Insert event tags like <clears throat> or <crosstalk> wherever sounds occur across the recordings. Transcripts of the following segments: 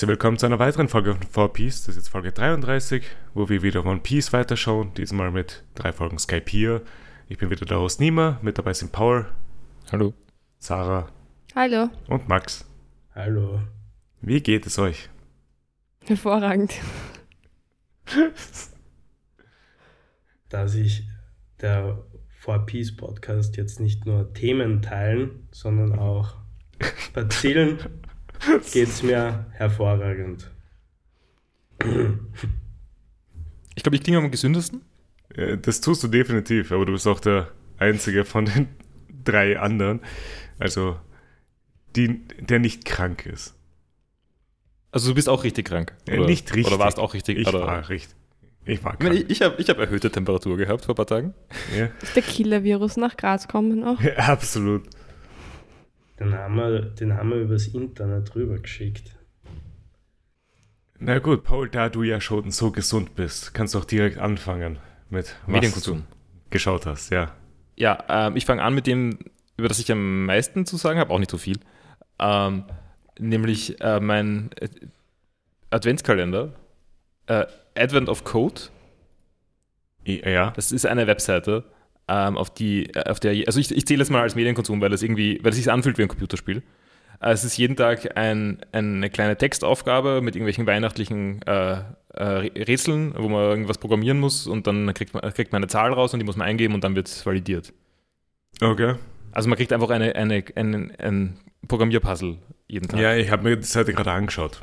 Herzlich willkommen zu einer weiteren Folge von 4Piece. Das ist jetzt Folge 33, wo wir wieder One Piece weiterschauen. Diesmal mit drei Folgen Skype hier. Ich bin wieder der Host Nima, mit dabei sind Paul. Hallo. Sarah. Hallo. Und Max. Hallo. Wie geht es euch? Hervorragend. <laughs> Da sich der 4Piece Podcast jetzt nicht nur Themen teilen, sondern auch <laughs> Bazillen <laughs> geht es mir hervorragend. Ich glaube, ich klinge am gesündesten. Ja, das tust du definitiv, aber du bist auch der einzige von den <laughs> drei anderen, also die, der nicht krank ist. Also du bist auch richtig krank. Oder, nicht richtig. Oder warst auch richtig. Ich oder? war richtig. Ich war krank. Ich, ich habe ich hab erhöhte Temperatur gehabt vor ein paar Tagen. Ja. Ist der Killer-Virus nach Graz kommen auch? Ja, <laughs> absolut. Den haben, wir, den haben wir übers Internet rübergeschickt. Na gut, Paul, da du ja schon so gesund bist, kannst du auch direkt anfangen mit Medienkonsum. geschaut hast, ja. Ja, ähm, ich fange an mit dem, über das ich am meisten zu sagen habe, auch nicht so viel. Ähm, nämlich äh, mein äh, Adventskalender, äh, Advent of Code. Ja. Das ist eine Webseite, ähm, auf die, äh, auf der, also ich, ich zähle es mal als Medienkonsum, weil es irgendwie, weil es sich anfühlt wie ein Computerspiel. Äh, es ist jeden Tag ein, eine kleine Textaufgabe mit irgendwelchen weihnachtlichen äh, äh, Rätseln, wo man irgendwas programmieren muss und dann kriegt man, kriegt man eine Zahl raus und die muss man eingeben und dann wird es validiert. Okay. Also man kriegt einfach eine, eine, ein, ein Programmierpuzzle jeden Tag. Ja, ich habe mir die Seite gerade angeschaut.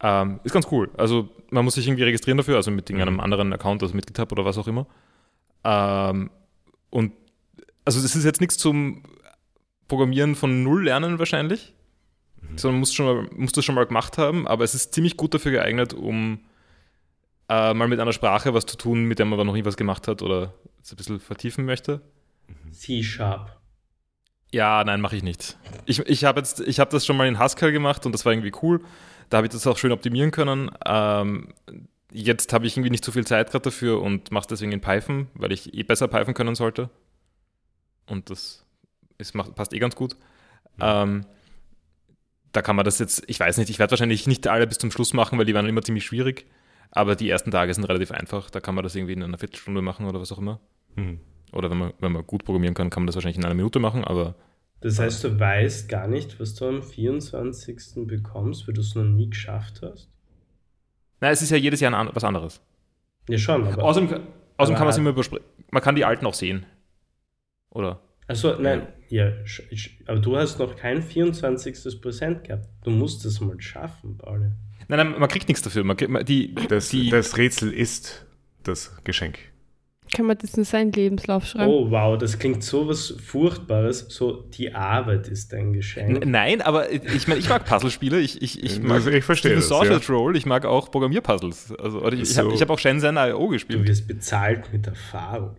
Ähm, ist ganz cool. Also man muss sich irgendwie registrieren dafür, also mit irgendeinem mhm. anderen Account, also mit GitHub oder was auch immer. Ähm, und also das ist jetzt nichts zum Programmieren von Null lernen wahrscheinlich, mhm. sondern muss, schon mal, muss das schon mal gemacht haben, aber es ist ziemlich gut dafür geeignet, um äh, mal mit einer Sprache was zu tun, mit der man aber noch nie was gemacht hat oder es ein bisschen vertiefen möchte. C-Sharp. Ja, nein, mache ich nicht. Ich, ich habe hab das schon mal in Haskell gemacht und das war irgendwie cool. Da habe ich das auch schön optimieren können. Ähm, jetzt habe ich irgendwie nicht so viel Zeit gerade dafür und mache deswegen in Python, weil ich eh besser Python können sollte. Und das ist, macht, passt eh ganz gut. Ja. Ähm, da kann man das jetzt, ich weiß nicht, ich werde wahrscheinlich nicht alle bis zum Schluss machen, weil die waren immer ziemlich schwierig. Aber die ersten Tage sind relativ einfach. Da kann man das irgendwie in einer Viertelstunde machen oder was auch immer. Mhm. Oder wenn man, wenn man gut programmieren kann, kann man das wahrscheinlich in einer Minute machen, aber. Das heißt, du weißt gar nicht, was du am 24. bekommst, weil du es noch nie geschafft hast? Na, es ist ja jedes Jahr was anderes. Ja, schon. Aber, außerdem, außerdem aber kann man es immer überspringen. Man kann die alten auch sehen. Oder? Achso, nein. Ja. aber du hast noch kein 24. Präsent gehabt. Du musst es mal schaffen, Pauli. Nein, nein, man kriegt nichts dafür. Man, die, das, die, das Rätsel ist das Geschenk. Kann man das in seinen Lebenslauf schreiben? Oh, wow, das klingt so was Furchtbares. So, die Arbeit ist dein Geschenk. Nein, aber ich meine, ich mag Puzzlespiele. Ich, ich, ich mag also ich verstehe das, Social ja. Roll. Ich mag auch Programmierpuzzles. Also, ich, so. ich habe hab auch Shenzhen I.O. gespielt. Du wirst bezahlt mit Erfahrung.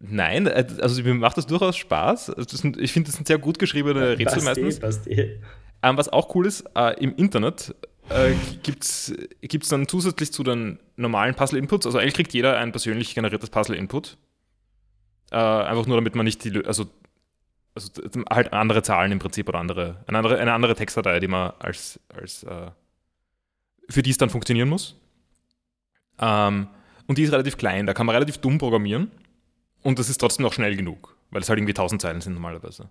Nein, äh, also mir macht das durchaus Spaß. Sind, ich finde, das sind sehr gut geschriebene Rätsel passt meistens. Eh, passt eh. Ähm, was auch cool ist, äh, im Internet äh, gibt es dann zusätzlich zu den normalen Puzzle-Inputs, also eigentlich kriegt jeder ein persönlich generiertes Puzzle-Input. Äh, einfach nur, damit man nicht die, also, also halt andere Zahlen im Prinzip oder andere, eine andere, eine andere Textdatei, die man als, als äh, für die es dann funktionieren muss. Ähm, und die ist relativ klein, da kann man relativ dumm programmieren und das ist trotzdem noch schnell genug, weil es halt irgendwie 1000 Zeilen sind normalerweise.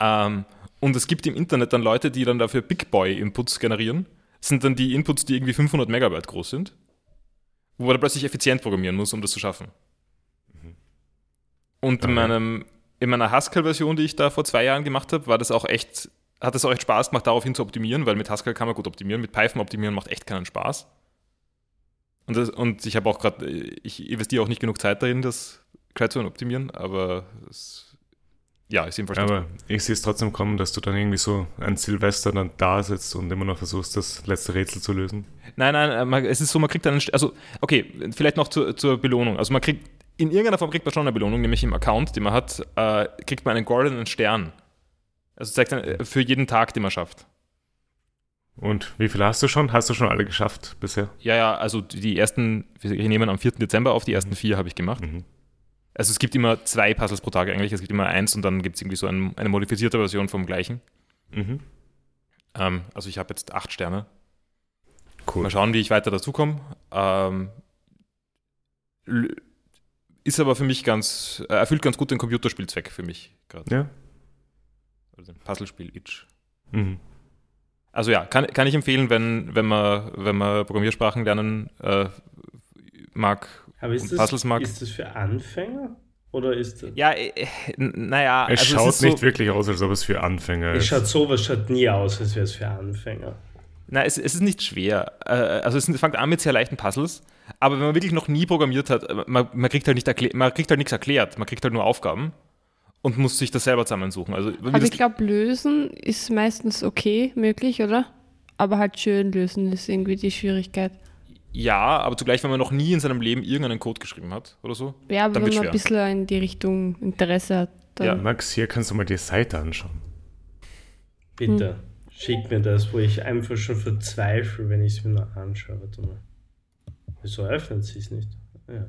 Ähm, und es gibt im Internet dann Leute, die dann dafür Big Boy-Inputs generieren. Das sind dann die Inputs, die irgendwie 500 Megabyte groß sind. Wo man plötzlich effizient programmieren muss, um das zu schaffen. Mhm. Und in, meinem, in meiner Haskell-Version, die ich da vor zwei Jahren gemacht habe, war das auch echt, hat es auch echt Spaß gemacht, daraufhin zu optimieren, weil mit Haskell kann man gut optimieren. Mit Python optimieren macht echt keinen Spaß. Und, das, und ich habe auch gerade, ich investiere auch nicht genug Zeit darin, das gescheit zu optimieren, aber es ja, ist jedenfalls. Aber ich sehe es trotzdem kommen, dass du dann irgendwie so an Silvester dann da sitzt und immer noch versuchst, das letzte Rätsel zu lösen. Nein, nein, äh, es ist so, man kriegt dann, also, okay, vielleicht noch zur, zur Belohnung. Also man kriegt, in irgendeiner Form kriegt man schon eine Belohnung, nämlich im Account, den man hat, äh, kriegt man einen goldenen Stern. Also zeigt dann äh, für jeden Tag, den man schafft. Und wie viele hast du schon? Hast du schon alle geschafft bisher? Ja, ja, also die ersten, wir nehmen am 4. Dezember auf, die ersten mhm. vier habe ich gemacht. Mhm. Also es gibt immer zwei Puzzles pro Tag eigentlich. Es gibt immer eins und dann gibt es irgendwie so ein, eine modifizierte Version vom gleichen. Mhm. Ähm, also ich habe jetzt acht Sterne. Cool. Mal schauen, wie ich weiter dazukomme. Ähm, ist aber für mich ganz, äh, erfüllt ganz gut den Computerspielzweck für mich gerade. Ja. Also den Puzzlespiel Itch. Mhm. Also ja, kann, kann ich empfehlen, wenn, wenn, man, wenn man Programmiersprachen lernen äh, mag. Aber ist das, ist das für Anfänger? Oder ist das. Ja, äh, n- naja, Es also schaut ist so, nicht wirklich aus, als ob es für Anfänger Es ist. schaut sowas schaut nie aus, als wäre es für Anfänger. Na, es, es ist nicht schwer. Äh, also es fängt an mit sehr leichten Puzzles, aber wenn man wirklich noch nie programmiert hat, äh, man, man, kriegt, halt nicht man kriegt halt nichts erklärt, man kriegt halt nur Aufgaben und muss sich das selber zusammensuchen. Also, Aber ich glaube, lösen ist meistens okay, möglich, oder? Aber halt schön lösen ist irgendwie die Schwierigkeit. Ja, aber zugleich, wenn man noch nie in seinem Leben irgendeinen Code geschrieben hat oder so. Ja, aber Dann wenn man schwer. ein bisschen in die Richtung Interesse hat, dann. Ja. Max, hier kannst du mal die Seite anschauen. Bitte, schick mir das, wo ich einfach schon verzweifle, wenn ich es mir noch anschaue. Warte mal. Wieso öffnet sie es nicht? Ja.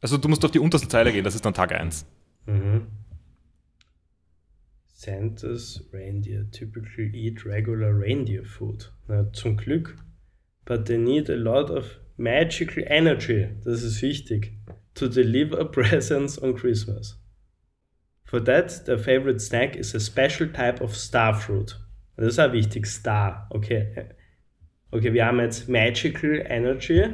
Also du musst auf die unterste Zeile gehen, das ist dann Tag 1. Mhm. Santa's reindeer typically eat regular reindeer food. Na, zum Glück. But they need a lot of magical energy, das ist wichtig, to deliver <laughs> presents on Christmas. For that, their favorite snack is a special type of star fruit. Das ist auch wichtig, Star. Okay. Okay, wir haben jetzt Magical Energy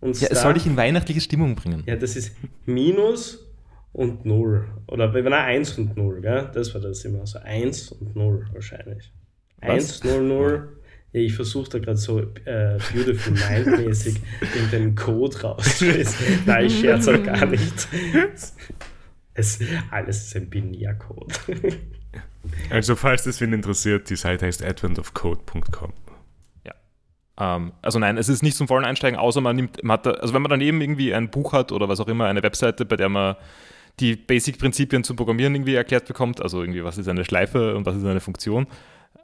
und Ja, Star. es soll dich in weihnachtliche Stimmung bringen. Ja, das ist Minus und Null. Oder wenn er 1 und 0, gell? Das war das immer so. 1 und 0 wahrscheinlich. 1, 0, 0. Ja, ich versuche da gerade so äh, Beautiful Mind-mäßig in <laughs> den Code rauszulesen. Nein, ich scherze auch gar nicht. Es, alles ist ein Binärcode. <laughs> Also, falls das wen interessiert, die Seite heißt adventofcode.com. Ähm, also nein, es ist nicht zum vollen Einsteigen, außer man nimmt, man hat da, also wenn man daneben irgendwie ein Buch hat oder was auch immer, eine Webseite, bei der man die Basic-Prinzipien zum Programmieren irgendwie erklärt bekommt, also irgendwie, was ist eine Schleife und was ist eine Funktion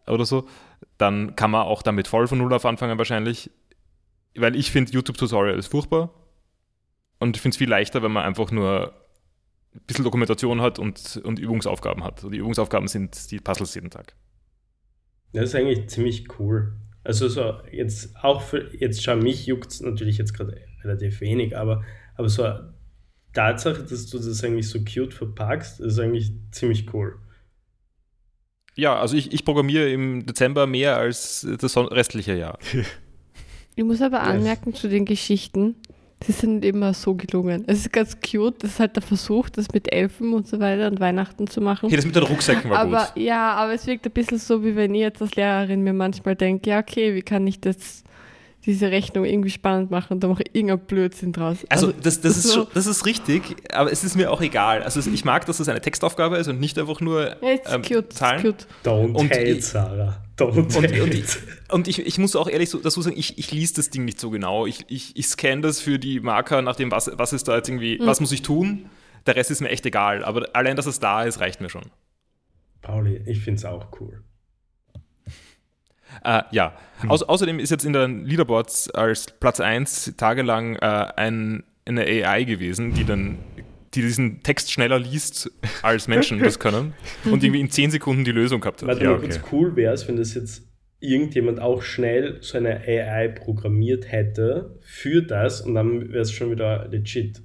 oder so, dann kann man auch damit voll von Null auf anfangen wahrscheinlich, weil ich finde, YouTube-Tutorial ist furchtbar und ich finde es viel leichter, wenn man einfach nur ein bisschen Dokumentation hat und, und Übungsaufgaben hat. Und die Übungsaufgaben sind die Puzzles jeden Tag. Das ist eigentlich ziemlich cool. Also so jetzt auch für, jetzt schau, mich juckt es natürlich jetzt gerade relativ wenig, aber, aber so Tatsache, dass du das eigentlich so cute verpackst, ist eigentlich ziemlich cool. Ja, also ich, ich programmiere im Dezember mehr als das son- restliche Jahr. Ich muss aber Yes. anmerken zu den Geschichten, sie sind immer so gelungen. Es ist ganz cute, das ist halt der Versuch, das mit Elfen und so weiter und Weihnachten zu machen. Okay, das mit den Rucksäcken war aber gut. ja, aber es wirkt ein bisschen so, wie wenn ich jetzt als Lehrerin mir manchmal denke, ja, okay, wie kann ich das, diese Rechnung irgendwie spannend machen und dann mache ich irgendein Blödsinn draus. Also das, das, ist <laughs> so- schon, das ist richtig, aber es ist mir auch egal. Also ich mag, dass es eine Textaufgabe ist und nicht einfach nur ja, ist ähm, cute, ist Zahlen. cute. Don't Und hate, ich- Sarah. Don't Und, hate. und, ich, und ich, ich muss auch ehrlich so, dazu sagen, ich, ich lese das Ding nicht so genau. Ich, ich, ich scanne das für die Marker nach dem, was, was ist da jetzt irgendwie, was muss ich tun. Der Rest ist mir echt egal, aber allein, dass es da ist, reicht mir schon. Pauli, ich finde es auch cool. Äh, ja. Au außerdem ist jetzt in den Leaderboards als Platz 1 tagelang äh, ein, eine AI gewesen, die dann die diesen Text schneller liest, als Menschen das können <laughs> und irgendwie in 10 Sekunden die Lösung gehabt hat. Warte Ja, mal okay. kurz, cool wäre es, wenn das jetzt irgendjemand auch schnell so eine AI programmiert hätte für das und dann wäre es schon wieder legit.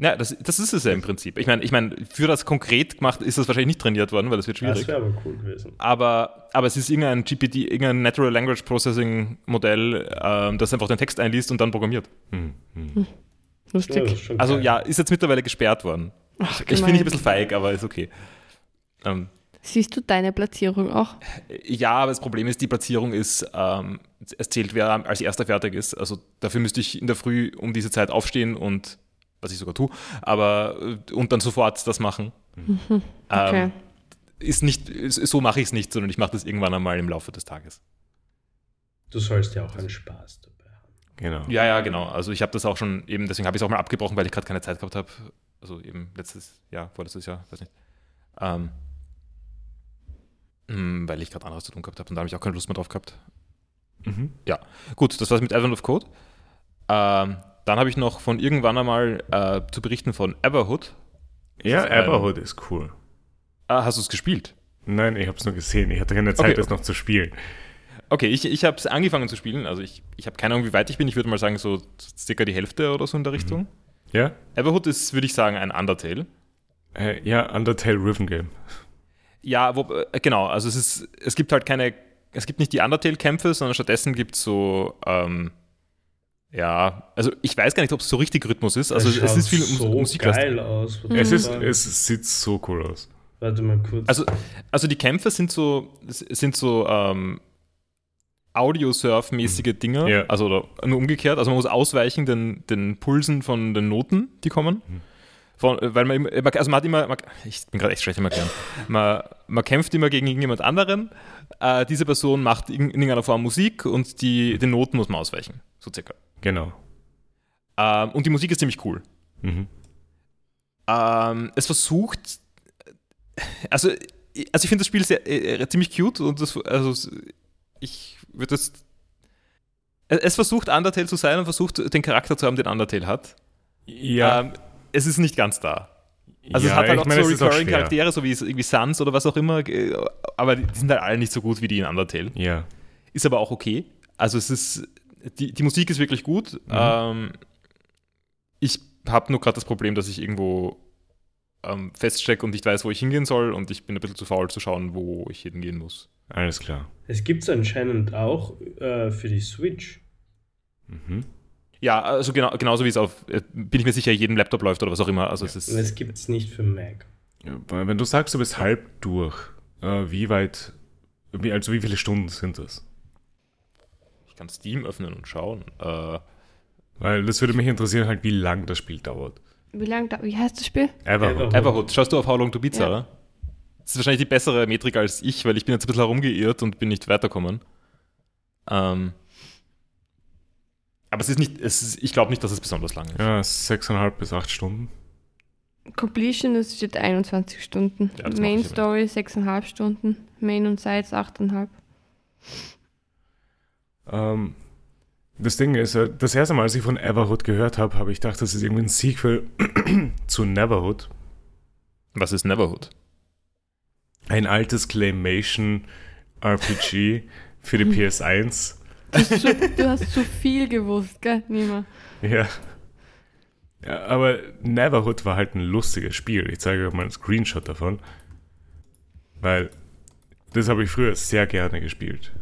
Ja, das, das ist es ja im Prinzip. Ich meine, ich mein, für das konkret gemacht ist das wahrscheinlich nicht trainiert worden, weil das wird schwierig. Das wäre aber cool gewesen. aber, aber es ist irgendein GPT, irgendein Natural Language Processing Modell, ähm, das einfach den Text einliest und dann programmiert. Hm, hm. Ja, Lustig. schon Also ja, ist jetzt mittlerweile gesperrt worden. Ach, Ich finde ich ein bisschen feig, aber ist okay. Ähm, Siehst du deine Platzierung auch? ja, aber das Problem ist, die Platzierung ist, ähm, es zählt, wer als erster fertig ist. Also dafür müsste ich in der Früh um diese Zeit aufstehen und, was ich sogar tue, aber äh, und dann sofort das machen. <laughs> Okay. Ähm, ist nicht, ist, so mache ich es nicht, sondern ich mache das irgendwann einmal im Laufe des Tages. Du sollst ja auch einen Spaß dabei haben. Genau. Ja, ja, genau. Also ich habe das auch schon eben, deswegen habe ich es auch mal abgebrochen, weil ich gerade keine Zeit gehabt habe. Also eben letztes Jahr, vorletztes Jahr, weiß nicht. Ähm, mh, weil ich gerade anderes zu tun gehabt habe und da habe ich auch keine Lust mehr drauf gehabt. Mhm. Gut, das war's mit Advent of Code. Ähm, dann habe ich noch von irgendwann einmal äh, zu berichten von Everhood. Ja, Das ist, cool. Ah, hast du es gespielt? Nein, ich habe es nur gesehen. Ich hatte keine Zeit, Okay, das noch zu spielen. Okay, ich, ich habe es angefangen zu spielen. Also ich, ich habe keine Ahnung, wie weit ich bin. Ich würde mal sagen, so circa die Hälfte oder so in der Richtung. Ja? Everhood ist, würde ich sagen, ein Undertale. Äh, ja, Undertale Rhythm Game. Ja, wo, äh, genau. Also es ist, es gibt halt keine, es gibt nicht die Undertale-Kämpfe, sondern stattdessen gibt es so, ähm, ja, also ich weiß gar nicht, ob es so richtig Rhythmus ist. Also es schaut ist viel so Musiklastig. geil aus. Es, ist, es sieht so cool aus. Warte mal kurz. Also, also die Kämpfe sind so, sind so ähm, Audio-Surf-mäßige Dinge. Ja. Also oder nur umgekehrt. Also man muss ausweichen den, den Pulsen von den Noten, die kommen. Von, weil man, immer- also man hat immer, man, ich bin gerade echt schlecht im Erklären. Man, man kämpft immer gegen irgendjemand anderen. Äh, diese Person macht in, in irgendeiner Form Musik und die, den Noten muss man ausweichen. So circa. Genau. Ähm, und die Musik ist ziemlich cool. Mhm. Ähm, es versucht, also, also ich finde das Spiel sehr, äh, ziemlich cute und das, also es- ich würde das, es versucht Undertale zu sein und versucht den Charakter zu haben, den Undertale hat. Ja, Ähm, es ist nicht ganz da. Also ja, es hat halt auch meine, so auch recurring. Charaktere, so wie irgendwie Sans oder was auch immer, äh, aber die sind halt alle nicht so gut wie die in Undertale. Ja. Ist aber auch okay. Also es ist, die, die Musik ist wirklich gut. Mhm. Ähm, ich habe nur gerade das Problem, dass ich irgendwo ähm, feststecke und nicht weiß, wo ich hingehen soll und ich bin ein bisschen zu faul zu schauen, wo ich hingehen muss. Alles klar. es gibt es anscheinend auch äh, für die Switch. Mhm. Ja, also genau, genauso wie es auf, äh, bin ich mir sicher, jedem Laptop läuft oder was auch immer. Also es ist, es gibt es nicht für Mac. Ja, wenn du sagst, du bist halb durch, äh, wie weit, also wie viele Stunden sind das? Ich kann Steam öffnen und schauen. Äh, Weil das würde mich interessieren, halt, wie lang das Spiel dauert. Wie lange da, wie heißt das Spiel? Everhood. Everhood. Schaust du auf How Long to Beat, Ja. Sarah? Das ist wahrscheinlich die bessere Metrik als ich, weil ich bin jetzt ein bisschen herumgeirrt und bin nicht weitergekommen. Ähm, aber es ist nicht, es ist, ich glaube nicht, dass es besonders lang ist. Ja, sechseinhalb bis acht Stunden. Completion, das steht 21 Stunden. Ja, Main. Story 6,5 Stunden. Main und Sides 8,5. Ähm, das Ding ist, äh, das erste Mal, als ich von Everhood gehört habe, habe ich gedacht, das ist irgendwie ein Sequel <clears throat> zu Neverhood. Was ist Neverhood? Ein altes Claymation-RPG für die PS1. Du hast, zu, du hast zu viel gewusst, gell? Nima. Ja. ja. Aber Neverhood war halt ein lustiges Spiel. Ich zeige euch mal einen Screenshot davon. Weil das habe ich früher sehr gerne gespielt.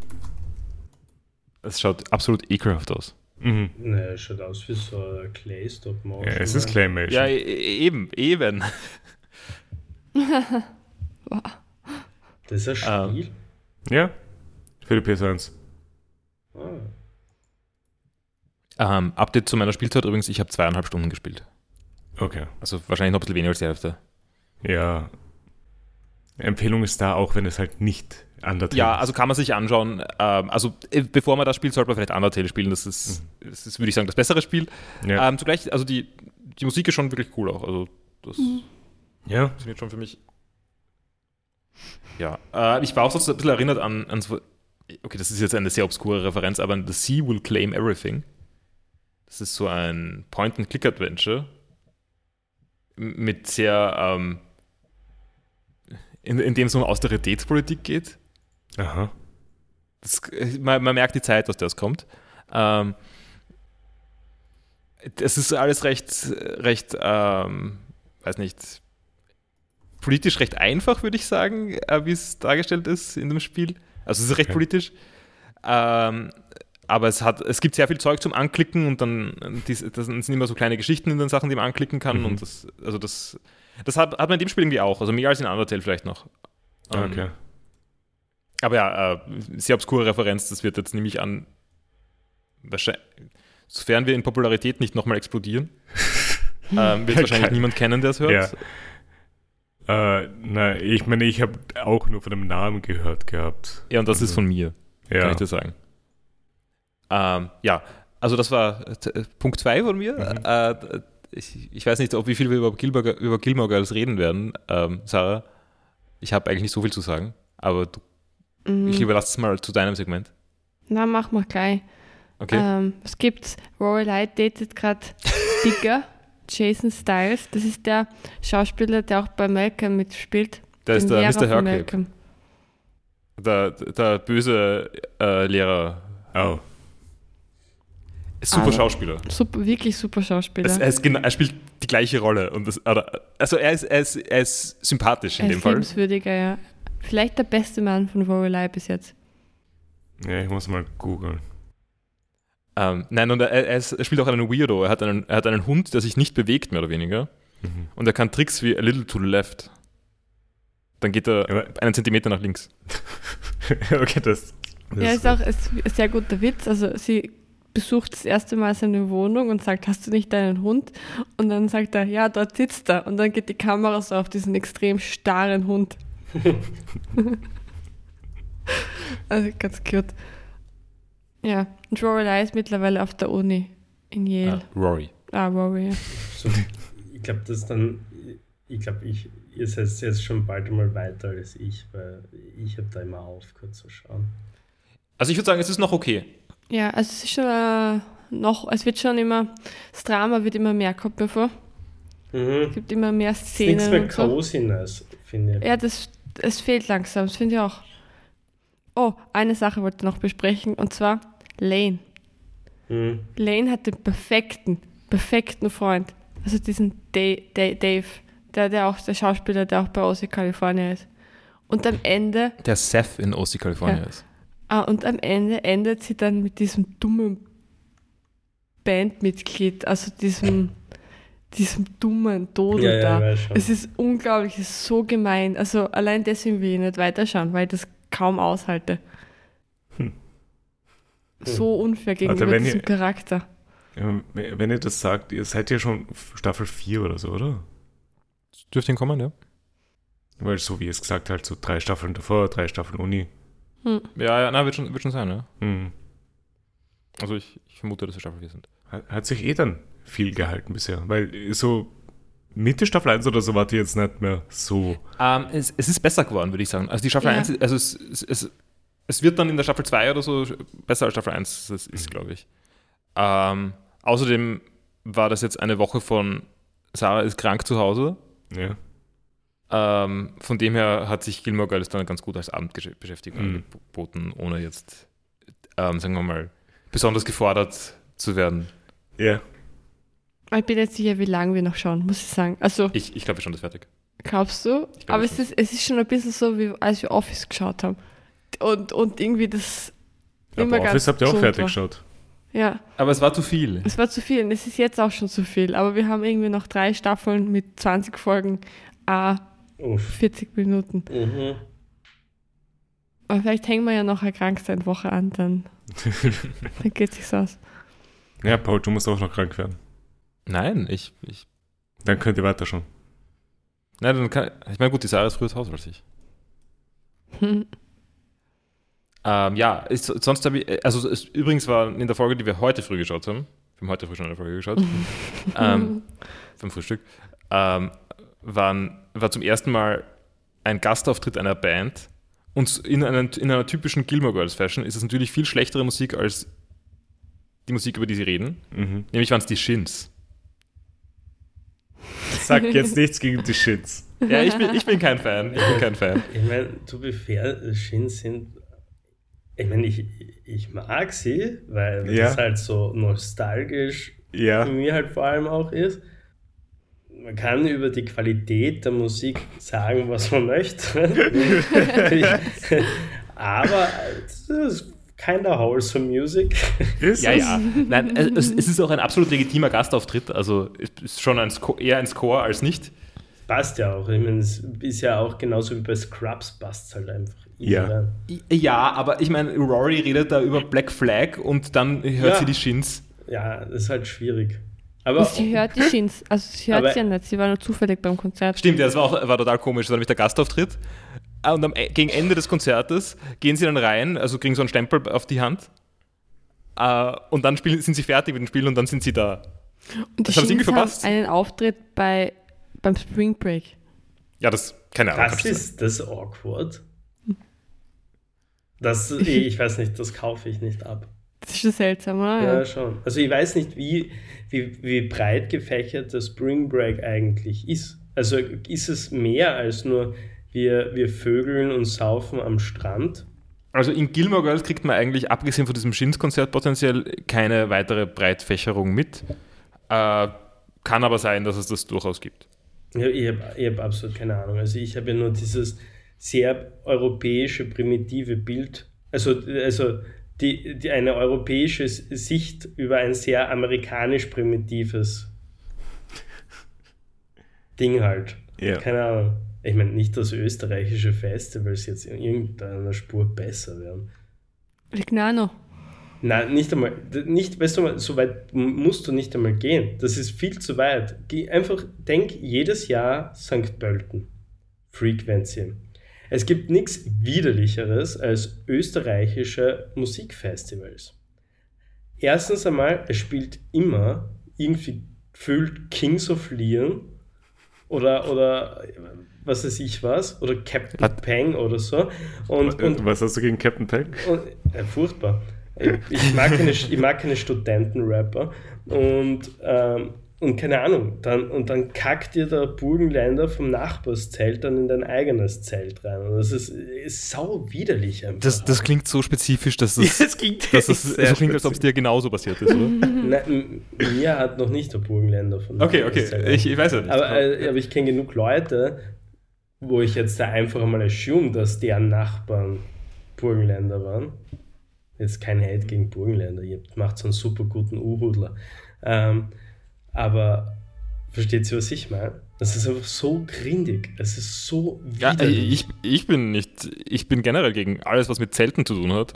Es schaut absolut ekelhaft aus. Mhm. Ne, schaut aus wie so ein Clay Stop Ja, Motion. es ist Claymation. Ja, e- e- eben, eben. <laughs> Das ist ein Ähm. Spiel. Ja, für die PS1. Ah. Ähm, Update zu meiner Spielzeit übrigens, ich habe zweieinhalb Stunden gespielt. Okay. Also wahrscheinlich noch ein bisschen weniger als die Hälfte. Ja. Empfehlung ist da, auch wenn es halt nicht Undertale Ja, ist. also kann man sich anschauen. Ähm, also äh, bevor man das spielt, sollte man vielleicht Undertale spielen. Das ist, das ist würde ich sagen, das bessere Spiel. Ja. Ähm, zugleich, also die, die Musik ist schon wirklich cool auch. Also das ja. funktioniert schon für mich. Ja, äh, ich war auch so ein bisschen erinnert an, an so, okay, das ist jetzt eine sehr obskure Referenz, aber an The Sea Will Claim Everything. Das ist so ein Point-and-Click-Adventure mit sehr, ähm, in, in dem es um Austeritätspolitik geht. Aha. Das, man, man merkt die Zeit, aus der es kommt. Ähm, es ist alles recht, recht, ähm, weiß nicht, politisch recht einfach, würde ich sagen, äh, wie es dargestellt ist in dem Spiel. Also es ist recht Okay. politisch. Ähm, aber es, hat, es gibt sehr viel Zeug zum Anklicken und dann äh, das sind immer so kleine Geschichten in den Sachen, die man anklicken kann. Mhm. Und das, also das, das hat, hat man in dem Spiel irgendwie auch. Also mehr als in Undertale vielleicht noch. Ähm, Okay. aber ja, äh, sehr obskure Referenz, das wird jetzt nämlich an, wahrscheinlich, sofern wir in Popularität nicht nochmal explodieren, <laughs> ähm, wird wahrscheinlich niemand kennen, der es hört. Äh, na, ich meine, ich habe auch nur von dem Namen gehört gehabt. Ja, und das ist Also, von mir, kann Ja. ich dir sagen. Ähm, ja, also das war Punkt 2 von mir. Mhm. Äh, ich, ich weiß nicht, ob wie viel wir über Gilmore, über Gilmore Girls reden werden, ähm, Sarah. Ich habe eigentlich nicht so viel zu sagen, aber du, Mhm. ich überlasse es mal zu deinem Segment. Na, mach mal gleich. Okay? Ähm, was gibt's? Rory Light datet gerade <laughs> Digger, Jason Styles. Das ist der Schauspieler, der auch bei Malcolm mitspielt. da ist der Lehrer Mr. Hercule. Malcolm. Der, der böse äh, Lehrer. Oh. Super Aber- Schauspieler. Super, wirklich super Schauspieler. Es, er, ist, er spielt die gleiche Rolle. Und das, also er ist, er, ist, er ist sympathisch in er dem ist Fall. liebenswürdiger, ja. Vielleicht der beste Mann von Lorelei bis jetzt. Ja, ich muss mal googeln. Ähm, nein, und er, er, ist, er spielt auch einen Weirdo. Er hat einen, er hat einen Hund, der sich nicht bewegt, mehr oder weniger. Mhm. Und er kann Tricks wie a little to the left. Dann geht er Aber- einen Zentimeter nach links. <laughs> okay, das. das ja, ist auch ist ein sehr guter Witz. Also sie besucht das erste Mal seine Wohnung und sagt, hast du nicht deinen Hund? Und dann sagt er, ja, dort sitzt er. Und dann geht die Kamera so auf diesen extrem starren Hund. <laughs> also ganz cute. Ja, und Lorelei ist mittlerweile auf der Uni in Yale. Ah, Rory. Ah, Rory, ja. So, ich glaube, das dann, ich glaube, ich, ihr seid jetzt schon bald einmal weiter als ich, weil ich habe da immer aufgehört zu schauen. Also ich würde sagen, es ist noch okay. Ja, also es ist schon äh, noch, es wird schon immer, das Drama wird immer mehr, kommt mir vor. Mhm. Es gibt immer mehr Nichts Szenen. mehr und so. Finde ich. Ja, das, es fehlt langsam, das finde ich auch. Oh, eine Sache wollte ich noch besprechen und zwar Lane. Mhm. Lane hat den perfekten, perfekten Freund. Also diesen Da- Da- Dave, der, der auch der Schauspieler, der auch bei OC California ist. Und am Ende, Der Seth in OC California Ja. ist. Ah, und am Ende endet sie dann mit diesem dummen Bandmitglied, also diesem, diesem dummen Dodo Ja, ja, da. schon. Es ist unglaublich, es ist so gemein. Also allein deswegen will ich nicht weiterschauen, weil ich das kaum aushalte. Hm. So unfair gegenüber Also diesem ihr- Charakter. Ja, wenn ihr das sagt, ihr seid ja schon Staffel 4 oder so, oder? Dürfte hinkommen, ja? Weil so wie es gesagt halt, so drei Staffeln davor, drei Staffeln Uni. Hm. Ja, ja, na, wird schon, wird schon sein, ja. Hm. Also ich, ich vermute, dass wir Staffel 4 sind. Hat, hat sich eh dann viel gehalten bisher. Weil so Mitte Staffel 1 oder so wart ihr jetzt nicht mehr so. Ähm, es, es ist besser geworden, würde ich sagen. Also die Staffel Ja. 1, ist- also es, es, es, es wird dann in der Staffel 2 oder so besser als Staffel 1, das ist, glaube ich. Ähm, außerdem war das jetzt eine Woche von Sarah ist krank zu Hause. Ja. Ähm, von dem her hat sich Gilmore Girls dann ganz gut als Abendbeschäftigung Mhm. angeboten, ohne jetzt, ähm, sagen wir mal, besonders gefordert zu werden. Ja. Ich bin jetzt sicher, wie lange wir noch schauen, muss ich sagen. Also, Ich, ich glaube, wir schon das fertig. glaubst du? Glaub Aber es ist, es ist schon ein bisschen so, wie als wir Office geschaut haben. Und, und irgendwie das immer Aber ganz Office habt ihr auch fertig war. geschaut. Ja, Aber es war zu viel. es war zu viel und es ist jetzt auch schon zu viel. Aber wir haben irgendwie noch drei Staffeln mit 20 Folgen, a Uff. 40 Minuten. Mhm. Aber vielleicht hängen wir ja noch eine Kranksein-Woche an, dann, <laughs> dann geht sich's aus. Ja, Paul, du musst auch noch krank werden. Nein, ich, ich Dann könnt ihr weiter schon. Nein, dann kann, ich meine, gut, die Sarah ist früher zu Hause als ich. <laughs> Ähm, ja, ist, sonst habe ich, also es, übrigens war in der Folge, die wir heute früh geschaut haben, wir haben heute früh schon eine Folge geschaut, <laughs> ähm, vom Frühstück, ähm, waren, war zum ersten Mal ein Gastauftritt einer Band und in, einen, in einer typischen Gilmore Girls Fashion ist es natürlich viel schlechtere Musik als die Musik, über die sie reden. Mhm. Nämlich waren es die Shins. Sag jetzt nichts gegen die Shits. <laughs> Ja, ich bin, ich bin kein Fan. Ich bin kein Fan. Ich meine, to be fair, Shins sind. Ich meine, ich, ich mag sie, weil Ja. das halt so nostalgisch Ja. für mich halt vor allem auch ist. Man kann über die Qualität der Musik sagen, was man möchte. <laughs> Aber es ist kinda wholesome music. Ist Ja, es? ja. Nein, es, es ist auch ein absolut legitimer Gastauftritt. Also es ist schon ein Sco eher ein Score als nicht. Passt ja auch. Ich meine, es ist ja auch genauso wie bei Scrubs, passt halt einfach. Ja. Ja, aber ich meine, Rory redet da über Black Flag und dann hört Ja. sie die Shins. Ja, das ist halt schwierig. Aber Und sie hört die <laughs> Shins, also sie hört sie ja nicht, sie war nur zufällig beim Konzert. Stimmt, ja, das war, auch, war total komisch. Das war nämlich der Gastauftritt. Ah, Und am, E- gegen Ende des Konzertes gehen sie dann rein, also kriegen so einen Stempel auf die Hand. Äh, und dann spielen, sind sie fertig mit dem Spiel und dann sind sie da. Und die Das haben sie irgendwie verpasst. einen Auftritt bei, beim Spring Break. Ja, das, keine Ahnung. das ist das awkward. Das, <laughs> ich weiß nicht, das kaufe ich nicht ab. Das ist schon seltsam, oder? Ja, schon. Also ich weiß nicht, wie, wie, wie breit gefächert der Spring Break eigentlich ist. Also ist es mehr als nur wir, wir vögeln und saufen am Strand? Also in Gilmore Girls kriegt man eigentlich, abgesehen von diesem Shins-Konzert, potenziell keine weitere Breitfächerung mit. Äh, kann aber sein, dass es das durchaus gibt. Ja, ich habe hab absolut keine Ahnung. Also ich habe ja nur dieses sehr europäische, primitive Bild, also, also die, die eine europäische Sicht über ein sehr amerikanisch primitives Ding halt. Ja. Keine Ahnung. Ich meine, nicht, dass österreichische Festivals jetzt in irgendeiner Spur besser werden. Lignano. Nein, nicht einmal. Nicht, weißt du, so weit musst du nicht einmal gehen. Das ist viel zu weit. Geh einfach, denk jedes Jahr St. Pölten. Frequency. Es gibt nichts widerlicheres als österreichische Musikfestivals. Erstens einmal, es spielt immer irgendwie gefühlt Kings of Leon oder, oder was weiß ich was, oder Captain Hat Peng oder so. Und, und, was hast du gegen Captain Peng? Und, äh, furchtbar. Ich mag keine, ich mag keine Studentenrapper und, ähm, und keine Ahnung, dann, und dann kackt dir der Burgenländer vom Nachbarszelt dann in dein eigenes Zelt rein. Und das ist, ist sau widerlich einfach. Das, das klingt so spezifisch, dass <laughs> das, ja, das klingt, dass das so klingt, als ob es dir genauso passiert ist, oder? <laughs> Nein, mir hat noch nicht der Burgenländer von Okay, okay, ich, ich, weiß ja nicht. Aber, äh, aber ich kenne genug Leute, wo ich jetzt da einfach mal assume, dass deren Nachbarn Burgenländer waren. Jetzt kein Hate gegen Burgenländer, ihr macht so einen super guten U-Hudler. Ähm, aber versteht ihr, was ich meine? Das ist einfach so grindig. Es ist so widerlich. Ja, ich, ich bin nicht, ich bin generell gegen alles, was mit Zelten zu tun hat.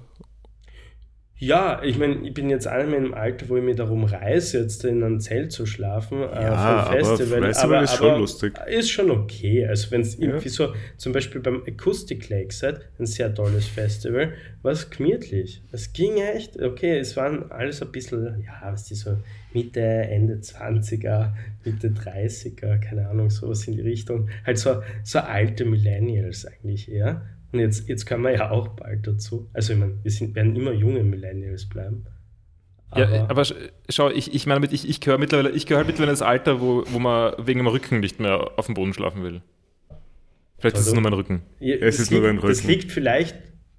Ja, ich meine, ich bin jetzt auch in meinem Alter, wo ich mich darum reiße, jetzt in einem Zelt zu schlafen äh, ja, vom Festival. Aber Festival aber, ist schon lustig. Ist schon okay. Also wenn es ja. irgendwie so, zum Beispiel beim Acoustic Lakeside, ein sehr tolles Festival, war es gemütlich. Es ging echt, okay, es waren alles ein bisschen, ja, was die so Mitte, Ende 20er, Mitte 30er, keine Ahnung, sowas in die Richtung. Halt so, so alte Millennials eigentlich eher. Und jetzt, jetzt können wir ja auch bald dazu. Also, ich meine, wir sind, werden immer junge Millennials bleiben. Aber ja, aber schau, ich, ich meine, ich, ich gehöre mittlerweile, ich gehöre mittlerweile ins Alter, wo, wo man wegen dem Rücken nicht mehr auf dem Boden schlafen will. Vielleicht also, ist es nur mein Rücken. Ja, es ist liegt, nur dein Rücken. Das liegt vielleicht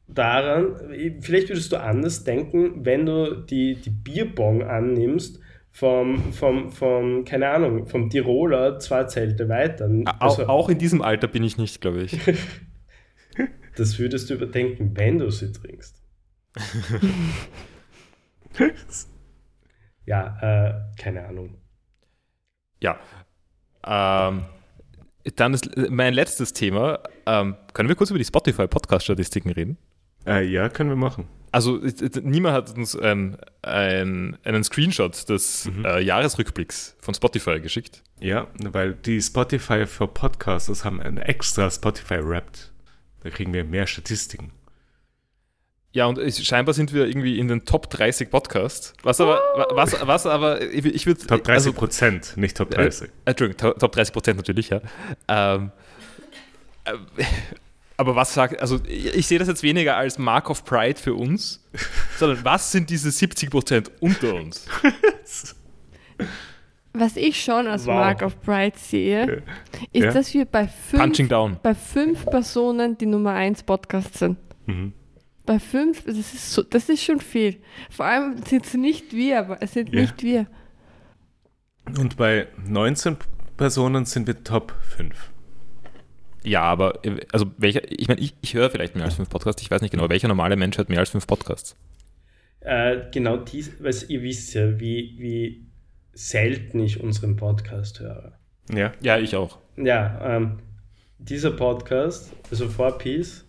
daran, vielleicht würdest du anders denken, wenn du die, die Bierbong annimmst vom, vom, vom, keine Ahnung, vom Tiroler zwei Zelte weiter. Also, auch, auch in diesem Alter bin ich nicht, glaube ich. <laughs> Das würdest du überdenken, wenn du sie trinkst. <laughs> ja, äh, keine Ahnung. Ja. Ähm, dann ist mein letztes Thema. Ähm, können wir kurz über die Spotify-Podcast-Statistiken reden? Äh, ja, können wir machen. Also niemand hat uns ein, ein, einen Screenshot des mhm. äh, Jahresrückblicks von Spotify geschickt. Ja, weil die Spotify für Podcasters haben ein extra Spotify Wrapped da kriegen wir mehr Statistiken. Ja, und ich, scheinbar sind wir irgendwie in den Top 30 Podcasts. Was aber, was, was aber, ich würde. Top 30 also, Prozent, nicht Top 30. Äh, Entschuldigung, Top 30 Prozent natürlich, ja. Ähm, äh, aber was sagt, also ich sehe das jetzt weniger als Mark of Pride für uns, sondern was sind diese 70 Prozent unter uns? <laughs> Was ich schon als wow. Mark of Pride sehe, ist, ja? dass wir bei fünf, bei fünf Personen die Nummer 1 Podcast sind. Mhm. Bei fünf, das ist, so, das ist schon viel. Vor allem sind es nicht wir, aber es sind ja. nicht wir. Und bei 19 Personen sind wir Top 5. Ja, aber also welcher, ich meine, ich, ich höre vielleicht mehr als fünf Podcasts, ich weiß nicht genau, welcher normale Mensch hört mehr als fünf Podcasts? Äh, genau dies, weil ihr wisst ja, wie, wie selten ich unseren Podcast höre. Ja, ja, ich auch. Ja, ähm, dieser Podcast, also 4Piece,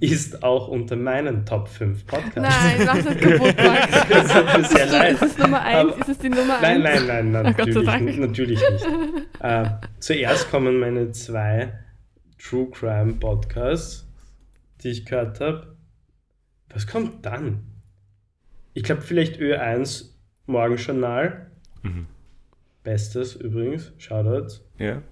ist auch unter meinen Top 5 Podcasts. Nein, mach das <laughs> kaputt, Max. das tut mir sehr leid. Ist es Nummer 1? ist es die Nummer 1? Nein, nein, nein, nein natürlich, natürlich nicht. <laughs> Äh, zuerst kommen meine zwei True Crime Podcasts, die ich gehört habe. Was kommt dann? Ich glaube vielleicht Ö1 Morgenjournal Mhm. Bestes übrigens, Shoutouts. Ja.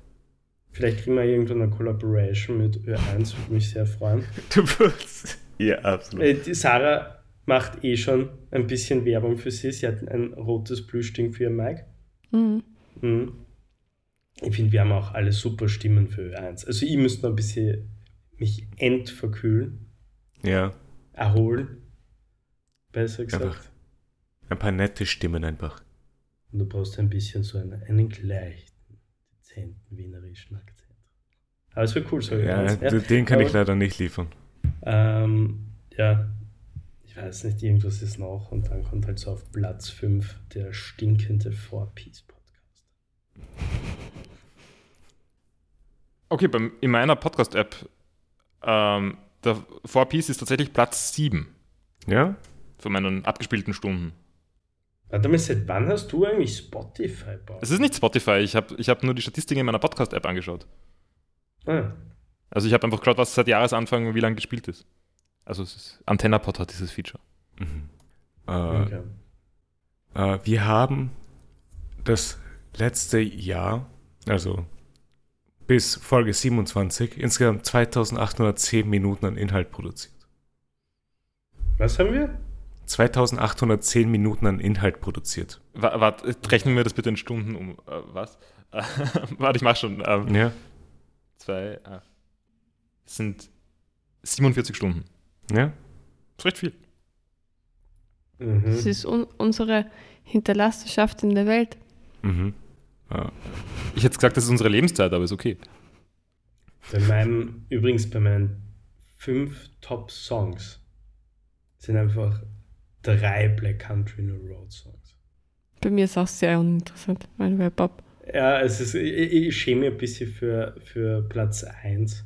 Vielleicht kriegen wir irgendwann eine Collaboration mit Ö1, würde mich sehr freuen. <laughs> Du wirst. Ja, absolut. Äh, die Sarah macht eh schon ein bisschen Werbung für sie. Sie hat ein rotes Plüschding für ihr Mike. Mhm. Mhm. Ich finde, wir haben auch alle super Stimmen für Ö1. Also, ich müsste noch ein bisschen mich entverkühlen. Ja. erholen. Besser gesagt. Einfach. Ein paar nette Stimmen einfach. Und du brauchst ein bisschen so einen, einen leichten, dezenten wienerischen Akzent. Aber es wäre cool, so Ja, d- den kann ich Aber- leider nicht liefern. Ähm, ja, ich weiß nicht, irgendwas ist noch und dann kommt halt so auf Platz 5 der stinkende Four-Piece-Podcast. Okay, beim, in meiner Podcast-App, ähm, der 4Piece ist tatsächlich Platz 7 Ja? von meinen abgespielten Stunden. Warte mal, seit wann hast du eigentlich Spotify? Paul? Es ist nicht Spotify, ich habe ich hab nur die Statistiken in meiner Podcast-App angeschaut. Ah, Also ich habe einfach geschaut, was seit Jahresanfang wie lange gespielt ist. Also es ist, AntennaPod hat dieses Feature. Äh, okay. äh, wir haben das letzte Jahr, also bis Folge 27, insgesamt 2810 Minuten an Inhalt produziert. Was haben wir? 2810 Minuten an Inhalt produziert. Warte, rechnen wir das bitte in Stunden um. Äh, was? <laughs> Warte, ich mach schon. Ähm, Ja? zwei. Es sind 47 Stunden. Ja? Das ist recht viel. Mhm. Das ist un unsere Hinterlassenschaft in der Welt. Mhm. Äh, Ich hätte gesagt, das ist unsere Lebenszeit, aber ist okay. Bei meinem, übrigens bei meinen fünf Top-Songs sind einfach drei Black Country No Road Songs. Bei mir ist auch sehr uninteressant, mein Web-Up. Ja, es ist, ich, ich schäme mich ein bisschen für, für Platz 1.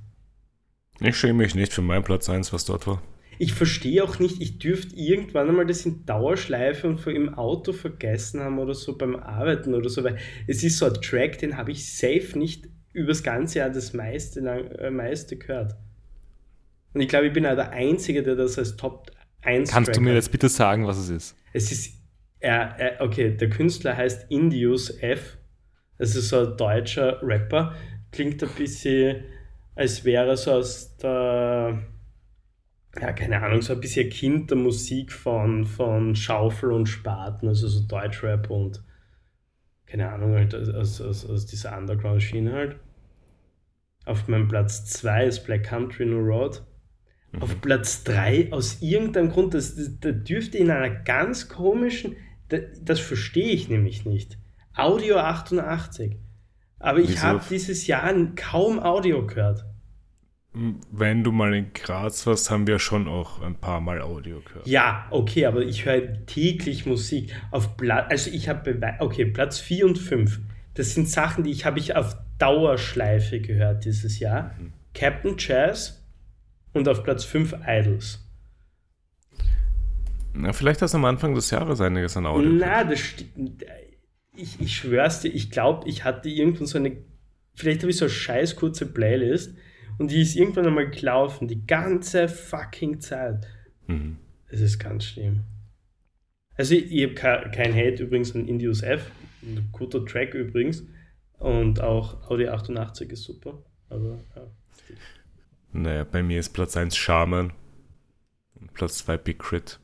ich schäme mich nicht für meinen Platz 1, was dort war. Ich verstehe auch nicht, ich dürfte irgendwann einmal das in Dauerschleife und vor im Auto vergessen haben oder so beim Arbeiten oder so, weil es ist so ein Track, den habe ich safe nicht übers ganze Jahr das meiste, lang, äh, meiste gehört. Und ich glaube, ich bin auch der Einzige, der das als Top 1 Kannst du mir jetzt bitte sagen, was es ist? Es ist, er, okay, der Künstler heißt Indius F. Das ist so ein deutscher Rapper. Klingt ein bisschen, als wäre so aus der, ja, keine Ahnung, so ein bisschen Kind der Musik von, von Schaufel und Spaten, also so Deutschrap und keine Ahnung, halt aus, aus, aus dieser Underground-Schiene halt. Auf meinem Platz 2 ist Black Country No Road. Auf Platz 3 aus irgendeinem Grund, das, das, da dürfte in einer ganz komischen, das, das verstehe ich nämlich nicht. Audio 88. Aber ich habe dieses Jahr kaum Audio gehört. Wenn du mal in Graz warst, haben wir schon auch ein paar Mal Audio gehört. Ja, okay, aber ich höre täglich Musik. Auf Platz, also ich habe, okay, Platz 4 und 5. Das sind Sachen, die ich habe ich auf Dauerschleife gehört dieses Jahr. Captain Jazz und auf Platz 5 Idols. Na, vielleicht hast du am Anfang des Jahres einiges an Audio Na, das stimmt. Ich, ich schwör's dir, ich glaube, ich hatte irgendwann so eine, vielleicht habe ich so eine scheiß kurze Playlist und die ist irgendwann einmal gelaufen, die ganze fucking Zeit. Mhm. Es ist ganz schlimm. Also ich, ich habe kein, kein Hate übrigens an Indius F, ein guter Track übrigens und auch Audi 88 ist super, aber ja. Naja, bei mir ist Platz 1 Shaman und Platz 2 Big Crit,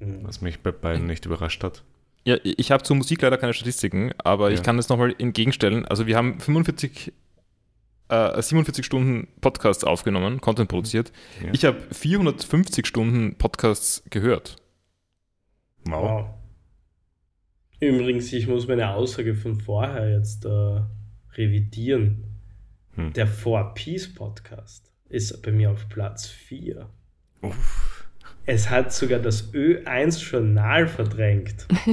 Mhm. was mich bei beiden nicht überrascht hat. Ja, ich habe zur Musik leider keine Statistiken, aber ich Ja. kann das nochmal entgegenstellen. Also wir haben 45, äh, 47 Stunden Podcasts aufgenommen, Content produziert. Ja. Ich habe 450 Stunden Podcasts gehört. Wow. Wow. Übrigens, ich muss meine Aussage von vorher jetzt äh, revidieren. Hm. Der Four Peace Podcast ist bei mir auf Platz 4. Uff. Es hat sogar das Ö1-Journal verdrängt. <laughs>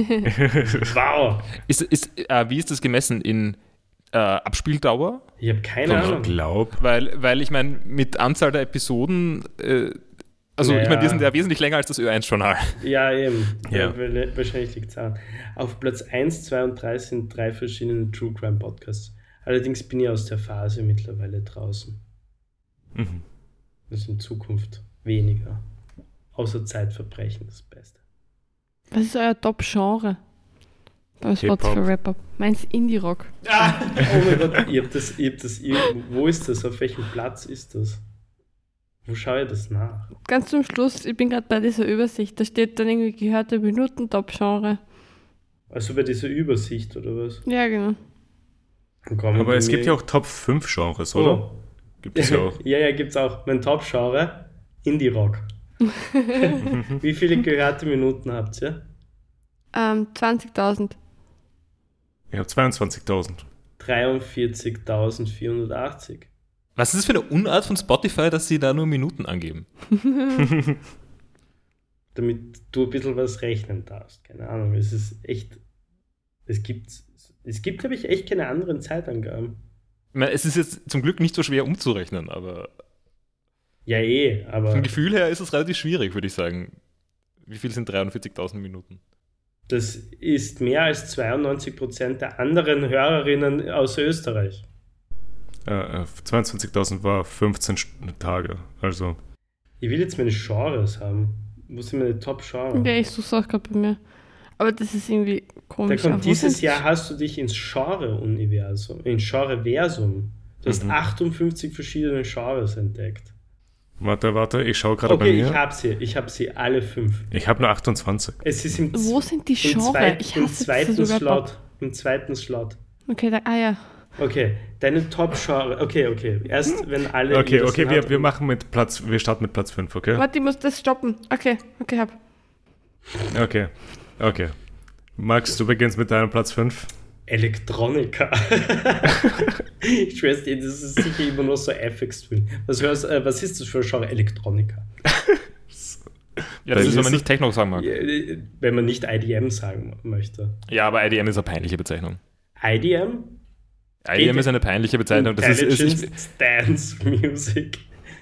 wow. Ist, ist, äh, wie ist das gemessen in äh, Abspieldauer? Ich habe keine ich Ahnung. glaube, Weil, weil ich meine, mit Anzahl der Episoden, äh, also ich Naja. meine, wir sind ja wesentlich länger als das Ö1-Journal. Ja, eben. Ja. Ja. Wahrscheinlich liegt es daran. Auf Platz 1, 2 und 3 sind drei verschiedene True Crime Podcasts. Allerdings bin ich aus der Phase mittlerweile draußen. mhm. Das ist in Zukunft weniger. Außer Zeitverbrechen das Beste. Was ist euer Top-Genre? Bei Hip-Hop. Spotify Wrap-Up. Meins Indie-Rock. Oh mein Gott, ihr habt das, ihr habt das. Wo ist das? Auf welchem Platz ist das? Wo schaue ich das nach? Ganz zum Schluss, ich bin gerade bei dieser Übersicht, da steht dann irgendwie gehörte Minuten Top-Genre. Also bei dieser Übersicht oder was? Ja, genau. Kommen Aber es gibt ja auch Top 5 Genres, oder? Oh. Gibt es ja auch. <laughs> ja, ja, gibt's auch. Mein Top-Genre, Indie-Rock. <laughs> Wie viele gehörte Minuten habt ihr? Ähm, 20.000. Ich habe 22.000. 43.480. Was ist das für eine Unart von Spotify, dass sie da nur Minuten angeben? <laughs> Damit du ein bisschen was rechnen darfst. Keine Ahnung, es ist echt. Es gibt, es gibt glaube ich, echt keine anderen Zeitangaben. Ich meine, es ist jetzt zum Glück nicht so schwer umzurechnen, aber Ja, eh, aber vom Gefühl her ist es relativ schwierig, würde ich sagen. Wie viel sind 43.000 Minuten? das ist mehr als 92% der anderen Hörerinnen aus Österreich. Äh, äh, 22.000 war 15 St- Tage. Also, Ich will jetzt meine Genres haben. Wo sind meine Top-Genres? Ja, ich suche es auch gerade bei mir. Aber das ist irgendwie Da komisch. kommt Aber wo dieses Jahr hast du dich ins Genre-Universum, ins Genre-Versum. Du hast Mhm. 58 verschiedene Genres entdeckt. warte, warte, ich schaue gerade bei Okay, ich mir. habe sie. Ich habe sie alle fünf. Ich habe nur 28. Es ist im, Wo sind die im, Genre? zweit, ich im zweiten das. Slot. Im zweiten Slot. Okay, da, ah ja. Okay, deine Top-Genre. Okay, okay. Erst wenn alle. Okay, okay, wir, wir machen mit Platz, wir starten mit Platz 5, okay? Warte, ich muss das stoppen. Okay, okay, hab. Okay, okay. Max, du beginnst mit deinem Platz 5. Elektronika. <laughs> ich schwör's dir, das ist sicher immer nur so FX-Twin. Was, hörst, äh, was ist das für ein Genre? Elektronika. <laughs> Ja, das ist, wenn man nicht Techno sagen mag. Ja, äh, Wenn man nicht IDM sagen möchte. Ja, aber IDM ist eine peinliche Bezeichnung. IDM? IDM ist eine peinliche Bezeichnung. Das ist, ist, Dance Music.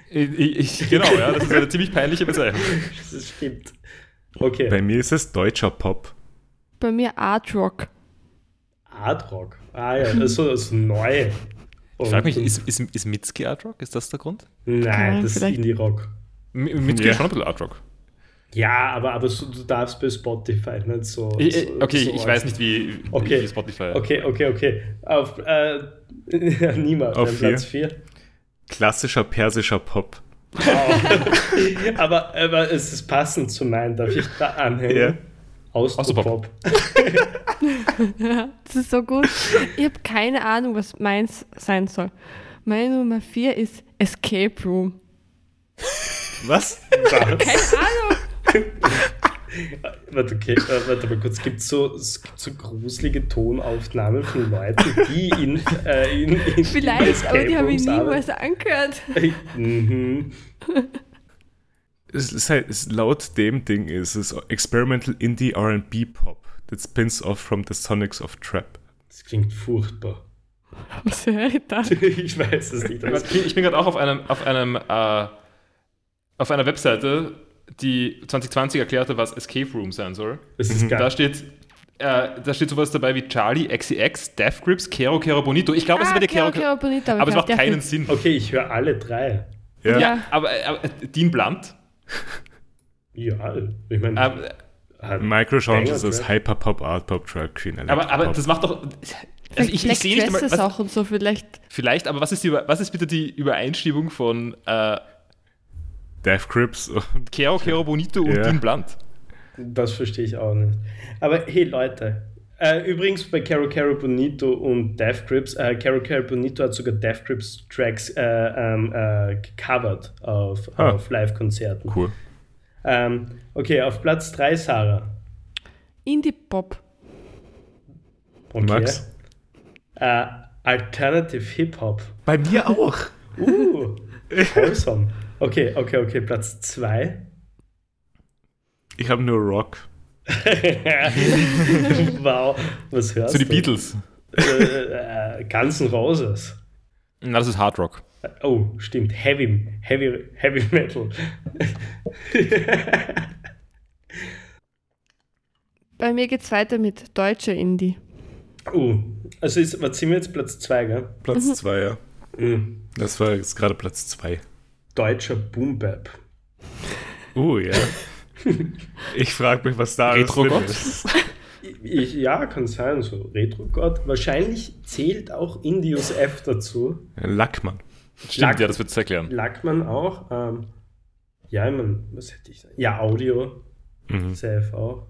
ich, ich, genau, ja, das ist eine ziemlich peinliche Bezeichnung. <laughs> Das stimmt. Okay. Bei mir ist es deutscher Pop. Bei mir Art Rock. Art Rock. Ah ja, das ist so das neu. Ich frage mich, ist, ist, ist Mitski Art Rock? Ist das der Grund? Nein, das ist vielleicht. Indie Rock. Mi- Mitski Ja. ist schon ein bisschen Art Rock. Ja, aber, aber so, du darfst bei Spotify nicht so. Ich, so okay, so ich weiß nicht, wie, Okay. wie Spotify. Okay, okay, okay. Auf äh, <laughs> niemand. Auf vier. Platz 4. Klassischer persischer Pop. <laughs> aber, aber es ist passend zu meinen, darf ich da anhängen? Ja. Austropop. <laughs> Das ist so gut. Ich habe keine Ahnung, was meins sein soll. Meine Nummer 4 ist Escape Room. Was? Was? <laughs> Keine Ahnung. Warte, okay, äh, warte mal kurz. Gibt so, es gibt so gruselige Tonaufnahmen von Leuten, die in. Äh, in, in Vielleicht, aber die habe ich niemals angehört. Mhm. Es ist halt, es, laut dem Ding ist es Experimental Indie R&B Pop that spins off from the sonics of Trap. Das klingt furchtbar. Was höre ich da? <laughs> Ich weiß es nicht. Ich bin, bin gerade auch auf einem, auf einem, äh, auf einer Webseite, die 2020 erklärte, was Escape Room sein soll. Es ist Da geil. steht, äh, da steht sowas dabei wie Charlie, XCX, Death Grips, Kero Kero Bonito. Ich glaube, es ist bei der Kero, Kero, Kero Bonita. aber es macht keinen. Sinn. Okay, ich höre alle drei. Ja. Ja, aber, aber Dean Blunt. Ja, ich meine. Ähm, Banger ist Track. Hyper Pop, Art Pop, Trap Queen, aber, aber das macht doch. Also Vielleicht ich, ich sehe nicht Dresses was, auch und so, vielleicht. Vielleicht, aber was ist, die, was ist bitte die Übereinstimmung von äh, Death Grips und Kero Kero <laughs> Bonito und Ja. Dean Blunt? Das verstehe ich auch nicht. Aber hey Leute, äh, übrigens bei Caro Caro Bonito und Death Grips, äh, Caro Caro Bonito hat sogar Death Grips Tracks äh, ähm, äh, gecovert auf, Ah. auf Live-Konzerten. cool. Ähm, okay, auf Platz 3 Sarah. Indie-Pop. Okay. Max? Äh, Alternative Hip-Hop. Bei mir auch. Uh, <laughs> wholesome. Okay, okay, okay, Platz 2. Ich habe nur Rock. <laughs> wow, was hörst So die du? Beatles. Äh, äh, Guns N' Roses. Na, das ist Hard Rock. Oh, stimmt. Heavy, Heavy, Heavy Metal. Bei mir geht's weiter mit deutscher Indie. oh, also ist, was sind wir jetzt Platz 2, gell? Platz 2, ja. Mhm. Das war jetzt gerade Platz 2. Deutscher Boom Bap. Oh, ja. ich frage mich, was da alles Retro ist. <laughs> Ich, ja, kann sein, so Retro-Gott. Wahrscheinlich zählt auch Indius F dazu. Lackmann. Stimmt, Lack- ja, das wird es erklären. Lackmann auch. Ähm, ja, ich mein, was hätte ich Ja, Audio. Mhm. Safe auch.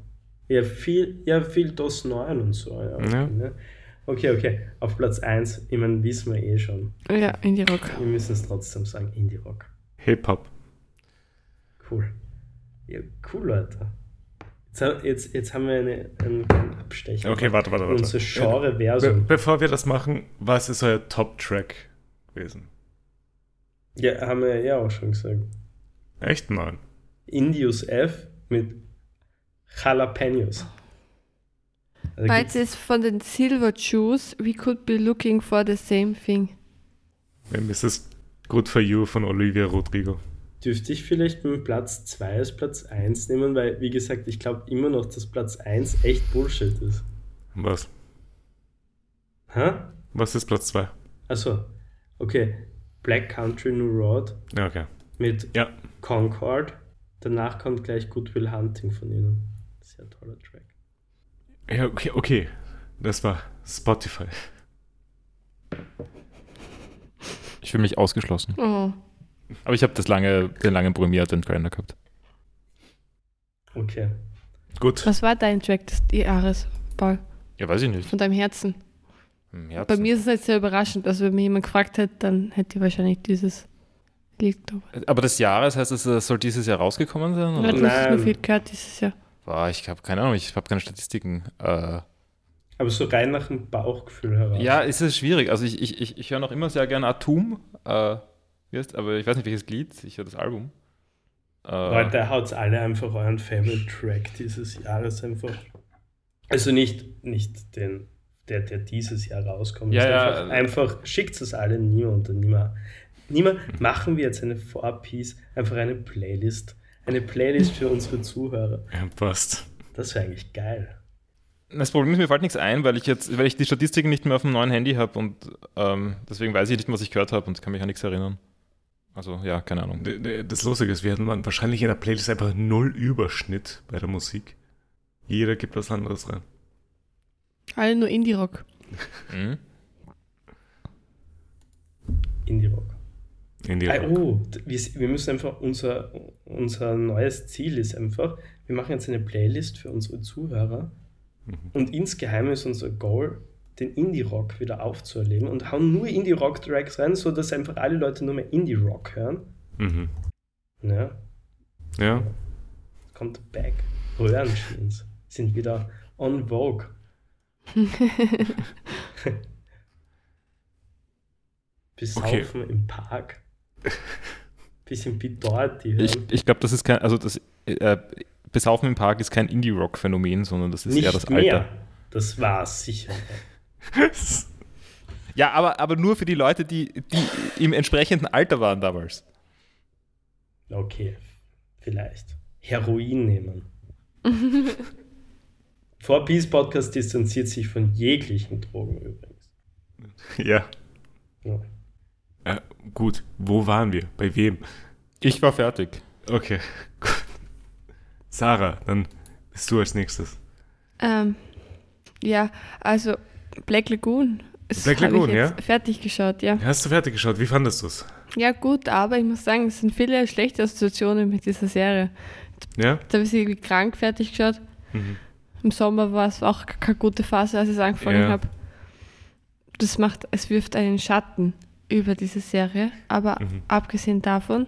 Ja, viel, ja, viel DOS 9 und so. Ja, Ja. Ne? Okay, okay. Auf Platz 1, ich meine, wissen wir eh schon. Ja, Indie-Rock. Wir müssen es trotzdem sagen, Indie-Rock. Hip-Hop. Cool. Ja, cool, Alter. Jetzt, jetzt, jetzt haben wir eine, einen Abstecher. Okay, warte, warte, warte. Unser Be Genre-Versum. bevor wir das machen, was ist euer Top-Track gewesen? Ja, haben wir ja auch schon gesagt. Echt, Mann? Indius F mit Jalapenos. Also gibt's- ist von den Silver Shoes, we could be looking for the same thing. Wem ist es Good for You von Olivia Rodrigo? dürfte ich vielleicht mit Platz 2 als Platz 1 nehmen, weil, wie gesagt, ich glaube immer noch, dass Platz 1 echt Bullshit ist. Was? Hä? Was ist Platz 2? Also, okay. Black Country New Road Ja, okay. mit Ja, Concord. Danach kommt gleich Good Will Hunting von ihnen. Sehr toller Track. ja okay, okay. Das war Spotify. Ich fühle mich ausgeschlossen. Oh. Aber ich habe das lange, den langen Premier den Grinder gehabt. Okay. Gut. Was war dein Track des Jahres, Paul? Ja, weiß ich nicht. Von deinem Herzen? Bei mir ist es jetzt sehr überraschend. Also, wenn mir jemand gefragt hätte, dann hätte ich wahrscheinlich dieses Lied, glaube Aber des Jahres heißt es, es soll dieses Jahr rausgekommen sein? ich. Oder? Ja, du hast Nein. nur viel gehört dieses Jahr. Boah, ich habe keine Ahnung, ich habe keine Statistiken. Äh, Aber so rein nach dem Bauchgefühl heraus. ja, es ist schwierig. Also ich, ich, ich, ich höre noch immer sehr gerne Atom, äh, aber ich weiß nicht welches Lied, ich höre das Album. Äh, Leute, haut alle einfach euren Favorite Track dieses Jahres einfach. Also nicht, nicht den, der, der dieses Jahr rauskommt. Ja, ja, einfach, also- einfach schickt es alle niemand und niemand. Niemand, machen wir jetzt eine Four-Piece, einfach eine Playlist. Eine Playlist für unsere Zuhörer. Ja, passt. Das wäre eigentlich geil. Das Problem ist, mir fällt nichts ein, weil ich jetzt, weil ich die Statistiken nicht mehr auf dem neuen Handy habe und ähm, deswegen weiß ich nicht mehr, was ich gehört habe und kann mich an nichts erinnern. Also ja, keine Ahnung. Das Lustige ist, wir hatten wahrscheinlich in der Playlist einfach null Überschnitt bei der Musik. Jeder gibt was anderes rein. Alle nur Indie-Rock. Mhm. Indie-Rock. In die Ah, oh, wir, wir müssen einfach, unser, unser neues Ziel ist einfach, wir machen jetzt eine Playlist für unsere Zuhörer Mhm. und insgeheim ist unser Goal, den Indie-Rock wieder aufzuerleben und hauen nur Indie-Rock-Tracks rein, sodass einfach alle Leute nur mehr Indie-Rock hören. Mhm. Ja, Ja, kommt back. Röhrenjeans sind wieder on Vogue. <laughs> Besaufen im Park. Bisschen die Ich, ich glaube, das ist kein, also das äh, Besaufen im Park ist kein Indie-Rock-Phänomen, sondern das ist Nicht eher das mehr. Alter. Das war's sicher. <laughs> Ja, aber, aber nur für die Leute, die, die im entsprechenden Alter waren damals. Okay, vielleicht. Heroin nehmen. <laughs> Vor Peace Podcast distanziert sich von jeglichen Drogen übrigens. ja. Ja. Äh, gut, wo waren wir? Bei wem? Ich war fertig. Okay, <laughs> gut. Sarah, dann bist du als nächstes. Ähm, ja, also Black Lagoon. Das Black Lagoon, ja? fertig geschaut, ja. Hast du fertig geschaut? Wie fandest du es? Ja, gut, aber ich muss sagen, es sind viele schlechte Assoziationen mit dieser Serie. Ja? Jetzt habe ich sie irgendwie krank fertig geschaut. Mhm. Im Sommer war es auch keine gute Phase, als ich es angefangen Ja. habe. Das macht, es wirft einen Schatten über diese Serie, aber Mhm. abgesehen davon,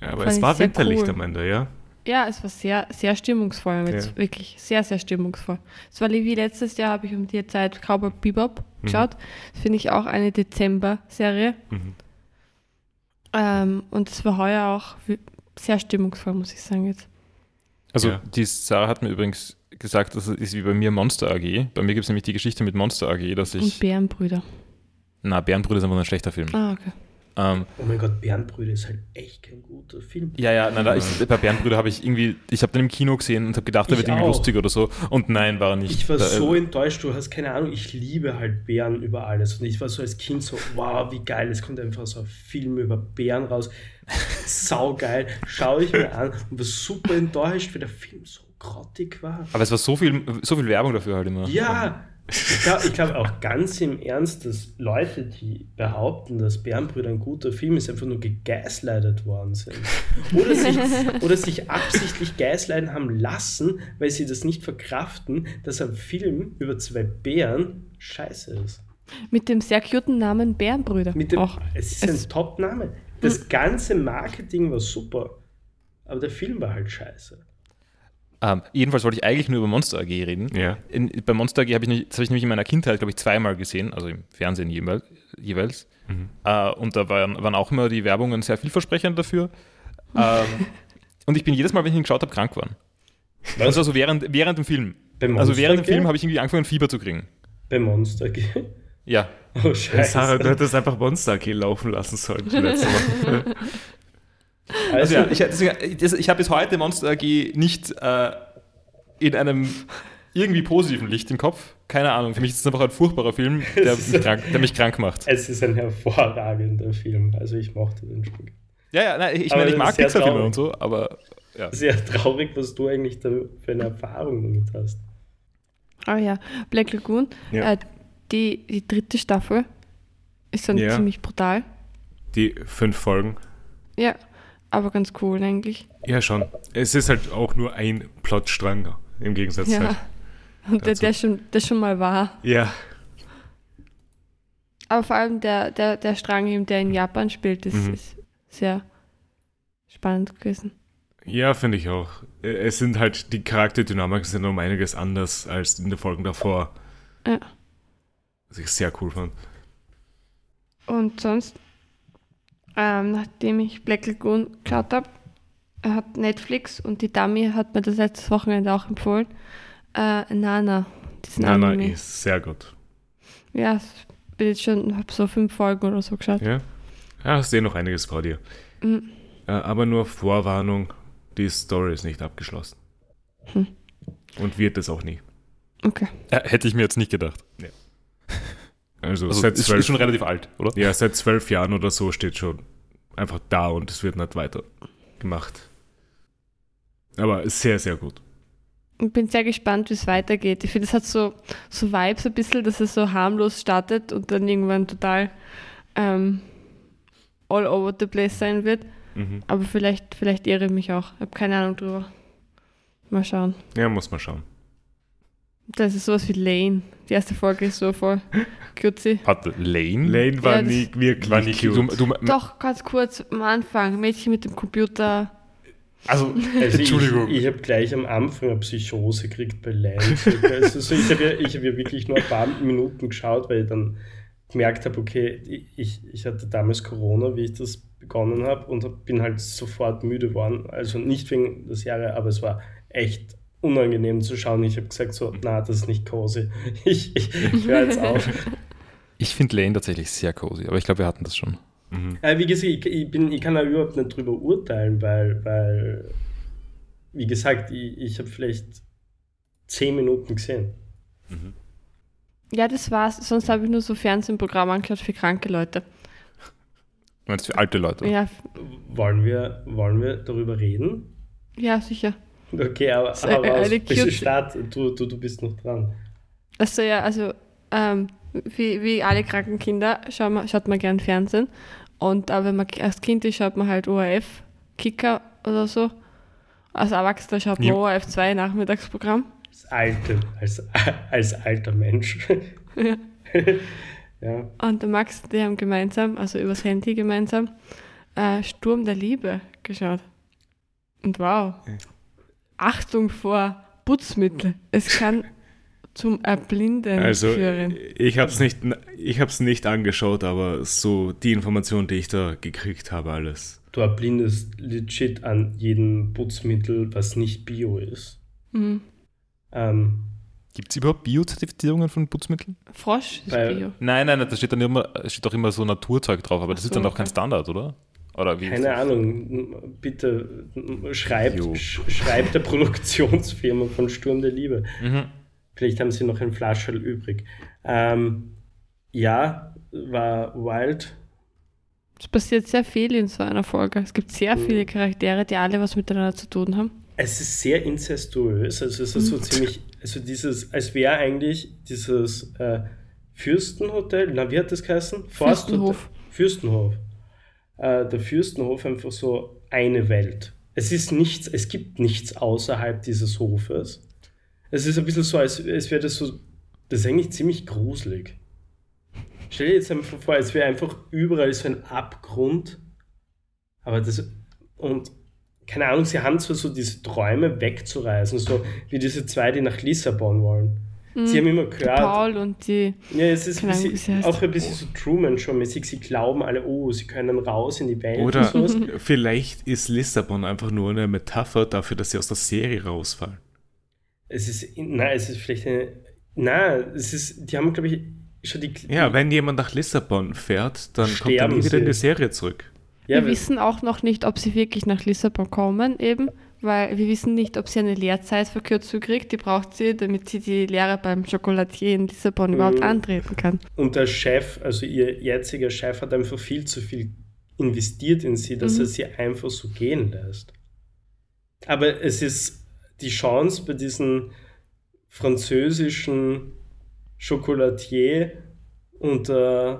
ja aber es war winterlich cool. am Ende, ja? Ja, es war sehr, sehr stimmungsvoll, mit, Ja. wirklich sehr, sehr stimmungsvoll. Es war wie letztes Jahr, habe ich um die Zeit Cowboy Bebop Mhm. geschaut. Das finde ich auch eine Dezember-Serie. Mhm. Ähm, und es war heuer auch sehr stimmungsvoll, muss ich sagen jetzt. Also Ja. die Sarah hat mir übrigens gesagt, das ist wie bei mir Monster AG. Bei mir gibt es nämlich die Geschichte mit Monster AG, dass Und ich. Bärenbrüder. Na, Bärenbrüder ist einfach ein schlechter Film. Ah, okay. Ähm, Oh mein Gott, Bärenbrüder ist halt echt kein guter Film. ja, ja, nein, da, ich, bei Bärenbrüder habe ich irgendwie, ich habe den im Kino gesehen und habe gedacht, der Ich wird irgendwie auch. lustig oder so. Und nein, war er nicht. Ich war Da, äh, so enttäuscht, du hast keine Ahnung, ich liebe halt Bären über alles. Und ich war so als Kind so, wow, wie geil, es kommt einfach so ein Film über Bären raus. Sau geil, schaue ich mir an und war super enttäuscht, weil der Film so grottig war. Aber es war so viel, so viel Werbung dafür halt immer. Ja, ich glaube glaub auch ganz im Ernst, dass Leute, die behaupten, dass Bärenbrüder ein guter Film ist, einfach nur gegaslightet worden sind. Oder sich, oder sich absichtlich gaslighten haben lassen, weil sie das nicht verkraften, dass ein Film über zwei Bären scheiße ist. Mit dem sehr cuten Namen Bärenbrüder. Mit dem, auch. es ist Es- ein Top-Name. Das ganze Marketing war super. aber der Film war halt scheiße. Ähm, jedenfalls wollte ich eigentlich nur über Monster AG reden. Ja. In, bei Monster AG habe ich, nicht- das habe ich nämlich in meiner Kindheit, glaube ich, zweimal gesehen, also im Fernsehen jeweils. jeweils. Mhm. Äh, und da waren, waren auch immer die Werbungen sehr vielversprechend dafür. ähm, <laughs> und ich bin jedes Mal, wenn ich ihn geschaut habe, krank geworden. Was? Also während, während dem Film. Also während dem Film habe ich irgendwie angefangen, Fieber zu kriegen. Bei Monster AG. <laughs> Ja. Oh, scheiße. Sarah, du hättest einfach Monster AG laufen lassen sollen. <laughs> Woche. Also ja, ich, ich habe bis heute Monster AG nicht äh, in einem irgendwie positiven Licht im Kopf. Keine Ahnung, für mich ist es einfach ein furchtbarer Film, <laughs> der mich krank, der mich krank macht. es ist ein hervorragender Film. Also ich mochte den schon. Ja, ja, nein, ich meine, ich mag Pixar-Filme und so, aber ja. Sehr traurig, was du eigentlich da für eine Erfahrung damit hast. Aber ja, Black Lagoon, Ja. äh, die, die dritte Staffel ist dann Ja. ziemlich brutal. Die fünf Folgen. Ja, aber ganz cool eigentlich. Ja, schon. Es ist halt auch nur ein Plotstrang im Gegensatz Ja. halt. <laughs> Und der, dazu. der, schon, der schon mal war. Ja, Aber vor allem der, der, der Strang, eben, der in Japan spielt, ist, Mhm. ist sehr spannend gewesen. ja, finde ich auch. Äh, Es sind halt, die Charakterdynamiken sind um einiges anders als in den Folgen davor. Ja. Was ich sehr cool fand. Und sonst, ähm, nachdem ich Black Lagoon geschaut habe, hat Netflix und die Dummy hat mir das letztes Wochenende auch empfohlen. Äh, Nana. Nana Anime. ist sehr gut. Ja, ich bin jetzt schon, hab so fünf Folgen oder so geschaut. Ja? Ja, hast eh noch einiges vor dir. Mhm. Äh, aber nur Vorwarnung, die Story ist nicht abgeschlossen. Hm. Und wird es auch nie. Okay. Äh, hätte ich mir jetzt nicht gedacht. Also, Also seit ist, ist zwölf, schon relativ alt, oder? ja, seit zwölf Jahren oder so steht schon einfach da und es wird nicht weiter gemacht. Aber ist sehr, sehr gut. Ich bin sehr gespannt, wie es weitergeht. Ich finde, es hat so, so Vibes ein bisschen, dass es so harmlos startet und dann irgendwann total ähm, all over the place sein wird. Mhm. Aber vielleicht, vielleicht irre ich mich auch. Ich habe keine Ahnung drüber. Mal schauen. Ja, muss man schauen. Das ist sowas wie Lane. Die erste Folge ist so voll cutesy. Hat Lane? Lane war Ja, nie wirklich War nicht, du, cute. du, Doch, ganz kurz am Anfang. Mädchen mit dem Computer. also, Also Entschuldigung. Ich, ich habe gleich am Anfang eine Psychose gekriegt bei Line. Also so, ich habe ja, ich hab ja wirklich nur ein paar Minuten geschaut, weil ich dann gemerkt habe, okay, ich, ich hatte damals Corona, wie ich das begonnen habe und hab, bin halt sofort müde geworden. Also nicht wegen des Jahres, aber es war echt unangenehm zu schauen. Ich habe gesagt so, na, das ist nicht cozy. <laughs> Ich, ich, ich höre jetzt auf. <laughs> ich finde Lane tatsächlich sehr cozy, aber ich glaube, wir hatten das schon. Mhm. Äh, wie gesagt, ich, ich, bin, ich kann da überhaupt nicht drüber urteilen, weil, weil wie gesagt, ich, ich habe vielleicht zehn Minuten gesehen. Mhm. Ja, das war's. Sonst habe ich nur so Fernsehprogramme angeschaut für kranke Leute. Du meinst für alte Leute? Ja, Wollen wir, wollen wir darüber reden? ja sicher. <laughs> Okay, aber, aber aus, cute- Start, du, du, du bist noch dran. Also ja, also ähm, wie, wie alle kranken Kinder schaut man, schaut man gern Fernsehen. Und aber wenn man als Kind ist, schaut man halt ORF, Kicker oder so. Als Erwachsener schaut man Ja. ORF 2 Nachmittagsprogramm. Als, alte, als, als alter Mensch. Ja. <laughs> ja. Und der Max, die haben gemeinsam, also übers Handy gemeinsam, äh, Sturm der Liebe geschaut. Und wow. Achtung vor Putzmittel. Es kann zum Erblinden Also, führen. ich habe es nicht, ich hab's nicht angeschaut, aber so die Information, die ich da gekriegt habe, alles. Du erblindest legit an jedem Putzmittel, was nicht Bio ist. Mhm. Ähm, Gibt es überhaupt Bio-Zertifizierungen von Putzmitteln? Frosch ist Bio. Nein, nein, da steht dann immer, steht doch immer so Naturzeug drauf, aber das Ach ist so, dann auch kein okay. Standard, oder? Oder wie? keine? Ahnung, bitte schreibt, sch, schreibt der Produktionsfirma von Sturm der Liebe. Mhm. Vielleicht haben sie noch ein Flascherl übrig. Ähm, ja, war wild. Es passiert sehr viel in so einer Folge. Es gibt sehr Mhm. viele Charaktere, die alle was miteinander zu tun haben. Es ist sehr incestuös. Also es ist so ziemlich, also dieses, als wäre eigentlich dieses äh, Fürstenhotel, na wie hat das geheißen? Forsthotel? Fürstenhof. Fürstenhof. Äh, der Fürstenhof einfach so eine Welt. Es ist nichts, es gibt nichts außerhalb dieses Hofes. Es ist ein bisschen so, als, als wäre das so, das ist eigentlich ziemlich gruselig. Stell dir jetzt einfach vor, es wäre einfach überall so ein Abgrund. Aber das, und keine Ahnung, sie haben zwar so diese Träume wegzureisen, so wie diese zwei, die nach Lissabon wollen. Sie haben immer gehört, Paul und die. ja, es ist Ahnung, bisschen, auch ein bisschen so Truman schon mäßig. Sie glauben alle, oh, sie können raus in die Welt Oder und sowas. <laughs> vielleicht ist Lissabon einfach nur eine Metapher dafür, dass sie aus der Serie rausfallen. Es ist, na, es ist vielleicht eine, na, es ist, die haben, glaube ich, schon die, Ja, wenn jemand nach Lissabon fährt, dann kommt er nie wieder in die Serie zurück. ja, wir wissen auch noch nicht, ob sie wirklich nach Lissabon kommen, eben, weil wir wissen nicht, ob sie eine Lehrzeitverkürzung kriegt. Die braucht sie, damit sie die Lehre beim Chocolatier in Lissabon überhaupt antreten kann. Und der Chef, also ihr jetziger Chef, hat einfach viel zu viel investiert in sie, dass Mhm. er sie einfach so gehen lässt. Aber es ist die Chance bei diesem französischen Chocolatier und, äh,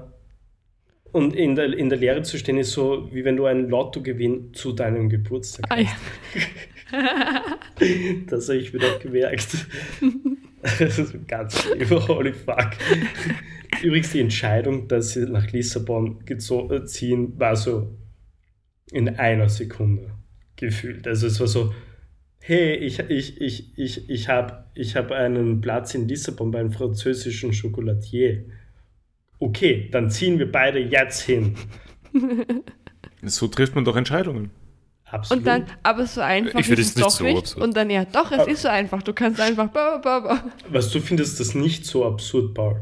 und in, der, in der Lehre zu stehen, ist so, wie wenn du einen Lottogewinn zu deinem Geburtstag Ah, ja. <laughs> <laughs> Das habe ich mir doch gemerkt. Das ist ganz schlimm, holy fuck. Übrigens die Entscheidung, dass sie nach Lissabon äh, ziehen, war so in einer Sekunde gefühlt. Also es war so, hey, ich, ich, ich, ich, ich habe ich hab einen Platz in Lissabon beim französischen Chocolatier. Okay, dann ziehen wir beide jetzt hin. So trifft man doch Entscheidungen. Absolut. Und dann, aber so einfach Ich ist es nicht doch so nicht. absurd. Und dann, ja, doch, es Aber- ist so einfach. Du kannst einfach. Ba, ba, ba. Was, du findest das nicht so absurd, Paul?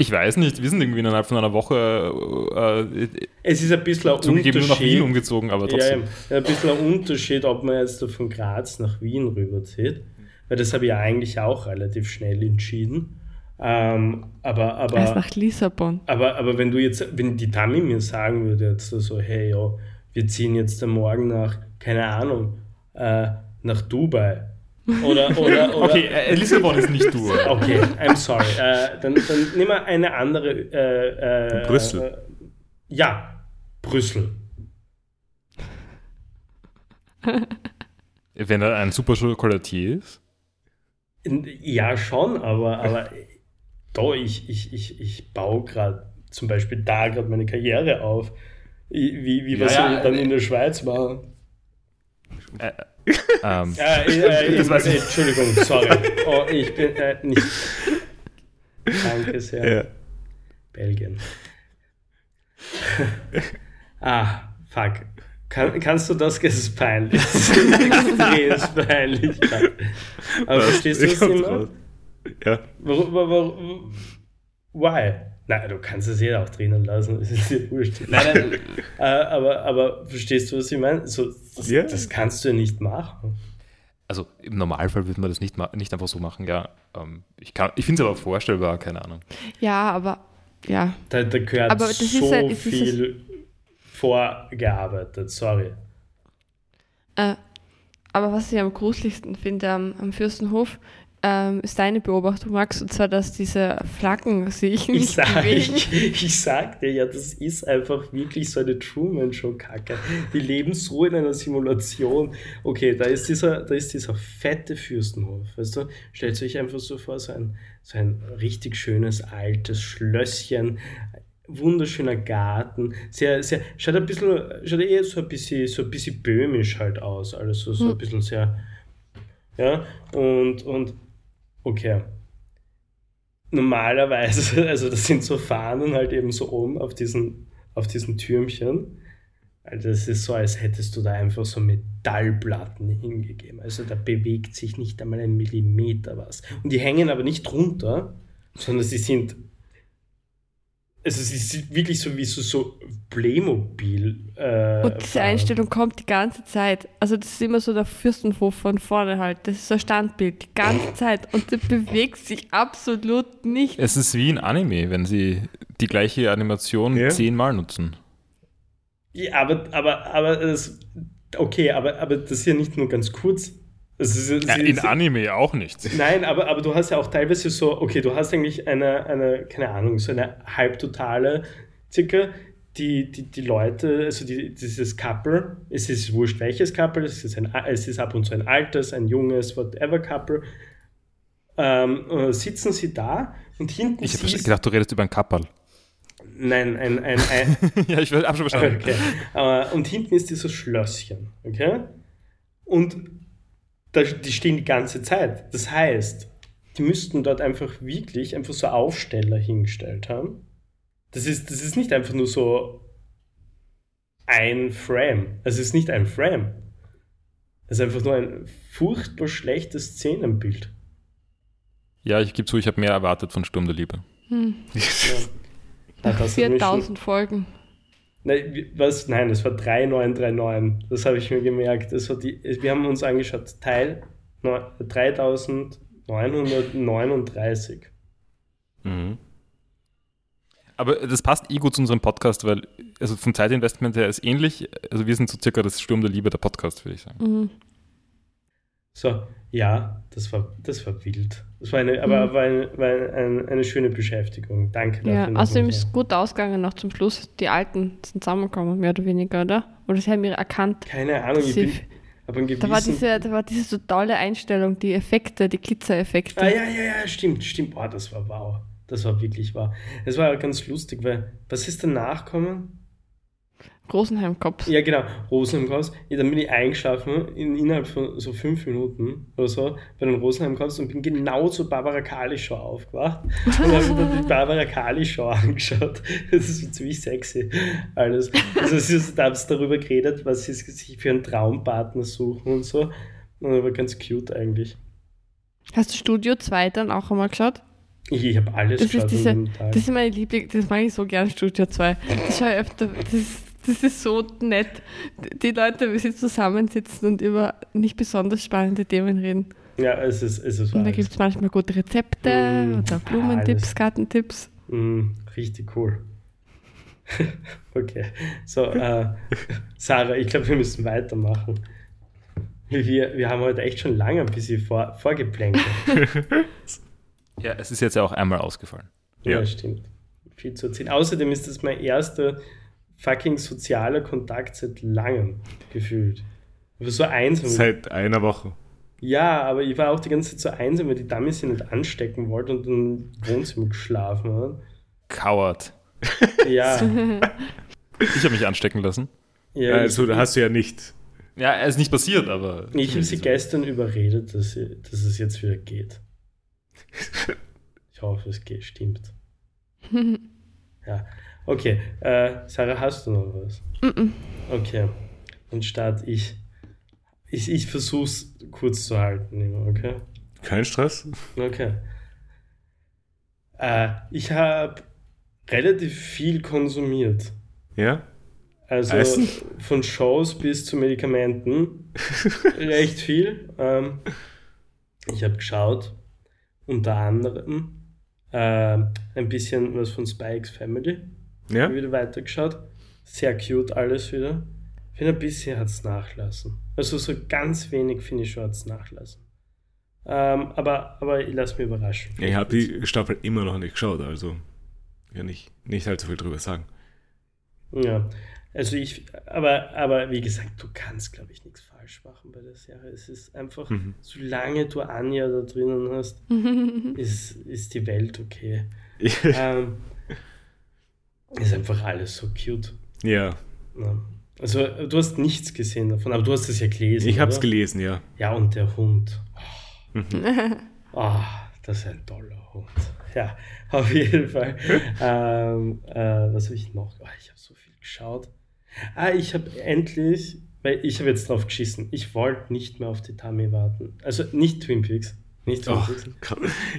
Ich weiß nicht, wir sind irgendwie innerhalb von einer Woche äh, Es ist ein bisschen ein zugegeben nur nach Wien Unterschied. umgezogen, aber Ja, trotzdem. ja, ein bisschen ein Unterschied, ob man jetzt da von Graz nach Wien rüberzieht. Weil das habe ich ja eigentlich auch relativ schnell entschieden. Ähm, aber, Erst aber, nach Lissabon. aber, aber wenn du jetzt, wenn die Tami mir sagen würde, jetzt so, hey, ja, wir ziehen jetzt am Morgen nach, keine Ahnung, äh, nach Dubai. Oder, oder, oder <laughs> Okay, äh, Lissabon ist nicht du. Okay, I'm sorry. Äh, dann, dann nehmen wir eine andere. Äh, äh, Brüssel. Äh, ja, Brüssel. Wenn er ein super Chocolatier ist. Ja, schon, aber, aber da, ich, ich, ich, ich baue gerade zum Beispiel da gerade meine Karriere auf. Wie, wie was Ja, ja, dann äh, in der Schweiz machen? Äh, <laughs> ähm, Äh, <laughs> äh, Das äh, weiß ich. Entschuldigung, sorry. Oh, ich bin äh, nicht. Danke sehr. Ja. Belgien. ah, fuck. Kann, kannst du das? Es <laughs> ist peinlich. Das ist extrem peinlich. Aber verstehst du das Kommt immer? raus. Ja. Warum, warum, why? Nein, du kannst es ja auch drinnen lassen, das ist dir wurscht. nein, nein, <laughs> Äh, aber, aber verstehst du, was ich meine? So, das, Ja. das kannst du ja nicht machen. also im Normalfall würde man das nicht, nicht einfach so machen, ja. Ähm, ich kann, ich finde es aber vorstellbar, keine Ahnung. Ja, aber ja. Da, da gehört Aber das ist so halt- es ist- viel vorgearbeitet, sorry. Äh, aber was ich am gruseligsten finde am, am Fürstenhof, ähm, ist deine Beobachtung, Max, und zwar, dass diese Flaggen sich Ich, nicht sag, bewegen. <laughs> ich, ich sag dir ja, das ist einfach wirklich so eine Truman-Show-Kacke. Die leben so in einer Simulation. Okay, da ist dieser, da ist dieser fette Fürstenhof. Weißt du? Stellt euch einfach so vor, so ein, so ein richtig schönes altes Schlösschen, wunderschöner Garten, sehr, sehr, schaut ein bisschen, schaut eher so ein bisschen, so ein bisschen böhmisch halt aus, alles so, so ein bisschen sehr, ja, und, und, okay, normalerweise, <laughs> also das sind so Fahnen halt eben so oben auf diesen, auf diesen Türmchen. Also das ist so, als hättest du da einfach so Metallplatten hingegeben. Also da bewegt sich nicht einmal ein Millimeter was. Und die hängen aber nicht drunter, sondern sie sind, also sie sind wirklich so wie so, so Playmobil. Äh, Und diese. Einstellung kommt die ganze Zeit. Also das ist immer so der Fürstenhof von vorne halt. Das ist so ein Standbild, die ganze <laughs> Zeit. Und der bewegt sich absolut nicht. Es ist wie ein Anime, wenn sie die gleiche Animation Ja. zehnmal nutzen. Ja, aber, aber, aber das, okay, aber, aber das ist ja nicht nur ganz kurz. Ist, Ja, sie- in sie- Anime auch nicht. Nein, aber, aber du hast ja auch teilweise so, okay, du hast eigentlich eine, eine keine Ahnung, so eine halbtotale circa, die, die, die Leute, also die, dieses Couple, es ist wurscht welches Couple, es ist, ein, es ist ab und zu ein altes, ein junges, whatever Couple, ähm, äh, sitzen sie da und hinten Ich habe gedacht, du redest über ein Kapperl. nein, ein, ein, ein, <laughs> ja, ich habe schon verstanden. Okay. Äh, und hinten ist dieses Schlösschen, okay? Und die stehen die ganze Zeit. Das heißt, die müssten dort einfach wirklich einfach so Aufsteller hingestellt haben. Das ist, das ist nicht einfach nur so ein Frame. Es ist nicht ein Frame. Es ist einfach nur ein furchtbar schlechtes Szenenbild. Ja, ich gebe zu, ich habe mehr erwartet von Sturm der Liebe. Hm. Ja. <laughs> Da hast du mich schon- 4000 Folgen. Nein, was? Nein, das war 3939. Das habe ich mir gemerkt. Das war die, wir haben uns angeschaut, Teil neun- 3939. Mhm. Aber das passt eh gut zu unserem Podcast, weil also vom Zeitinvestment her ist ähnlich. Also wir sind so circa das Sturm der Liebe der Podcast, würde ich sagen. Mhm. So, ja, das war, das war wild. Das war eine, aber Mhm. war, eine, war eine, eine schöne Beschäftigung. Danke Ja, dafür. außerdem nochmal. ist es gut ausgegangen noch zum Schluss. Die Alten sind zusammengekommen, mehr oder weniger, oder? Oder sie haben ihre erkannt. Keine Ahnung, ich Sie- bin, aber gewissen... Da war, diese, da war diese so tolle Einstellung, die Effekte, die Glitzereffekte. Ah, ja, ja, ja, stimmt, stimmt. Boah, das war wow. Das war wirklich wow. Es war ganz lustig, weil, was ist danach gekommen? Rosenheim-Cops. Ja, genau, Rosenheim-Cops. Ja, dann bin ich eingeschlafen in, innerhalb von so fünf Minuten oder so bei den Rosenheim-Cops und bin genau zur Barbara Kali-Show aufgewacht <laughs> und habe mir dann die Barbara Kali-Show angeschaut. Das ist so ziemlich sexy alles. Also ist- da haben sie darüber geredet, was sie sich für einen Traumpartner suchen und so. Und das war ganz cute eigentlich. Hast du Studio 2 dann auch einmal geschaut? Ich, ich habe alles Das ist, geschaut diese, dem Tag. das ist meine Liebling, das mag ich so gern, Studio 2. Das schaue ich öfter, das ist, das ist so nett. Die Leute, wie sie zusammensitzen und über nicht besonders spannende Themen reden. Ja, es ist, es ist Und da gibt es manchmal gute Rezepte Mm, oder Blumentipps, alles. Gartentipps. Mm, richtig cool. <laughs> okay, so, äh, Sarah, ich glaube, wir müssen weitermachen. Wir, wir haben heute echt schon lange ein bisschen vor, vorgeplänkelt. <laughs> Ja, es ist jetzt ja auch einmal ausgefallen. ja. Ja. stimmt. Viel zu erzählen. Außerdem ist das mein erster fucking sozialer Kontakt seit langem gefühlt. Ich war so einsam. Seit einer Woche. Ja, aber ich war auch die ganze Zeit so einsam, weil die Dame sich nicht anstecken wollte und im Wohnzimmer geschlafen hat. Coward. Ja, <laughs> Ich habe mich anstecken lassen. ja also, ich, da hast du ja nicht. Ja, es ist nicht passiert, aber. Ich habe sie gestern überredet, dass, sie, dass es jetzt wieder geht. <laughs> Ich hoffe, es geht, stimmt. <laughs> Ja. Okay, äh, Sarah, hast du noch was? Mm-mm. Okay, dann starte ich. Ich, ich versuche es kurz zu halten, immer, okay? Kein Stress? Okay. Äh, ich habe relativ viel konsumiert. Ja? Also Essen? von Shows bis zu Medikamenten. <laughs> Recht viel. Ähm, ich habe geschaut, unter anderem äh, ein bisschen was von Spikes Family. Ja? Wieder weitergeschaut. Sehr cute alles wieder. Ich finde, ein bisschen hat es nachlassen. Also so ganz wenig finde ich schon hat es nachlassen. Ähm, aber, aber ich lasse mich überraschen. Ich habe die Staffel immer noch nicht geschaut, also kann ich nicht allzu viel drüber sagen. Ja, also ich, aber, aber wie gesagt, du kannst, glaube ich, nichts falsch machen bei der Serie. Es ist einfach, Mhm. solange du Anja da drinnen hast, <laughs> ist, ist die Welt okay. <laughs> ähm, ist einfach alles so cute. ja, Ja. Also, du hast nichts gesehen davon, aber du hast es ja gelesen. ich habe es gelesen, ja. Ja, und der Hund. Mhm. Ah, das ist ein toller Hund. Ja, auf jeden Fall. <laughs> ähm, äh, was habe ich noch? Ah, ich habe so viel geschaut. Ah, ich habe endlich, weil ich habe jetzt drauf geschissen, ich wollte nicht mehr auf die Tami warten. Also nicht Twin Peaks. Nicht Oh,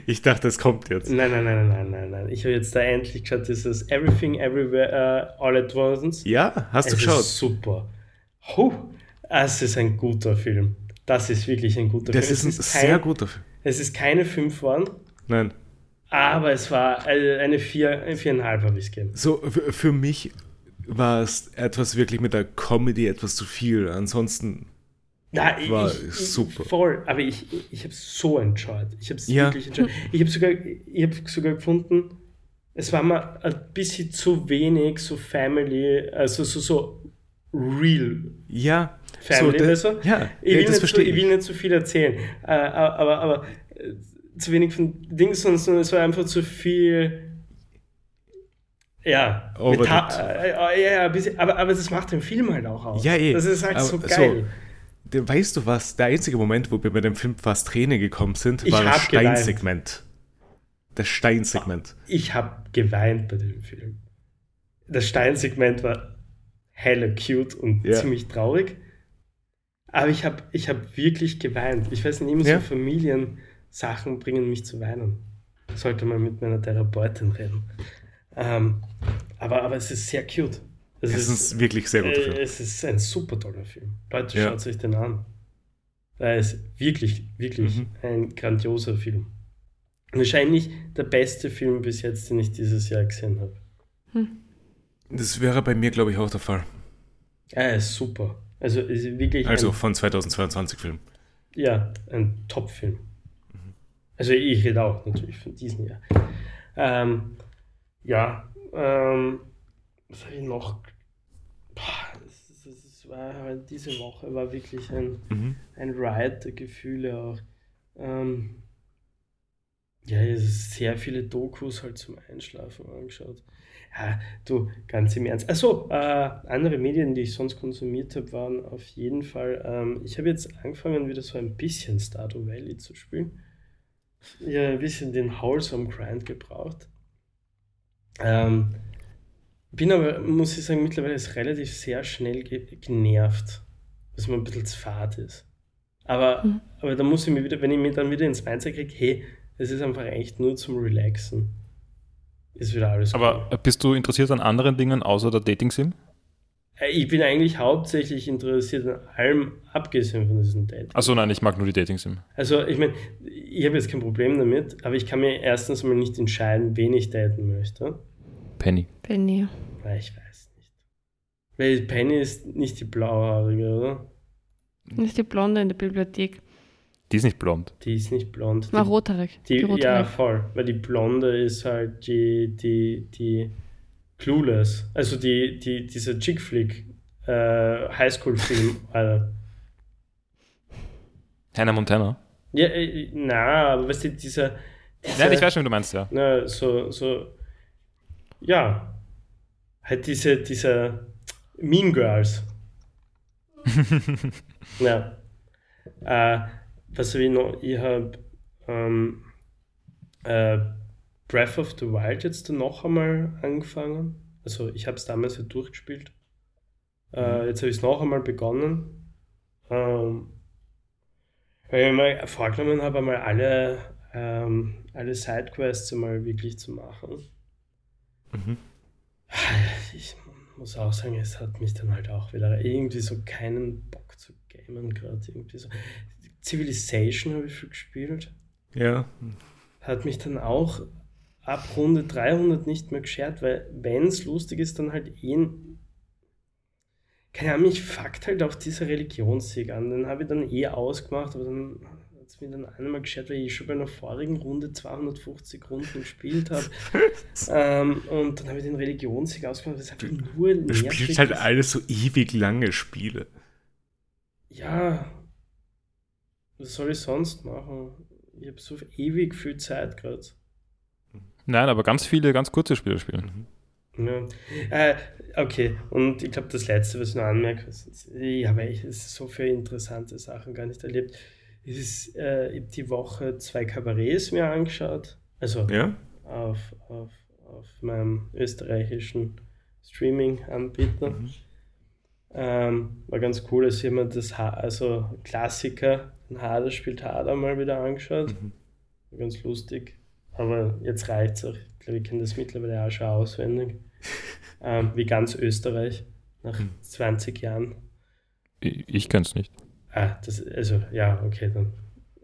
ich dachte, es kommt jetzt. Nein, nein, nein, nein, nein, nein. Ich habe jetzt da endlich geschaut, dieses Everything Everywhere uh, All at Once. Ja, hast du es geschaut? Ist super. Huh, es ist ein guter Film. Das ist wirklich ein guter Das Film. ist ein es sehr kein, guter Film. Es ist keine 5 geworden, Nein, aber es war eine eine vier, eine viereinhalb habe ich es gegeben. so für mich war es etwas wirklich mit der Comedy etwas zu viel. Ansonsten, Ich, War ich, super. Voll, aber ich, ich habe es so enjoyed. Ich habe es Ja. wirklich enjoyed. Ich habe sogar, ich hab sogar gefunden, es war mal ein bisschen zu wenig so Family, also so, so real ja, Family, so, weißt du? ja, Ich will, das nicht zu, verstehe ich will nicht zu viel erzählen, äh, aber, aber äh, zu wenig von Dings, sondern es war einfach zu viel. Ja, äh, äh, ja, ja, ein bisschen, aber, aber das macht den Film halt auch aus. Ja, eh. Das ist halt Aber so so- geil. der, weißt du was? Der einzige Moment, wo wir bei dem Film fast Tränen gekommen sind, Ich war das hab geweint. Steinsegment. Das Steinsegment. Ich habe geweint bei dem Film. Das Steinsegment war hella cute und Ja. ziemlich traurig. Aber ich habe ich hab wirklich geweint. Ich weiß nicht, immer Ja. so Familiensachen bringen mich zu weinen. Sollte mal mit meiner Therapeutin reden. Ähm, aber, aber es ist sehr cute. Es Das ist ein wirklich sehr guter äh, Film. Es ist ein super toller Film. Leute, Ja. schaut euch den an. Er ist wirklich, wirklich Mhm. ein grandioser Film. Wahrscheinlich der beste Film bis jetzt, den ich dieses Jahr gesehen habe. Das wäre bei mir, glaube ich, auch der Fall. Er ist super. Also ist wirklich Also ein, von 2022 Film. ja, ein Top-Film. Also ich rede auch natürlich von diesem Jahr. Ähm, ja, ähm, was habe ich noch? Es war halt diese Woche war wirklich ein, Mhm. ein Ride der Gefühle auch. Ähm, ja, es ist sehr viele Dokus halt zum Einschlafen angeschaut. Ja, du, ganz im Ernst. Achso, äh, andere Medien, die ich sonst konsumiert habe, waren auf jeden Fall, ähm, ich habe jetzt angefangen, wieder so ein bisschen Stardew Valley zu spielen. Ja, ein bisschen den Wholesome Grind gebraucht. Ähm, bin aber, muss ich sagen, mittlerweile ist relativ sehr schnell ge genervt, dass man ein bisschen zu fad ist. Aber, Mhm. aber da muss ich mir wieder, wenn ich mir dann wieder ins Mindset kriege, hey, es ist einfach echt nur zum Relaxen, ist wieder alles Aber äh, bist du interessiert an anderen Dingen außer der Dating-Sim? Äh, Ich bin eigentlich hauptsächlich interessiert an allem, abgesehen von diesem Date. Achso, nein, ich mag nur die Dating-Sim. Also, ich meine, ich habe jetzt kein Problem damit, aber ich kann mir erstens mal nicht entscheiden, wen ich daten möchte. Penny. Penny. Ich weiß nicht. Weil Penny ist nicht die blauhaarige, oder? Ist die Blonde in der Bibliothek. Die ist nicht blond. Die ist nicht blond. War Die, rothaarig. die, Die ja, rothaarig. voll. Weil die blonde ist halt die, die, die Clueless. Also die, die, dieser Chick-Flick äh, Highschool-Film, <laughs> Alter. Hannah Montana. Ja, äh, na, aber weißt du, dieser. dieser Nein, ich weiß schon, wie du meinst, ja. Na, so, so. Ja. Halt diese, dieser Mean Girls. <laughs> ja. Äh, was habe ich noch? Ich habe ähm, äh, Breath of the Wild jetzt noch einmal angefangen. Also ich habe es damals ja durchgespielt. Äh, jetzt habe ich es noch einmal begonnen. Ähm, weil ich mir vorgenommen habe, einmal alle, ähm, alle Sidequests einmal wirklich zu machen. Mhm. Ich muss auch sagen, es hat mich dann halt auch wieder irgendwie so keinen Bock zu gamen gerade. Irgendwie so. Civilization habe ich viel gespielt. Ja. Hat mich dann auch ab Runde 300 nicht mehr geschert, weil wenn es lustig ist, dann halt eh... ein- Keine Ahnung, mich fuckt halt auch dieser Religionssieg an. Den habe ich dann eh ausgemacht, aber dann es mir dann einmal geschert, weil ich schon bei einer vorigen Runde 250 Runden gespielt habe. <laughs> ähm, und dann habe ich den Religionssieg ausgemacht, das ist einfach nur Du spielst halt alles so ewig lange Spiele. Ja, was soll ich sonst machen? Ich habe so ewig viel Zeit gerade. Nein, aber ganz viele, ganz kurze Spiele spielen. Ja. Äh, okay, und ich glaube, das Letzte, was ich noch anmerke, ist, ich habe echt es ist so viele interessante Sachen gar nicht erlebt. Es ist, äh, ich habe die Woche zwei Kabarets mir angeschaut. Also Ja? auf, auf, auf meinem österreichischen Streaming-Anbieter. Mhm. Ähm, war ganz cool, dass jemand das ha also Klassiker, ein Hader spielt Hader mal wieder angeschaut. Mhm. War ganz lustig. Aber jetzt reicht's auch. Ich glaube, ich kenne das mittlerweile auch schon auswendig. <laughs> ähm, wie ganz Österreich nach Mhm. 20 Jahren. Ich, ich könnte es nicht. Ah, das, also, ja, okay, dann.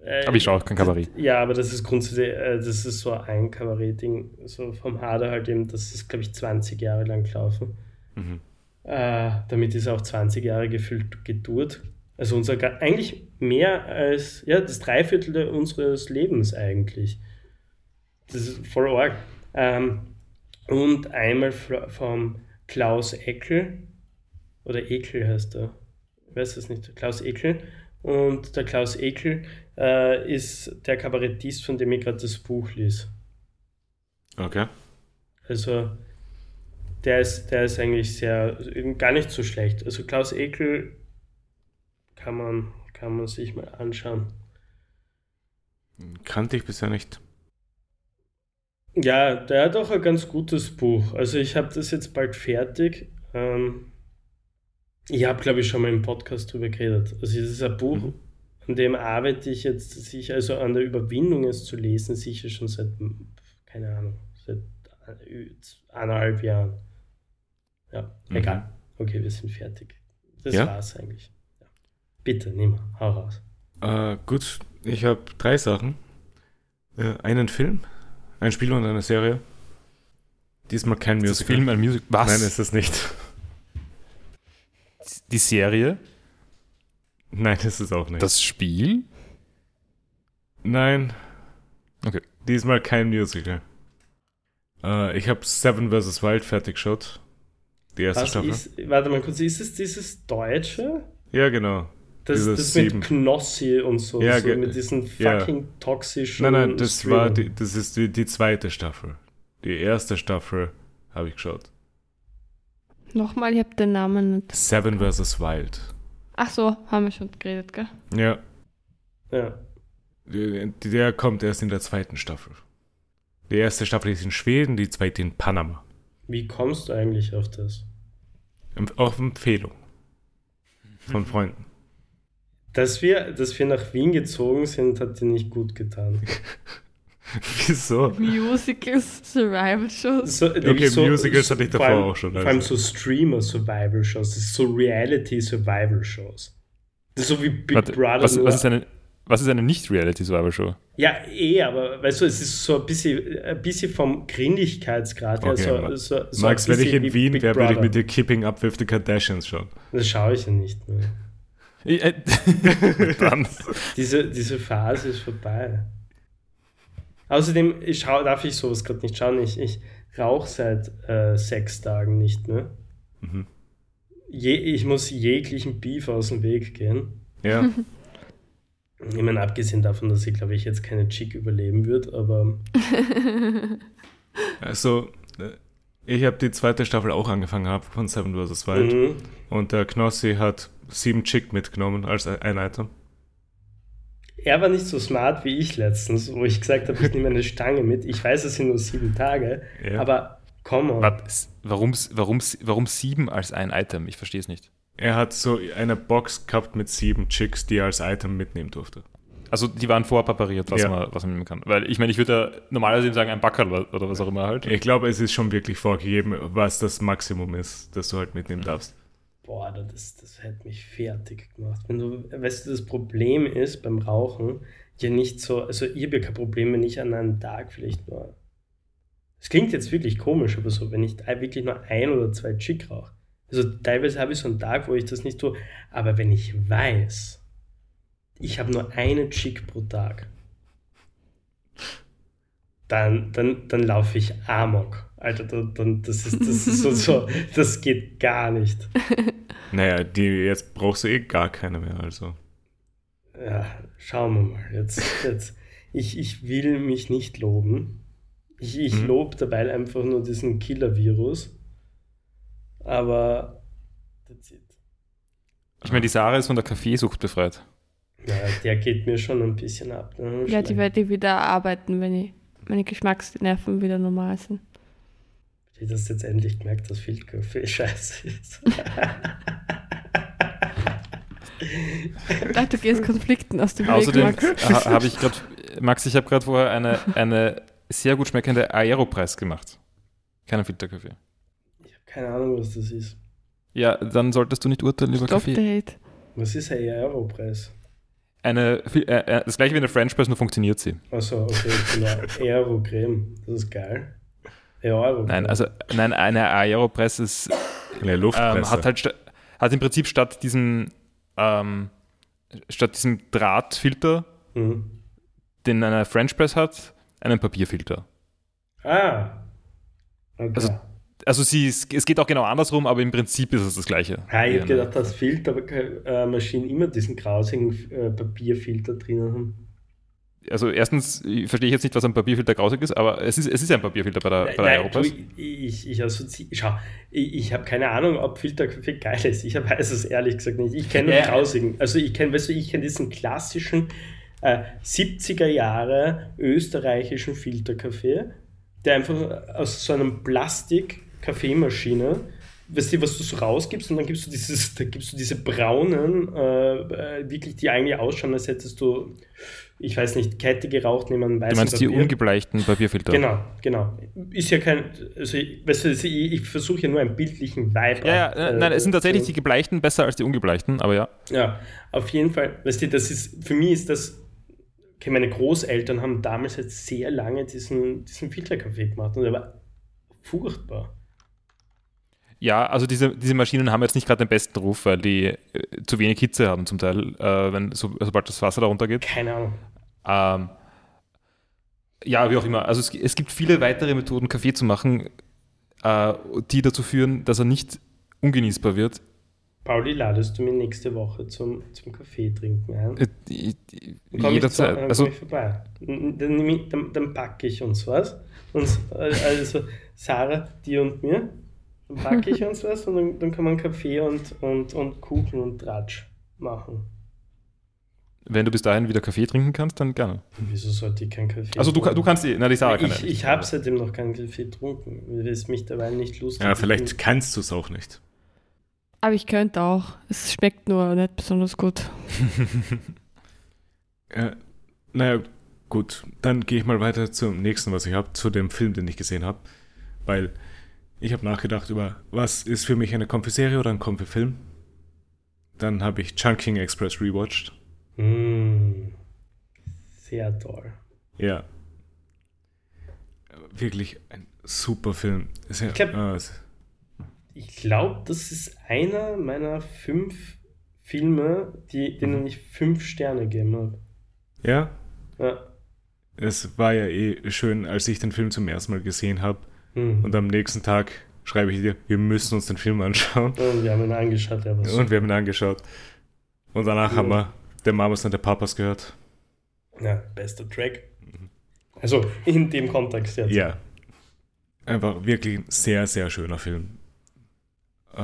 Äh, Aber ich schaue auch kein Kabarett. Ja, aber das ist grundsätzlich, äh, das ist so ein Kabarett-Ding, so vom Hader halt eben, das ist, glaube ich, 20 Jahre lang gelaufen. Mhm. Äh, damit ist auch 20 Jahre gefühlt gedurt. Also unser, eigentlich mehr als, ja, das Dreiviertel unseres Lebens eigentlich. Das ist voll arg. Ähm, und einmal vom Klaus Eckel, oder Ekel heißt er, weiß es nicht, Klaus Ekel. Und der Klaus Ekel äh, ist der Kabarettist, von dem ich gerade das Buch lese. Okay. Also der ist, der ist eigentlich sehr, gar nicht so schlecht. Also Klaus Ekel Kann man, kann man sich mal anschauen. Kannte ich bisher nicht. Ja, der hat auch ein ganz gutes Buch. Also ich habe das jetzt bald fertig. Ähm, ich habe, glaube ich, schon mal im Podcast drüber geredet. Also es ist ein Buch, Mhm. an dem arbeite ich jetzt sicher, also an der Überwindung es zu lesen, sicher schon seit, keine Ahnung, seit eineinhalb Jahren. Ja, Mhm. egal. Okay, wir sind fertig. Das Ja? war's eigentlich. Ja. Bitte, nimm, hau raus. Äh, gut, ich habe drei Sachen. Äh, einen Film, ein Spiel und eine Serie. Diesmal kein Musical. Film, ein Music. Was? Nein, ist es nicht. Die Serie? Nein, ist es auch nicht. Das Spiel? Nein. Okay. Diesmal kein Musical. Äh, ich habe Seven vs. Wild fertig geschaut. Die erste Was Staffel. ist, warte mal kurz, ist es dieses Deutsche? Ja, genau. Das, Dieses das sieben. mit Knossi und so, Ja, so mit diesen ja. fucking toxischen. Nein, nein, das war die, das ist die, die zweite Staffel. Die erste Staffel habe ich geschaut. Nochmal, ich habe den Namen nicht. Seven vs. Wild. Ach so, haben wir schon geredet, gell? Ja, Ja. die- der kommt erst in der zweiten Staffel. Die erste Staffel ist in Schweden, die zweite in Panama. Wie kommst du eigentlich auf das? Auf Empfehlung. Von Freunden. Dass wir, dass wir nach Wien gezogen sind, hat dir nicht gut getan. <laughs> <laughs> Wieso? Musicals, Survival Shows. So, Okay, Musicals hatte ich vor davor allem, auch schon, Vor also. allem so Streamer-Survival-Shows, das ist so Reality-Survival-Shows. Das ist so wie Big Warte, Brother. was, was ist eine, was ist eine Nicht-Reality-Survival-Show? Ja, eh, aber weißt du, es ist so ein bisschen, ein bisschen vom Grindigkeitsgrad her. Okay, so, so, so Max, wenn ich in wie Wien wäre, würde ich mit dir Keeping Up with the Kardashians schauen. Das schaue ich ja nicht mehr. <laughs> Ich, äh. Diese, diese Phase ist vorbei. Außerdem ich schau, darf ich sowas gerade nicht schauen. Ich, ich rauche seit äh, sechs Tagen nicht mehr. Mhm. Je, ich muss jeglichen Beef aus dem Weg gehen. Ja, <laughs> Ich meine, abgesehen davon, dass ich, glaube ich, jetzt keine Chick überleben wird, aber <laughs> also äh, ich habe die zweite Staffel auch angefangen gehabt von Seven vs. Wild. mhm. Und der Knossi hat sieben Chick mitgenommen als ein Item. Er war nicht so smart wie ich letztens, wo ich gesagt habe, ich nehme eine Stange mit. Ich weiß, es sind nur sieben Tage, Ja. aber komm on. Warum, warum, warum sieben als ein Item? Ich verstehe es nicht. Er hat so eine Box gehabt mit sieben Chicks, die er als Item mitnehmen durfte. Also die waren vorpräpariert, was, Ja. man, was man nehmen kann. Weil ich meine, ich würde ja normalerweise eben sagen, ein Backerl oder- oder was auch immer halt. Ich glaube, es ist schon wirklich vorgegeben, was das Maximum ist, das du halt mitnehmen darfst. Boah, das, das hätte mich fertig gemacht. Wenn du, weißt du, das Problem ist beim Rauchen ja nicht so, also ich habe ja kein Problem, wenn ich an einem Tag vielleicht nur. Es klingt jetzt wirklich komisch, aber so, wenn ich wirklich nur ein oder zwei Chick rauche. Also teilweise habe ich so einen Tag, wo ich das nicht tue, aber wenn ich weiß, ich habe nur eine Chick pro Tag, dann, dann, dann laufe ich Amok. Alter, dann, dann, das, ist, das ist so, so, <laughs> das geht gar nicht. Naja, die, jetzt brauchst du eh gar keine mehr, also. Ja, schauen wir mal. Jetzt, jetzt, ich, ich will mich nicht loben. Ich, ich Mhm. lobe dabei einfach nur diesen Killer-Virus. Aber that's it. Ich meine, die Sarah ist von der Kaffeesucht befreit. Ja, der geht mir schon ein bisschen ab. Ne? Ja, die werde ich wieder arbeiten, wenn ich, meine Geschmacksnerven wieder normal sind. Ich das jetzt endlich gemerkt, dass Filterkaffee <laughs> scheiße ist. Ach, du gehst Konflikten aus dem Weg, Außerdem Max. ha, habe ich gerade, Max, ich habe gerade vorher eine, eine sehr gut schmeckende Aeropress gemacht. Keinen Filterkaffee. Ich habe keine Ahnung, was das ist. Ja, dann solltest du nicht urteilen über Stop Kaffee. hate. Was ist ein Aeropress? Eine, äh, äh, das gleiche wie eine French Press, nur funktioniert sie. Achso, okay, genau. Aerocreme. Das ist geil. Aerocreme. Nein, also nein, eine Aeropress ist, Eine Luftpresse. ähm, hat halt hat im Prinzip statt diesem ähm, statt diesem Drahtfilter, Mhm. den eine French Press hat, einen Papierfilter. Ah. Okay. Also- Also sie, ist- es geht auch genau andersrum, aber im Prinzip ist es das Gleiche. Ah, ich Ja, habe gedacht, dass Filtermaschinen immer diesen grausigen äh, Papierfilter drinnen haben. Also erstens verstehe ich jetzt nicht, was ein Papierfilter grausig ist, aber es ist, es ist ein Papierfilter bei der, bei der du, ich, ich, schau, ich, ich habe keine Ahnung, ob Filterkaffee geil ist. Ich weiß es ehrlich gesagt nicht. Ich kenne nur Ja. grausigen. Also ich kenne, weißt du, ich kenne diesen klassischen äh, 70er Jahre österreichischen Filterkaffee, der einfach aus so einem Plastik-Kaffeemaschine, weißt du, was du so rausgibst und dann gibst du dieses, <laughs> da gibst du diese braunen, äh, äh, wirklich, die eigentlich ausschauen, als hättest du, ich weiß nicht, Kette geraucht neben einem weißen Du meinst die Papier. ungebleichten Papierfilter? Genau, genau. Ist ja kein, also, ich- weißt du, ich, ich versuche ja nur einen bildlichen Vibe. Ja, ja, äh, äh, nein, es sind tatsächlich die gebleichten besser als die ungebleichten, aber ja. Ja, auf jeden Fall, weißt du, das ist, für mich ist das, okay, meine Großeltern haben damals jetzt sehr lange diesen, diesen Filterkaffee gemacht und der war furchtbar. Ja, also diese, diese Maschinen haben jetzt nicht gerade den besten Ruf, weil die äh, zu wenig Hitze haben zum Teil, äh, wenn, so, sobald das Wasser darunter geht. Keine Ahnung. Ähm, ja, wie auch immer. Also es, es gibt viele weitere Methoden, Kaffee zu machen, äh, die dazu führen, dass er nicht ungenießbar wird. Pauli, ladest du mir nächste Woche zum, zum Kaffee trinken ein? Äh, die- die- Dann ich, Jederzeit. Also ich vorbei. Dann, dann, dann packe ich uns was. Und, äh, also Sarah, dir und mir. Dann packe ich uns was und dann, dann kann man Kaffee und, und, und Kuchen und Tratsch machen. wenn du bis dahin wieder Kaffee trinken kannst, dann gerne. Wieso sollte ich keinen Kaffee Also du, du kannst die, na die Sarah kann ja Ich, nicht. ich habe seitdem noch keinen Kaffee getrunken, weil es mich dabei nicht lustig Ja, vielleicht kannst du es auch nicht. Aber ich könnte auch. Es schmeckt nur nicht besonders gut. <laughs> Äh, naja, gut. Dann gehe ich mal weiter zum nächsten, was ich habe, zu dem Film, den ich gesehen habe. Weil ich habe nachgedacht über, was ist für mich eine Comfy-Serie oder ein Comfy-Film. Dann habe ich Chunking Express rewatcht. Mm, sehr toll. Ja. Wirklich ein super Film. Ja, Ich glaub- äh, Ich glaube, das ist einer meiner fünf Filme, die, denen ich fünf Sterne gegeben habe. ja, Ja. es war ja eh schön, als ich den Film zum ersten Mal gesehen habe. Hm. Und am nächsten Tag schreibe ich dir, wir müssen uns den Film anschauen. Und wir haben ihn angeschaut, ja, was Und wir haben ihn angeschaut. Und danach Ja. haben wir der Mamas und der Papas gehört. Ja, bester Track. Also in dem Kontext jetzt. Ja. Einfach wirklich ein sehr, sehr schöner Film. Äh,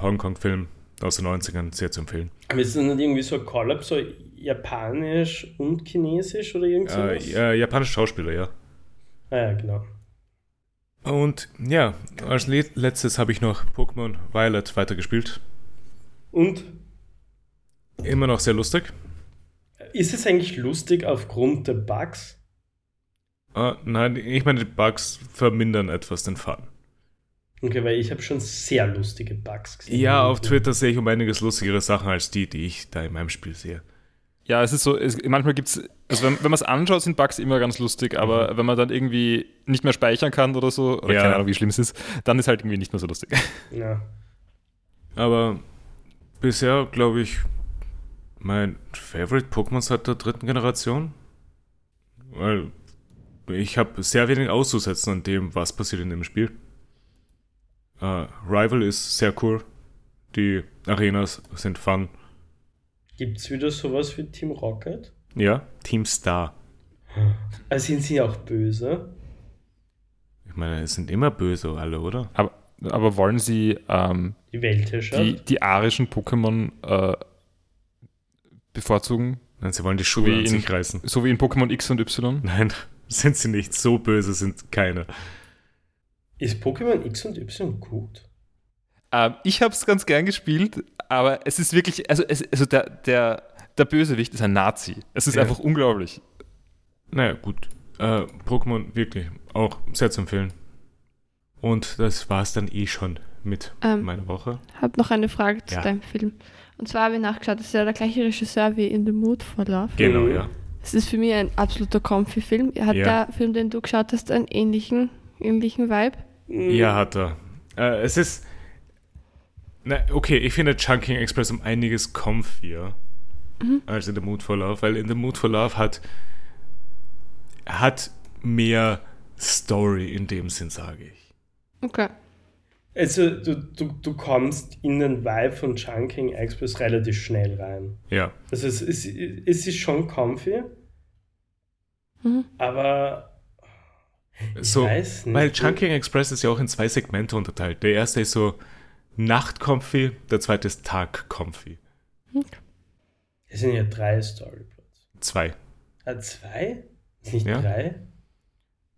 Hongkong-Film aus den 90ern, sehr zu empfehlen. Aber ist das nicht irgendwie so ein Collab, so japanisch und chinesisch oder irgend Äh, sowas? ja, japanischer Schauspieler, ja. Ah, ja, genau. Und ja, als le letztes habe ich noch Pokémon Violet weitergespielt. Und Immer noch sehr lustig. ist es eigentlich lustig aufgrund der Bugs? Äh, nein, ich meine, die Bugs vermindern etwas den Fun. Okay, weil ich habe schon sehr lustige Bugs gesehen. Ja, auf Twitter sehe ich um einiges lustigere Sachen als die, die ich da in meinem Spiel sehe. Ja, es ist so, es, manchmal gibt es, also wenn, wenn man es anschaut, sind Bugs immer ganz lustig, aber wenn man dann irgendwie nicht mehr speichern kann oder so, oder Ja. keine Ahnung, wie schlimm es ist, dann ist halt irgendwie nicht mehr so lustig. <laughs> Ja. Aber bisher, glaube ich, mein Favorite Pokémon seit der dritten Generation. Weil ich habe sehr wenig auszusetzen an dem, was passiert in dem Spiel. Äh, Rival ist sehr cool. Die Arenas sind fun. Gibt es wieder sowas wie Team Rocket? Ja, Team Star. Also sind sie auch böse? Ich meine, es sind immer böse alle, oder? Aber, aber wollen sie ähm, Die Weltherrschaft? die, die arischen Pokémon äh, bevorzugen, Nein, sie wollen die Schuhe an in- sich reißen. so wie in Pokémon X und Y? Nein, <laughs> sind sie nicht. So böse sind keine. Ist Pokémon X und Y gut? Ähm, ich habe es ganz gern gespielt, aber es ist wirklich, also, es, also der, der, der Bösewicht ist ein Nazi. Es ist Ja. einfach unglaublich. Naja, gut. Äh, Pokémon wirklich auch sehr zu empfehlen. Und das war es dann eh schon mit Ähm, meiner Woche. habe noch eine Frage zu Ja. deinem Film. Und zwar habe ich nachgeschaut, das ist ja der gleiche Regisseur wie In the Mood for Love. Genau, ja. Es ist für mich ein absoluter Comfy-Film. Hat Ja. der Film, den du geschaut hast, einen ähnlichen, ähnlichen Vibe? Ja, hat er. Äh, es ist. Na, okay, ich finde Chunking Express um einiges comfier als in The Mood for Love, weil in The Mood for Love hat, hat mehr Story in dem Sinn, sage ich. Okay. Also du, du, du kommst in den Vibe von Chunking Express relativ schnell rein. Ja. Also es ist, es ist schon comfy, Mhm. Aber ich So, weiß nicht. weil Chunking Express ist ja auch in zwei Segmente unterteilt. Der erste ist so Nacht-Comfy, der zweite ist Tag-Comfy. Es sind ja drei Storyplots. Zwei. Ah, zwei? Nicht Ja. drei?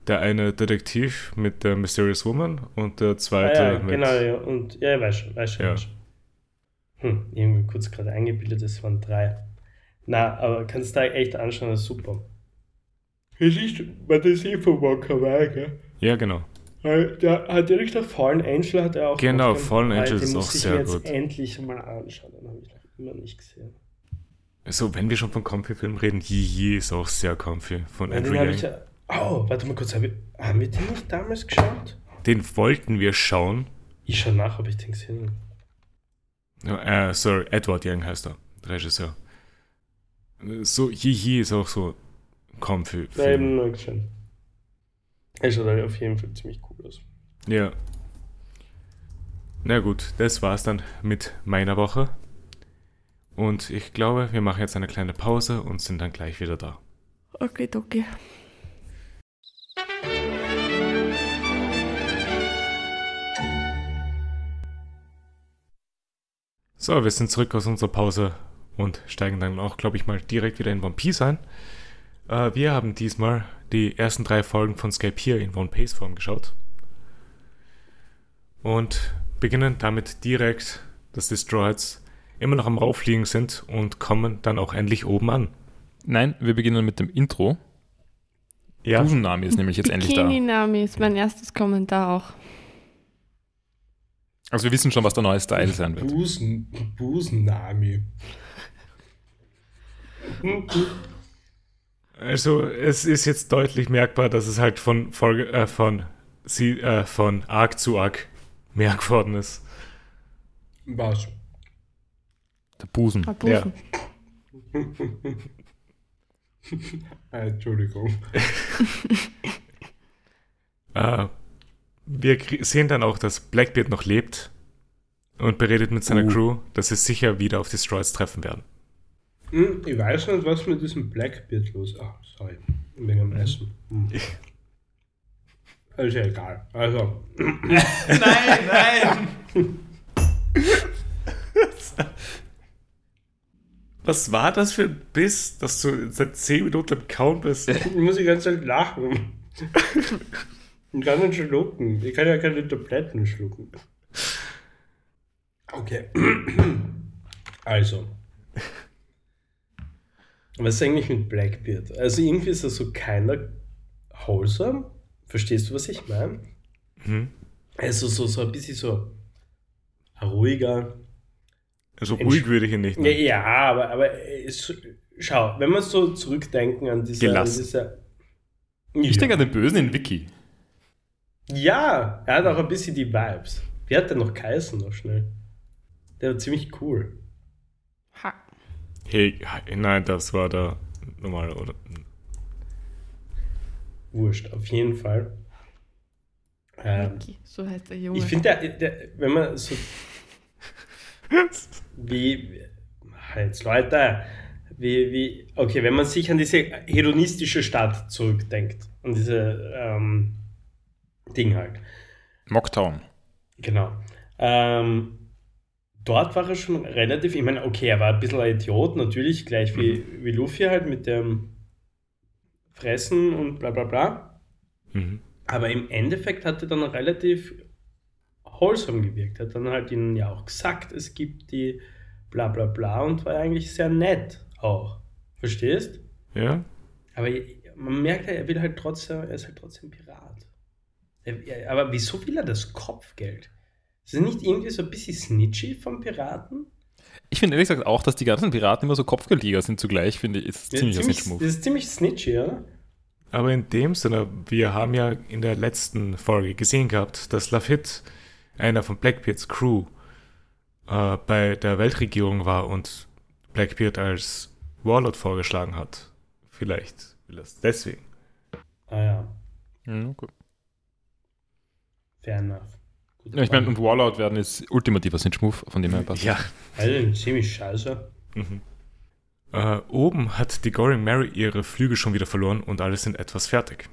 Der eine Detektiv mit der Mysterious Woman und der Ah, zweite ja, mit. genau, ja. Und ja, ich weiß schon, weiß schon. Ja. Weiß schon. Hm, irgendwie kurz gerade eingebildet, es waren drei. Na, aber kannst du da echt anschauen, das ist super. Es ist, weil das eh von Walker Wai, gell? Ja, genau. Weil Der hat ja richtig Fallen Angel hat er auch Genau. Fallen Angel den ist muss auch ich sehr mir jetzt gut. endlich mal anschauen, den habe ich noch immer nicht gesehen. So, wenn wir schon von Comfy-Filmen reden, Yi ist auch sehr comfy von Weil Andrew den habe Yang. ich ja. Oh, warte mal kurz, hab ich, haben wir den nicht damals geschaut? Den wollten wir schauen. Ich schau nach, ob ich den gesehen habe. Ja, Äh, sorry, Edward Yang heißt er, Regisseur. So, Yi ist auch so comfy. Nein, eben nur gesehen. Er schaut halt auf jeden Fall ziemlich cool aus. Ja. Na gut, das war's dann mit meiner Woche. Und ich glaube, wir machen jetzt eine kleine Pause und sind dann gleich wieder da. Okay, okay. So, wir sind zurück aus unserer Pause und steigen dann auch, glaube ich, mal direkt wieder in One Piece ein. Äh, wir haben diesmal die ersten drei Folgen von Skype hier in One Piece Form geschaut. Und beginnen damit direkt, dass die Droids immer noch am Rauffliegen sind und kommen dann auch endlich oben an. Nein, wir beginnen mit dem Intro. Ja, Busenname ist nämlich jetzt endlich da. Bikini Nami ist mein erstes Kommentar auch. Also wir wissen schon, was der neue Style sein wird. Busen, Busennami. <laughs> also es ist jetzt deutlich merkbar, dass es halt von Folge, äh, von, sie, äh, von Arc zu Arc mehr geworden ist. Was? Der Busen. Ah, Busen. Ah, <laughs> Entschuldigung. <laughs> Äh, wir sehen dann auch, dass Blackbeard noch lebt und beredet mit seiner Uh. Crew, dass sie sicher wieder auf die Stroids treffen werden. Hm, ich weiß nicht, was mit diesem Blackbeard los ist. Ah, sorry. Wegen dem Essen. Hm. Ist ja egal. Also, <laughs> Nein, nein! Was war das für ein Biss, dass du seit 10 Minuten am Kauen bist? ich muss die ganze Zeit lachen. Ich kann nicht schlucken. Ich kann ja keine Tabletten schlucken. Okay. Also. Was ist eigentlich mit Blackbeard? Also irgendwie ist er so keiner wholesome. Verstehst du, was ich meine? Mhm. Also so, so ein bisschen so ruhiger. Also ruhig würde ich ihn nicht Ja, nennen. ja aber, aber es, schau, wenn wir so zurückdenken an diese... Gelassen. An diese, Ich ja. denke an den Bösen in Wiki. Ja, er hat auch ein bisschen die Vibes. Wie hat der noch geheißen, noch schnell? Der war ziemlich cool. Hey, nein, das war der normale, oder? Wurscht, auf jeden Fall. Ähm, Vicky, so heißt der Junge. ich finde, der, der, wenn man so wie, jetzt Leute, wie, wie, okay, wenn man sich an diese hedonistische Stadt zurückdenkt, an diese ähm, Ding halt, Mocktown. genau. Ähm, dort war er schon relativ, ich meine, okay, er war ein bisschen ein Idiot, natürlich, gleich wie, wie Luffy halt mit dem Fressen und bla bla bla. Mhm. Aber im Endeffekt hat er dann relativ wholesome gewirkt. Hat dann halt ihnen ja auch gesagt, es gibt die bla bla bla und war eigentlich sehr nett auch. Verstehst? Ja? Aber man merkt, er will halt trotzdem, er ist halt trotzdem Pirat. Er, er, aber wieso will er das Kopfgeld? Ist das nicht irgendwie so ein bisschen snitchy vom Piraten? Ich finde ehrlich gesagt auch, dass die ganzen Piraten immer so Kopfgeldjäger sind zugleich, finde ich, ist ziemlich ein ziemlich, Snitch-Move. das ist ziemlich snitchy, oder? Aber in dem Sinne, wir haben ja in der letzten Folge gesehen gehabt, dass Lafitte einer von Blackbeards Crew äh, bei der Weltregierung war und Blackbeard als Warlord vorgeschlagen hat. Vielleicht will er es deswegen. Ah ja, Ja, okay. fair enough. Ja, ich meine, und Warlord werden ist ultimativer Snitch-Move, von dem her passt. Ja. Also ziemlich scheiße. Mhm. Äh, oben hat die Goring Mary ihre Flügel schon wieder verloren und alle sind etwas fertig.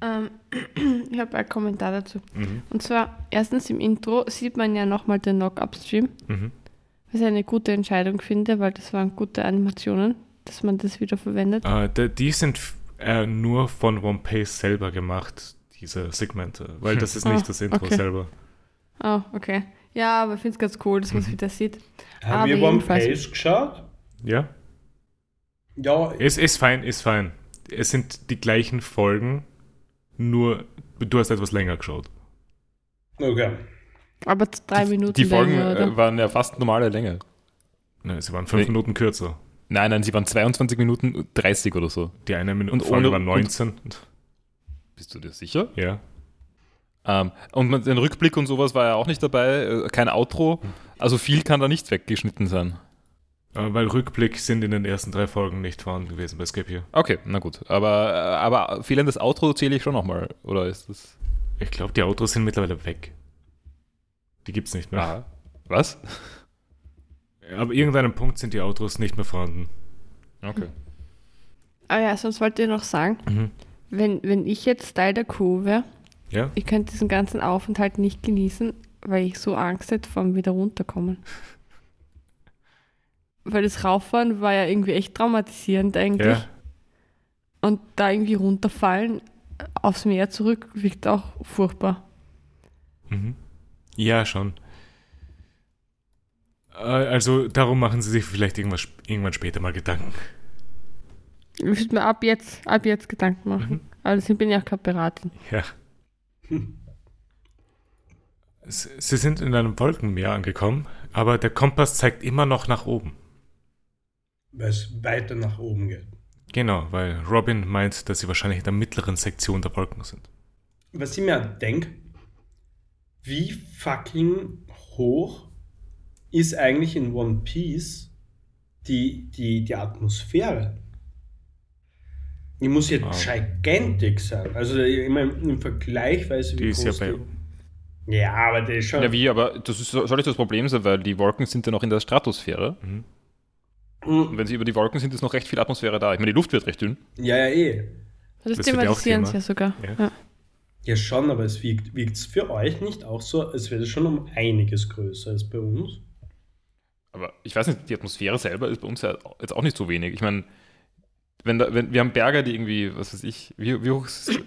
Ähm, <clears throat> ich habe einen Kommentar dazu. Mhm. Und zwar, erstens im Intro sieht man ja nochmal den Knock-Up-Stream, Mhm. was ich eine gute Entscheidung finde, weil das waren gute Animationen, dass man das wieder verwendet. Äh, die sind äh, nur von One Piece selber gemacht, diese Segmente, weil das ist nicht Ah, das Intro okay. selber. Oh, okay. Ja, aber ich finde es ganz cool, dass man es Mhm. wieder sieht. Haben Aber wir One Piece geschaut? Ja, Ja, ist, ist fein, ist fein. Es sind die gleichen Folgen, nur du hast etwas länger geschaut. okay. Aber drei Minuten Die Folgen länger, oder? äh, waren ja fast normale Länge. Ne, sie waren fünf Nee. Minuten kürzer. Nein, nein, sie waren 22 Minuten 30 oder so. Die eine Minute Und Folge ohne- war 19. Bist du dir sicher? ja. Ähm, und den Rückblick und sowas war ja auch nicht dabei, äh, kein Outro. Also viel kann da nicht weggeschnitten sein. Äh, weil Rückblick sind in den ersten drei Folgen nicht vorhanden gewesen bei Escape hier. Okay, na gut. Aber, äh, aber fehlendes Outro zähle ich schon nochmal. Oder ist das. Ich glaube, die Autos sind mittlerweile weg. Die gibt's nicht mehr. Ah. Was? Aber irgendeinem Punkt sind die Autos nicht mehr vorhanden. Okay. Ah ja, sonst wollte ich noch sagen, Mhm. Wenn, wenn ich jetzt Teil der Crew wäre, Ja? ich könnte diesen ganzen Aufenthalt nicht genießen, weil ich so Angst hätte vor dem wieder runterkommen. Weil das Rauffahren war ja irgendwie echt traumatisierend eigentlich. Ja. Und da irgendwie runterfallen aufs Meer zurück wirkt auch furchtbar. Mhm. Ja, schon. Äh, Also darum machen sie sich vielleicht irgendwas, irgendwann später mal Gedanken. Ich würde mir ab jetzt, ab jetzt Gedanken machen. Mhm. Also ich bin ja auch keine Piratin. Ja. Sie sind in einem Wolkenmeer angekommen, aber der Kompass zeigt immer noch nach oben. Weil es weiter nach oben geht. Genau, weil Robin meint, dass sie wahrscheinlich in der mittleren Sektion der Wolken sind. Was ich mir denke, wie fucking hoch ist eigentlich in One Piece die, die, die Atmosphäre? Die muss ja Wow. gigantic sein. Also ich meine, im Vergleich weiß ich, wie Die ist ja groß bei. die... Ja, aber die ist schon... Ja, wie, aber das ist, soll nicht das Problem sein, weil die Wolken sind ja noch in der Stratosphäre. Mhm. Und Mhm. wenn sie über die Wolken sind, ist noch recht viel Atmosphäre da. Ich meine, die Luft wird recht dünn. Ja, ja, eh. Das, Das wird thematisieren sie ja sogar. Ja. Ja. Ja, schon, aber es wiegt es für euch nicht auch so, als wäre es schon um einiges größer als bei uns? Aber ich weiß nicht, die Atmosphäre selber ist bei uns ja jetzt auch nicht so wenig. Ich meine, wenn, da, wenn wir haben Berge, die irgendwie, was weiß ich, wie, wie hoch ist es?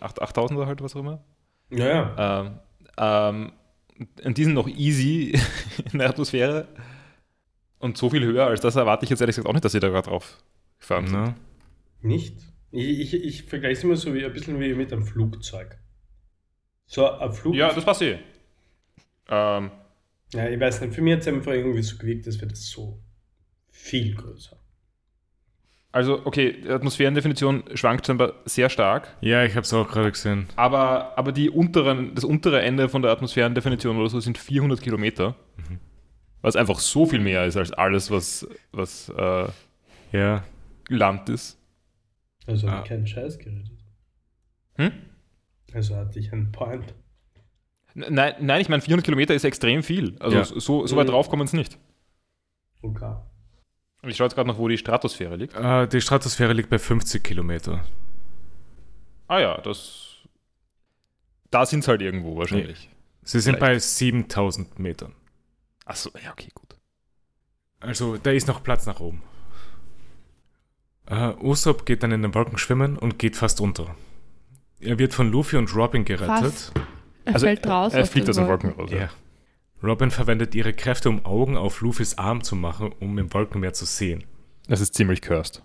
8 8000 oder halt, was auch immer. Ja, ja. Ähm, ähm, und die sind noch easy <laughs> in der Atmosphäre. Und so viel höher als das erwarte ich jetzt ehrlich gesagt auch nicht, dass sie da gerade drauf gefahren sind. Nicht? Ich, ich, ich vergleiche es immer so wie ein bisschen wie mit einem Flugzeug. So ein Flugzeug. Ja, das passt eh. Ähm, Ja, ich weiß nicht, für mich hat es einfach irgendwie so gewirkt, als wäre das so viel größer. Also, okay, die Atmosphärendefinition schwankt scheinbar sehr stark, ja, ich habe es auch gerade gesehen. aber, aber die unteren, das untere Ende von der Atmosphärendefinition oder so sind 400 Kilometer. Mhm. Was einfach so viel mehr ist als alles, was, was äh, Ja, Land ist. Also Ah. keinen Scheiß geredet. Hm? Also hatte ich einen Point. Nein, nein, ich meine, 400 Kilometer ist extrem viel. Also Ja. so, so weit Mhm. drauf kommen es nicht. Okay. Ich schaue jetzt gerade noch, wo die Stratosphäre liegt. äh, die Stratosphäre liegt bei 50 Kilometer. Ah ja, das. Da sind es halt irgendwo wahrscheinlich. Sie sind Vielleicht. bei 7000 Metern. Achso, ja, okay, gut. Also da ist noch Platz nach oben. Äh, Usopp geht dann in den Wolken schwimmen und geht fast unter. Er wird von Luffy und Robin gerettet. Fast. Er Also, fällt raus. Er aus fliegt aus den Wolken. Wolken raus. Ja. Robin verwendet ihre Kräfte, um Augen auf Luffys Arm zu machen, um im Wolkenmeer zu sehen. Das ist ziemlich cursed.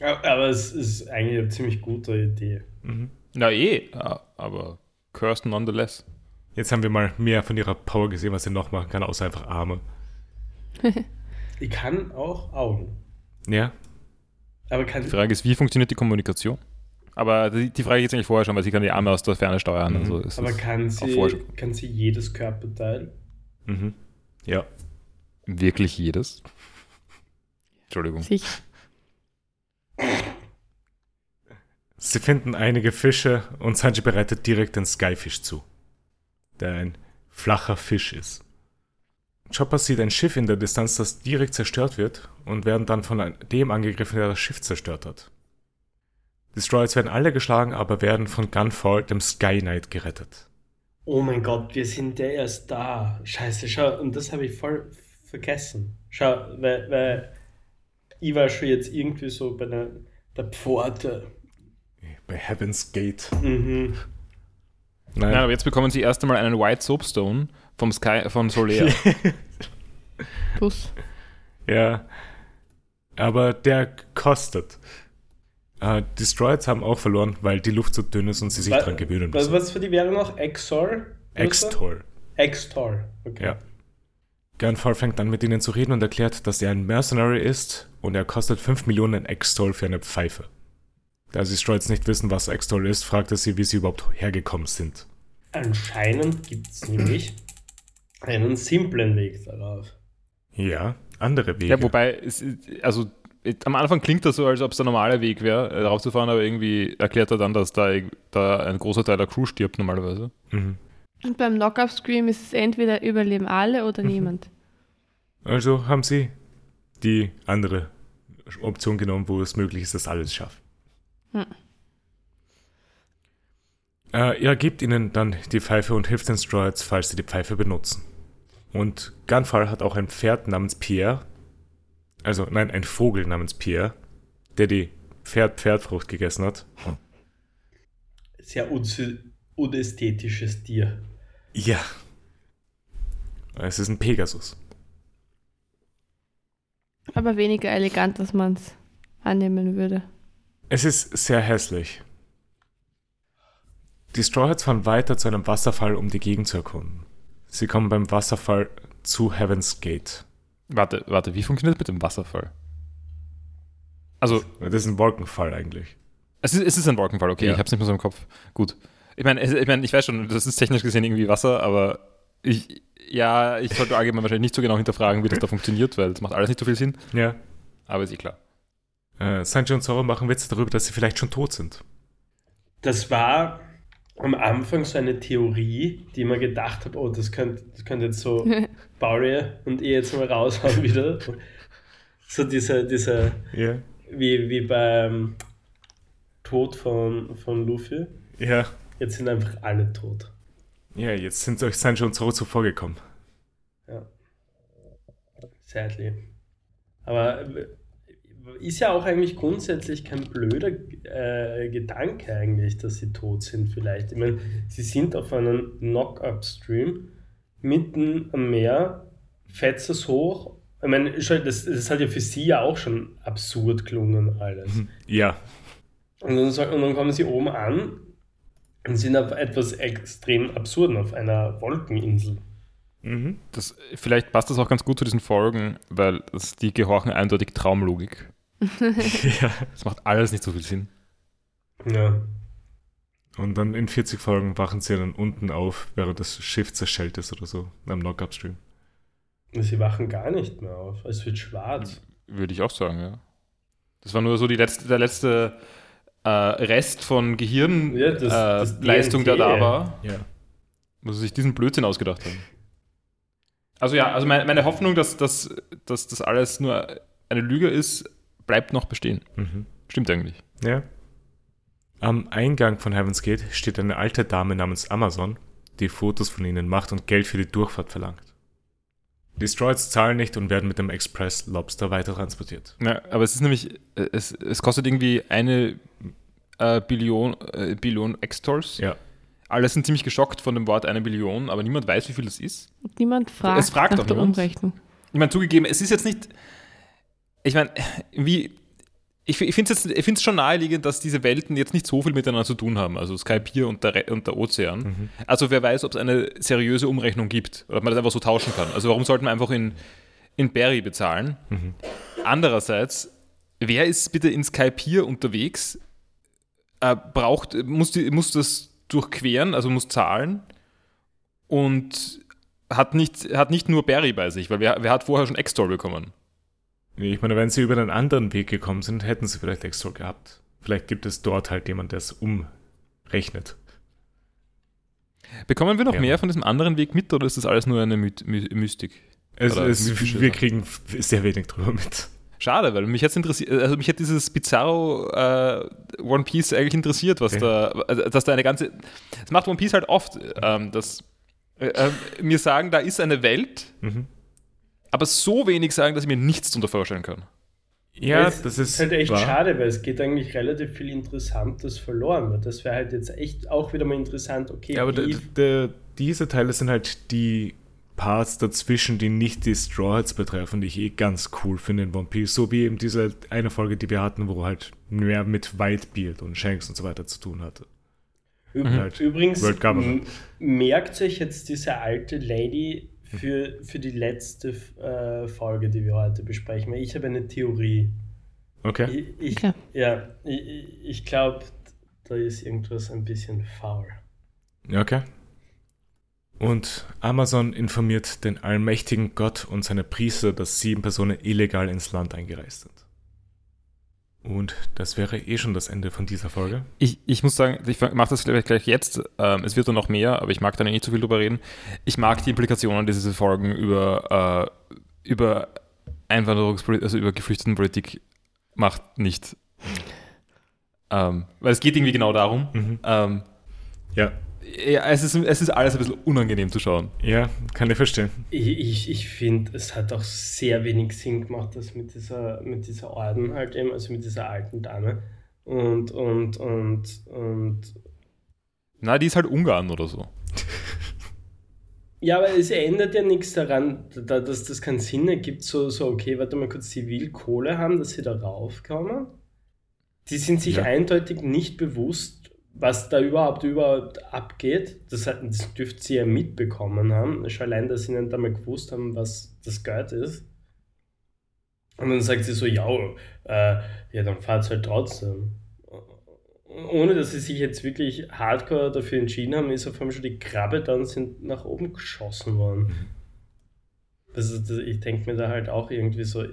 Aber es ist eigentlich eine ziemlich gute Idee. Mhm. Na eh, ja, aber cursed nonetheless. Jetzt haben wir mal mehr von ihrer Power gesehen, was sie noch machen kann, außer einfach Arme. <laughs> Ich kann auch Augen. Ja, Aber kann Die Frage ist, wie funktioniert die Kommunikation? Aber die, die Frage jetzt eigentlich vorher schon, weil sie kann die Arme aus der Ferne steuern. Mhm. Also ist aber es kann sie, kann sie jedes Körperteil? mhm. ja. wirklich jedes? Entschuldigung. Sich. Sie finden einige Fische und Sanji bereitet direkt den Skyfish zu, der ein flacher Fisch ist. Chopper sieht ein Schiff in der Distanz, das direkt zerstört wird und werden dann von dem angegriffen, der das Schiff zerstört hat. Destroyers werden alle geschlagen, aber werden von Gunfall, dem Sky Knight, gerettet. Oh mein Gott, wir sind ja erst da. Scheiße, schau, und das habe ich voll vergessen. Schau, weil, weil ich war schon jetzt irgendwie so bei der, der Pforte. Bei Heaven's Gate. Mhm. Nein, Ja, aber jetzt bekommen sie erst einmal einen White Soapstone vom Sky, von Solea. Bus. <laughs> ja. Aber der kostet. Äh, Destroyers haben auch verloren, weil die Luft so dünn ist und sie sich dran gewöhnen Was, müssen. was für die Währung noch? Exor? Extor. Extor. Okay. Ja. Gunfall fängt an mit ihnen zu reden und erklärt, dass er ein Mercenary ist und er kostet 5 Millionen Extol für eine Pfeife. Da sie Stroids nicht wissen, was Extol ist, fragt er sie, wie sie überhaupt hergekommen sind. Anscheinend gibt es nämlich einen simplen Weg darauf. Ja, andere Wege. ja, wobei, es, ist- also am Anfang klingt das so, als ob es der normale Weg wäre, äh, darauf zu fahren, aber irgendwie erklärt er dann, dass da, da ein großer Teil der Crew stirbt normalerweise. Mhm. Und beim Knockout-Scream ist es entweder überleben alle oder niemand. Also haben sie die andere Option genommen, wo es möglich ist, dass alles schaffen. Hm. Äh, er gibt ihnen dann die Pfeife und hilft den Stroids, falls sie die Pfeife benutzen. Und Gunfall hat auch ein Pferd namens Pierre, also nein, ein Vogel namens Pierre, der die Pferd-Pferdfrucht gegessen hat. Sehr unästhetisches Tier. Ja. Es ist ein Pegasus. Aber weniger elegant, als man es annehmen würde. Es ist sehr hässlich. Die Strawheads fahren weiter zu einem Wasserfall, um die Gegend zu erkunden. Sie kommen beim Wasserfall zu Heaven's Gate. Warte, warte, wie funktioniert das mit dem Wasserfall? Also, Das ist ein Wolkenfall eigentlich. es ist, es ist ein Wolkenfall, okay, Ja. ich hab's nicht mehr so im Kopf. Gut. Ich meine, es- ich, mein, ich weiß schon, das ist technisch gesehen irgendwie Wasser, aber ich, ja, ich sollte allgemein wahrscheinlich nicht so genau hinterfragen, wie das da funktioniert, weil das macht alles nicht so viel Sinn, Ja. aber ist eh klar. Äh, Sanji und Zoro machen Witze darüber, dass sie vielleicht schon tot sind. Das war am Anfang so eine Theorie, die man gedacht hat, oh, das könnte das könnte jetzt so <laughs> Pauli und ich jetzt mal raushauen wieder. So diese, diese Ja. wie, wie beim Tod von, von Luffy. Ja. Jetzt sind einfach alle tot. Ja, jetzt sind euch Sanji und Zoro zuvorgekommen. Ja. Sadly. Aber äh, ist ja auch eigentlich grundsätzlich kein blöder äh, Gedanke eigentlich, dass sie tot sind vielleicht. Ich meine, sie sind auf einem Knock-Up-Stream mitten am Meer, fetzt es hoch. Ich meine, schon, das, das hat ja für sie ja auch schon absurd gelungen alles. Ja. Und dann, und dann kommen sie oben an und sind auf etwas extrem Absurden auf einer Wolkeninsel. Mhm. Das, vielleicht passt das auch ganz gut zu diesen Folgen, weil das, die gehorchen eindeutig Traumlogik. <laughs> ja. Das macht alles nicht so viel Sinn. Ja. Und dann in 40 Folgen wachen sie dann unten auf, während das Schiff zerschellt ist oder so, am Knock-Up-Stream. Sie wachen gar nicht mehr auf. Es wird schwarz. Würde ich auch sagen, ja. Das war nur so die letzte, der letzte äh, Rest von Gehirnleistung, Ja, das- das äh, Leistung, der da war, Ja. wo sie sich diesen Blödsinn ausgedacht haben. Also ja, also meine, meine Hoffnung, dass, dass, dass das alles nur eine Lüge ist, bleibt noch bestehen. Mhm. Stimmt eigentlich. Ja. Am Eingang von Heaven's Gate steht eine alte Dame namens Amazon, die Fotos von ihnen macht und Geld für die Durchfahrt verlangt. Die Stroids zahlen nicht und werden mit dem Express Lobster weiter transportiert. Ja, aber es ist nämlich, es, es kostet irgendwie eine äh, Billion, äh, Billion Extors. Ja. Alle sind ziemlich geschockt von dem Wort eine Billion, aber niemand weiß, wie viel das ist. Und niemand fragt, Es fragt nach doch der niemand. Umrechnung. Ich meine, zugegeben, es ist jetzt nicht. Ich meine, <laughs> wie. Ich, ich finde es schon naheliegend, dass diese Welten jetzt nicht so viel miteinander zu tun haben, also Sky Pier und der, und der Ozean. Mhm. Also wer weiß, ob es eine seriöse Umrechnung gibt oder ob man das einfach so tauschen kann. Also warum sollte man einfach in, in Berry bezahlen? Mhm. Andererseits, wer ist bitte in Sky Pier unterwegs, äh, braucht, muss, die, muss das durchqueren, also muss zahlen und hat nicht, hat nicht nur Barry bei sich, weil wer, wer hat vorher schon X-Store bekommen? Nee, Ich meine, wenn sie über einen anderen Weg gekommen sind, hätten sie vielleicht extra gehabt. Vielleicht gibt es dort halt jemand, der es umrechnet. Bekommen wir noch Ja. mehr von diesem anderen Weg mit oder ist das alles nur eine My My Mystik? Es, es, wir kriegen sehr wenig drüber mit. Schade, weil mich jetzt interessiert, also mich hat dieses Bizarro äh, One Piece eigentlich interessiert, was Okay. da, also, dass da eine ganze, das macht One Piece halt oft, ähm, dass äh, äh, mir sagen, da ist eine Welt, Mhm. Aber so wenig sagen, dass ich mir nichts darunter vorstellen kann. Ja, es das ist halt echt wahr. schade, weil es geht eigentlich relativ viel Interessantes verloren. Das wäre halt jetzt echt auch wieder mal interessant, okay, Ja, aber wie, d- d- diese Teile sind halt die Parts dazwischen, die nicht die Straw Hats betreffen, die ich eh ganz cool finde in One Piece. So wie eben diese eine Folge, die wir hatten, wo halt mehr mit Whitebeard und Shanks und so weiter zu tun hatte. Üb Halt Übrigens, merkt euch jetzt diese alte Lady für, für die letzte äh, Folge, die wir heute besprechen. Weil Ich habe eine Theorie. Okay. Ich, ich, Okay. Ja, ich, ich glaube, da ist irgendwas ein bisschen faul. Okay. Und Amazon informiert den allmächtigen Gott und seine Priester, dass sieben Personen illegal ins Land eingereist sind. Und das wäre eh schon das Ende von dieser Folge. Ich, ich muss sagen, ich mache das gleich, gleich jetzt. Ähm, es wird dann noch mehr, aber ich mag da nicht so viel drüber reden. Ich mag die Implikationen dieser Folgen über, äh, über Einwanderungspolitik, also über Geflüchtetenpolitik macht nicht. Ähm, weil es geht irgendwie genau darum. Mhm. Ähm, Ja, ja, es, ist, es ist alles ein bisschen unangenehm zu schauen. ja, kann ich verstehen. Ich, ich, ich finde, es hat auch sehr wenig Sinn gemacht, das mit dieser, mit dieser Orden halt eben, also mit dieser alten Dame. Und, und, und, und Na, die ist halt Ungarn oder so. Ja, aber es ändert ja nichts daran, da, dass das keinen Sinn ergibt. So, so, okay, warte mal kurz, sie will Kohle haben, dass sie da raufkommen. Die sind sich Ja. eindeutig nicht bewusst, was da überhaupt überhaupt abgeht. Das, hat- das dürfte sie ja mitbekommen haben. Schon allein, dass sie nicht einmal gewusst haben, was das Geld ist. Und dann sagt sie so, ja, äh, ja, dann fahrt halt trotzdem. Ohne dass sie sich jetzt wirklich hardcore dafür entschieden haben, ist auf einmal schon die Krabbe da und sind nach oben geschossen worden. Also das, ich denke mir da halt auch irgendwie so,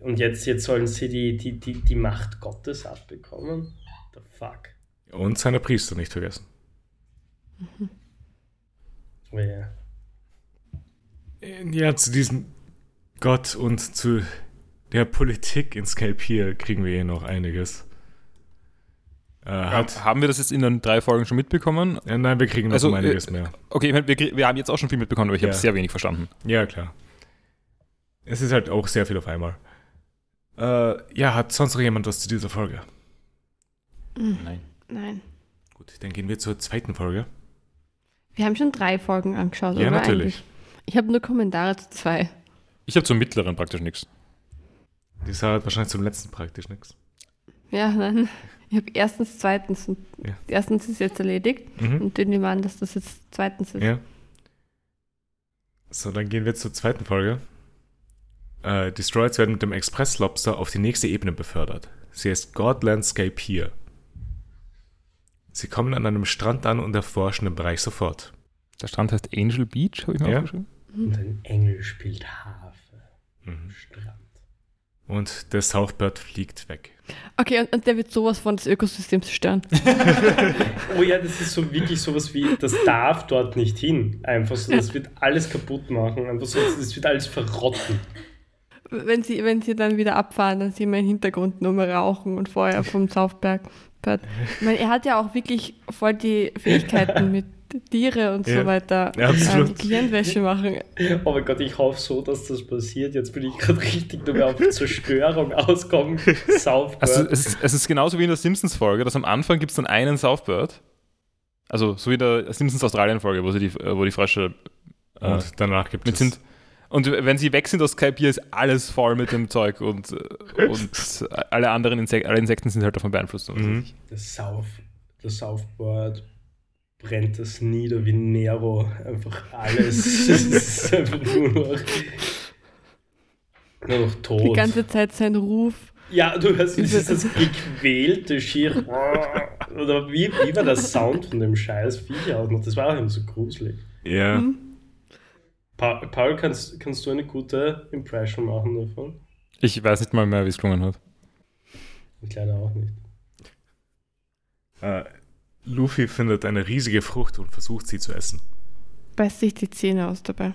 und jetzt, jetzt sollen sie die, die, die, die Macht Gottes abbekommen? The fuck. Und seine Priester nicht vergessen. Oh ja. Ja, zu diesem Gott und zu der Politik in Skalpir kriegen wir eh noch einiges. Äh, hat, Haben wir das jetzt in den drei Folgen schon mitbekommen? ja, nein, wir kriegen noch Also, um einiges äh, mehr. Okay, wir, wir haben jetzt auch schon viel mitbekommen, aber ich Ja. habe sehr wenig verstanden. Ja, klar. Es ist halt auch sehr viel auf einmal. Äh, ja, hat sonst noch jemand was zu dieser Folge? Nein. Nein. Gut, dann gehen wir zur zweiten Folge. Wir haben schon drei Folgen angeschaut, Ja, oder? natürlich. Eigentlich? Ich habe nur Kommentare zu zwei. Ich habe zum mittleren praktisch nichts. Die Sarah hat wahrscheinlich zum letzten praktisch nichts. Ja, nein. <laughs> Ich habe erstens, zweitens und Ja. erstens ist jetzt erledigt Mhm. und den nehme an, dass das jetzt zweitens ist. Ja. So, dann gehen wir zur zweiten Folge. Äh, Destroyers werden mit dem Express-Lobster auf die nächste Ebene befördert. Sie heißt Godlandscape hier. Sie kommen an einem Strand an und erforschen den Bereich sofort. Der Strand heißt Angel Beach, habe ich mir Ja. aufgeschrieben. Und ein Engel spielt Harfe am Mhm. Strand. Und der Southbird fliegt weg. Okay, und, und der wird sowas von das Ökosystem zerstören. <laughs> Oh ja, das ist so wirklich sowas wie, das darf dort nicht hin. Einfach so, das wird alles kaputt machen. Einfach so, das wird alles verrotten. Wenn sie, wenn sie dann wieder abfahren, dann sehen wir im Hintergrund nur mehr Rauchen und Feuer vom Southberg. Ich meine, er hat ja auch wirklich voll die Fähigkeiten <laughs> mit Tiere und Ja. so weiter. Ähm, Gehirnwäsche machen. Oh mein Gott, ich hoffe so, dass das passiert. Jetzt bin ich gerade richtig nur mehr auf Zerstörung <laughs> auskommen. Southbird. Also es ist, es ist genauso wie in der Simpsons-Folge, dass am Anfang gibt es dann einen Southbird. Also so wie in der Simpsons Australien-Folge, wo, sie die, wo die Frösche äh, Und danach gibt mit es sind. Und wenn sie weg sind aus Skype, hier ist alles voll mit dem Zeug und, äh, und <laughs> alle anderen Insek alle Insekten sind halt davon beeinflusst. Mhm. der, South, der Southboard brennt das nieder wie Nero. Einfach alles. <laughs> <laughs> Es ist einfach nur noch, nur noch tot. Die ganze Zeit sein Ruf. Ja, du hörst dieses das gequälte Schier. Oder wie, wie war der Sound von dem scheiß Viech auch noch? Das war auch immer so gruselig. Ja. Mhm. Pa Paul, kannst, kannst du eine gute Impression machen davon? Ich weiß nicht mal mehr, wie es gelungen hat. Ich leider auch nicht. Äh, Luffy findet eine riesige Frucht und versucht sie zu essen. Beißt sich die Zähne aus dabei.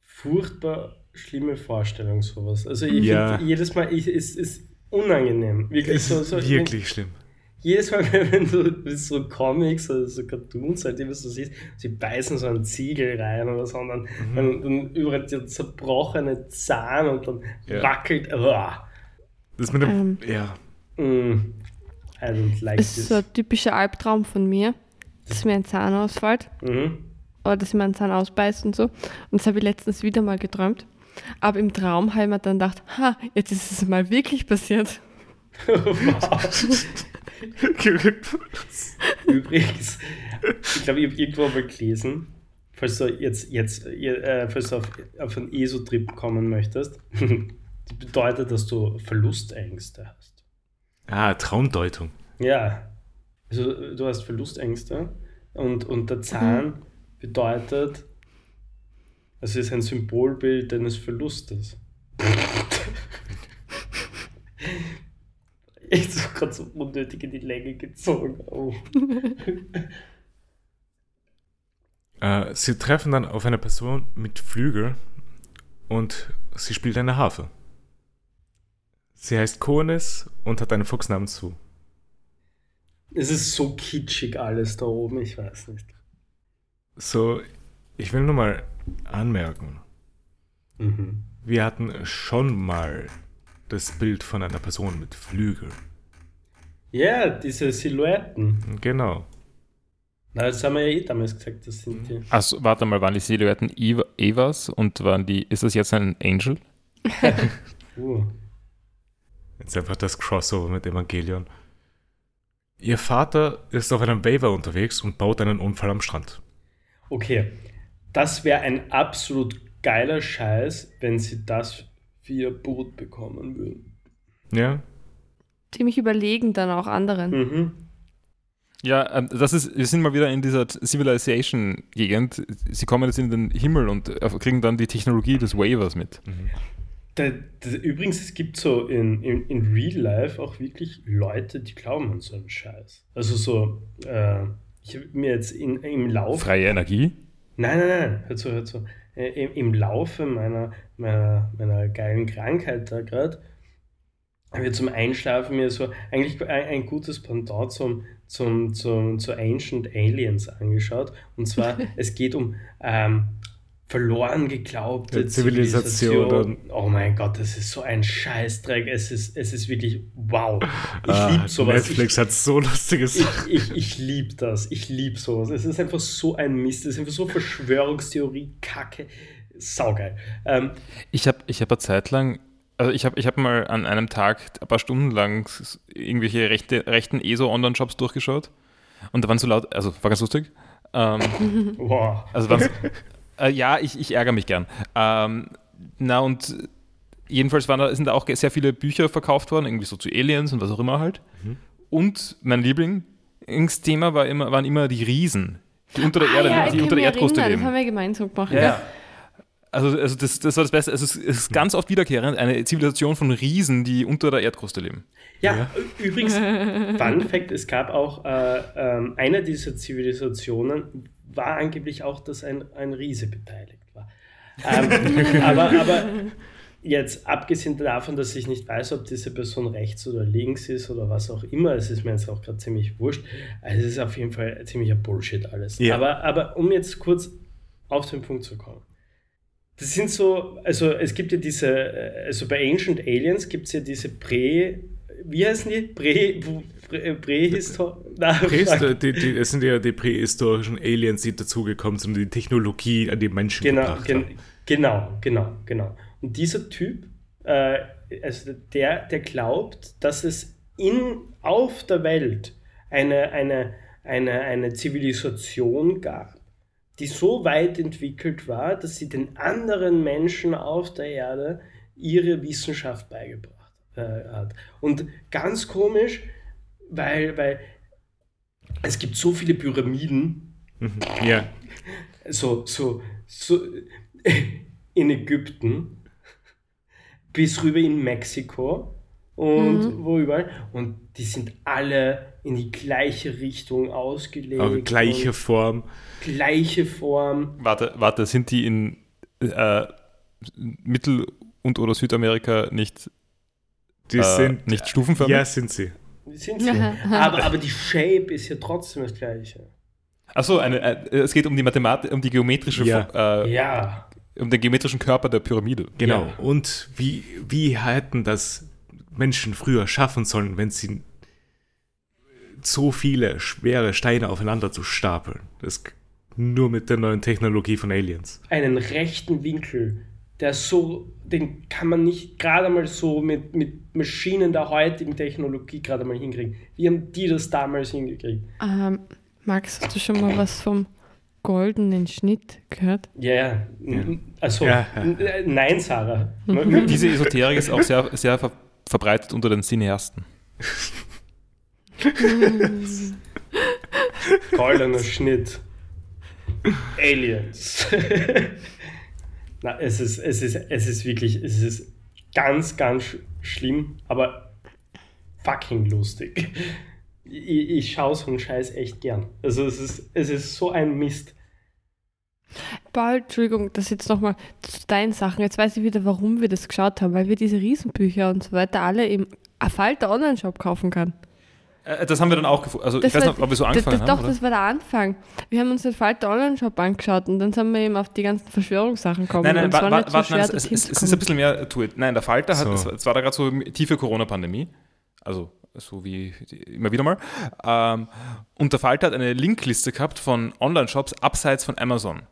Furchtbar schlimme Vorstellung, sowas. Also ich Ja. find, jedes Mal, ich, es ist unangenehm. Wirklich Es so, ist so wirklich schlimm. Jedes Mal, <laughs> wenn du so Comics oder so Cartoons halt immer so siehst, sie beißen so einen Ziegel rein oder so, und dann, Mhm. dann, dann überall der zerbrochene Zahn und dann Ja. wackelt. uah. Das mit dem. Ähm. ja. Mm, I don't like Das ist this. so ein typischer Albtraum von mir, dass mir ein Zahn ausfällt Mhm. oder dass mir ein Zahn ausbeißt und so. Und das habe ich letztens wieder mal geträumt. Aber im Traum habe ich mir dann gedacht, ha, jetzt ist es mal wirklich passiert. <laughs> wow. Übrigens, ich glaube, ich habe irgendwo mal gelesen, falls du jetzt, jetzt äh, falls du auf, auf einen ESO-Trip kommen möchtest, <laughs> die bedeutet, dass du Verlustängste hast. ah, Traumdeutung. Ja, also du hast Verlustängste und, und der Zahn bedeutet, es ist ein Symbolbild deines Verlustes. <laughs> Ich so gerade so unnötig in die Länge gezogen. Oh. <laughs> Äh, sie treffen dann auf eine Person mit Flügel und sie spielt eine Harfe. Sie heißt Konis und hat einen Fuchs namens Sue. Es ist so kitschig alles da oben, ich weiß nicht. So, ich will nur mal anmerken, Mhm. wir hatten schon mal das Bild von einer Person mit Flügel. Ja, diese Silhouetten. Genau. Na, das haben wir ja eh damals gesagt, das sind die. Also, warte mal, waren die Silhouetten Eva, Evas und waren die, ist das jetzt ein Angel? <laughs> Uh. Jetzt einfach das Crossover mit Evangelion. Ihr Vater ist auf einem Waiver unterwegs und baut einen Unfall am Strand. Okay, das wäre ein absolut geiler Scheiß, wenn sie das ihr Boot bekommen würden. Ja? Ziemlich überlegen dann auch anderen. Mhm. Ja, ähm, das ist, wir sind mal wieder in dieser Civilization-Gegend. Sie kommen jetzt in den Himmel und äh, kriegen dann die Technologie des Waivers mit. Da, da, übrigens, es gibt so in, in, in Real Life auch wirklich Leute, die glauben an so einen Scheiß. Also so, äh, ich habe mir jetzt in, im Lauf. Freie Energie? Nein, nein, nein, hör zu, hör zu. Äh, Im, Im Laufe meiner, meiner, meiner geilen Krankheit da gerade, habe ich zum Einschlafen mir so eigentlich ein, ein gutes Pendant zum, zum, zum, zu Ancient Aliens angeschaut. Und zwar, <laughs> es geht um ähm, verloren geglaubte Zivilisation. Zivilisation. Oh mein Gott, das ist so ein Scheißdreck. Es ist, es ist wirklich wow. Ich Ah, liebe sowas. Netflix hat so lustige Sachen. Ich, ich, ich liebe das. Ich liebe sowas. Es ist einfach so ein Mist. Es ist einfach so Verschwörungstheorie, Kacke. Saugeil. Ähm, Ich habe ich hab eine Zeit lang, also ich habe ich hab mal an einem Tag ein paar Stunden lang irgendwelche rechte, rechten ESO-Online-Shops durchgeschaut und da waren so laut, also war ganz lustig. Ähm, <laughs> wow. also waren äh, ja, ich, ich ärgere mich gern. Ähm, na und jedenfalls waren da, sind da auch sehr viele Bücher verkauft worden, irgendwie so zu Aliens und was auch immer halt. Und mein Lieblingsthema war immer, waren immer die Riesen, die unter der Ah, Erde, ja, die unter der Erdkruste leben. Das haben wir gemeinsam gemacht. Ja, ja. Also, also das, das war das Beste. Also es ist ganz oft wiederkehrend eine Zivilisation von Riesen, die unter der Erdkruste leben. Ja, übrigens, <laughs> Fun Fact: Es gab auch äh, ähm, eine dieser Zivilisationen, war angeblich auch, dass ein, ein Riese beteiligt war. Ähm, <laughs> aber, aber jetzt, abgesehen davon, dass ich nicht weiß, ob diese Person rechts oder links ist oder was auch immer, es ist mir jetzt auch gerade ziemlich wurscht. Also es ist auf jeden Fall ziemlicher Bullshit alles. Ja. Aber, aber um jetzt kurz auf den Punkt zu kommen. Das sind so, also es gibt ja diese, äh, also bei Ancient Aliens gibt es ja diese Prä, wie heißen die? Prä, Prä, Prähistor... Na, Prähisto <laughs> die, die, es sind ja die prähistorischen Aliens, die dazugekommen sind und die Technologie an die Menschen Genau, gebracht gen, haben. genau, genau, genau. Und dieser Typ, äh, also der, der glaubt, dass es in, auf der Welt eine, eine, eine, eine Zivilisation gab, die so weit entwickelt war, dass sie den anderen Menschen auf der Erde ihre Wissenschaft beigebracht äh, hat. Und ganz komisch, weil, weil es gibt so viele Pyramiden, Mhm. Ja, so, so, so <laughs> in Ägypten bis rüber in Mexiko und wo überall. Und die sind alle in die gleiche Richtung ausgelegt. aber gleiche Form. gleiche Form. Warte, warte, sind die in, äh, Mittel- und oder Südamerika nicht, Die äh, sind. nicht stufenförmig? Ja, sind sie. Sind sie. aber, aber die Shape ist ja trotzdem das gleiche. Achso, eine, äh, es geht um die Mathematik, um die geometrische, Ja. äh, Ja. um den geometrischen Körper der Pyramide. Genau. Ja. Und wie, wie hätten das Menschen früher schaffen sollen, wenn sie so viele schwere Steine aufeinander zu stapeln? Das nur mit der neuen Technologie von Aliens. Einen rechten Winkel, der so, den kann man nicht gerade mal so mit, mit Maschinen der heutigen Technologie gerade mal hinkriegen. Wie haben die das damals hingekriegt? Ähm, Max, hast du schon mal was vom goldenen Schnitt gehört? Ja, ja. Also, Ja, ja. äh, nein, Sarah. Diese Esoterik ist auch sehr, sehr ver verbreitet unter den Cineasten. <laughs> Goldener Schnitt. Aliens. <laughs> Na, es ist, es ist, es ist wirklich, es ist ganz, ganz sch- schlimm, aber fucking lustig. Ich, ich schaue so einen Scheiß echt gern. Also es ist, es ist so ein Mist. Paul, Entschuldigung, das jetzt nochmal zu deinen Sachen. Jetzt weiß ich wieder, warum wir das geschaut haben, weil wir diese Riesenbücher und so weiter alle im Falter Online-Shop kaufen kann. Äh, das haben wir dann auch gefunden. Also ich weiß war- nicht, ob wir so das, angefangen das, haben. Doch, oder? das war der Anfang. Wir haben uns den Falter Online-Shop angeschaut und dann sind wir eben auf die ganzen Verschwörungssachen gekommen. Nein, nein, es so warte, schwer, nein, es, es, es ist ein bisschen mehr to it. Nein, der Falter hat, So. es, war- es war da gerade so tiefe Corona-Pandemie, also so wie immer wieder mal. Ähm, und der Falter hat eine Linkliste gehabt von Online-Shops abseits von Amazon.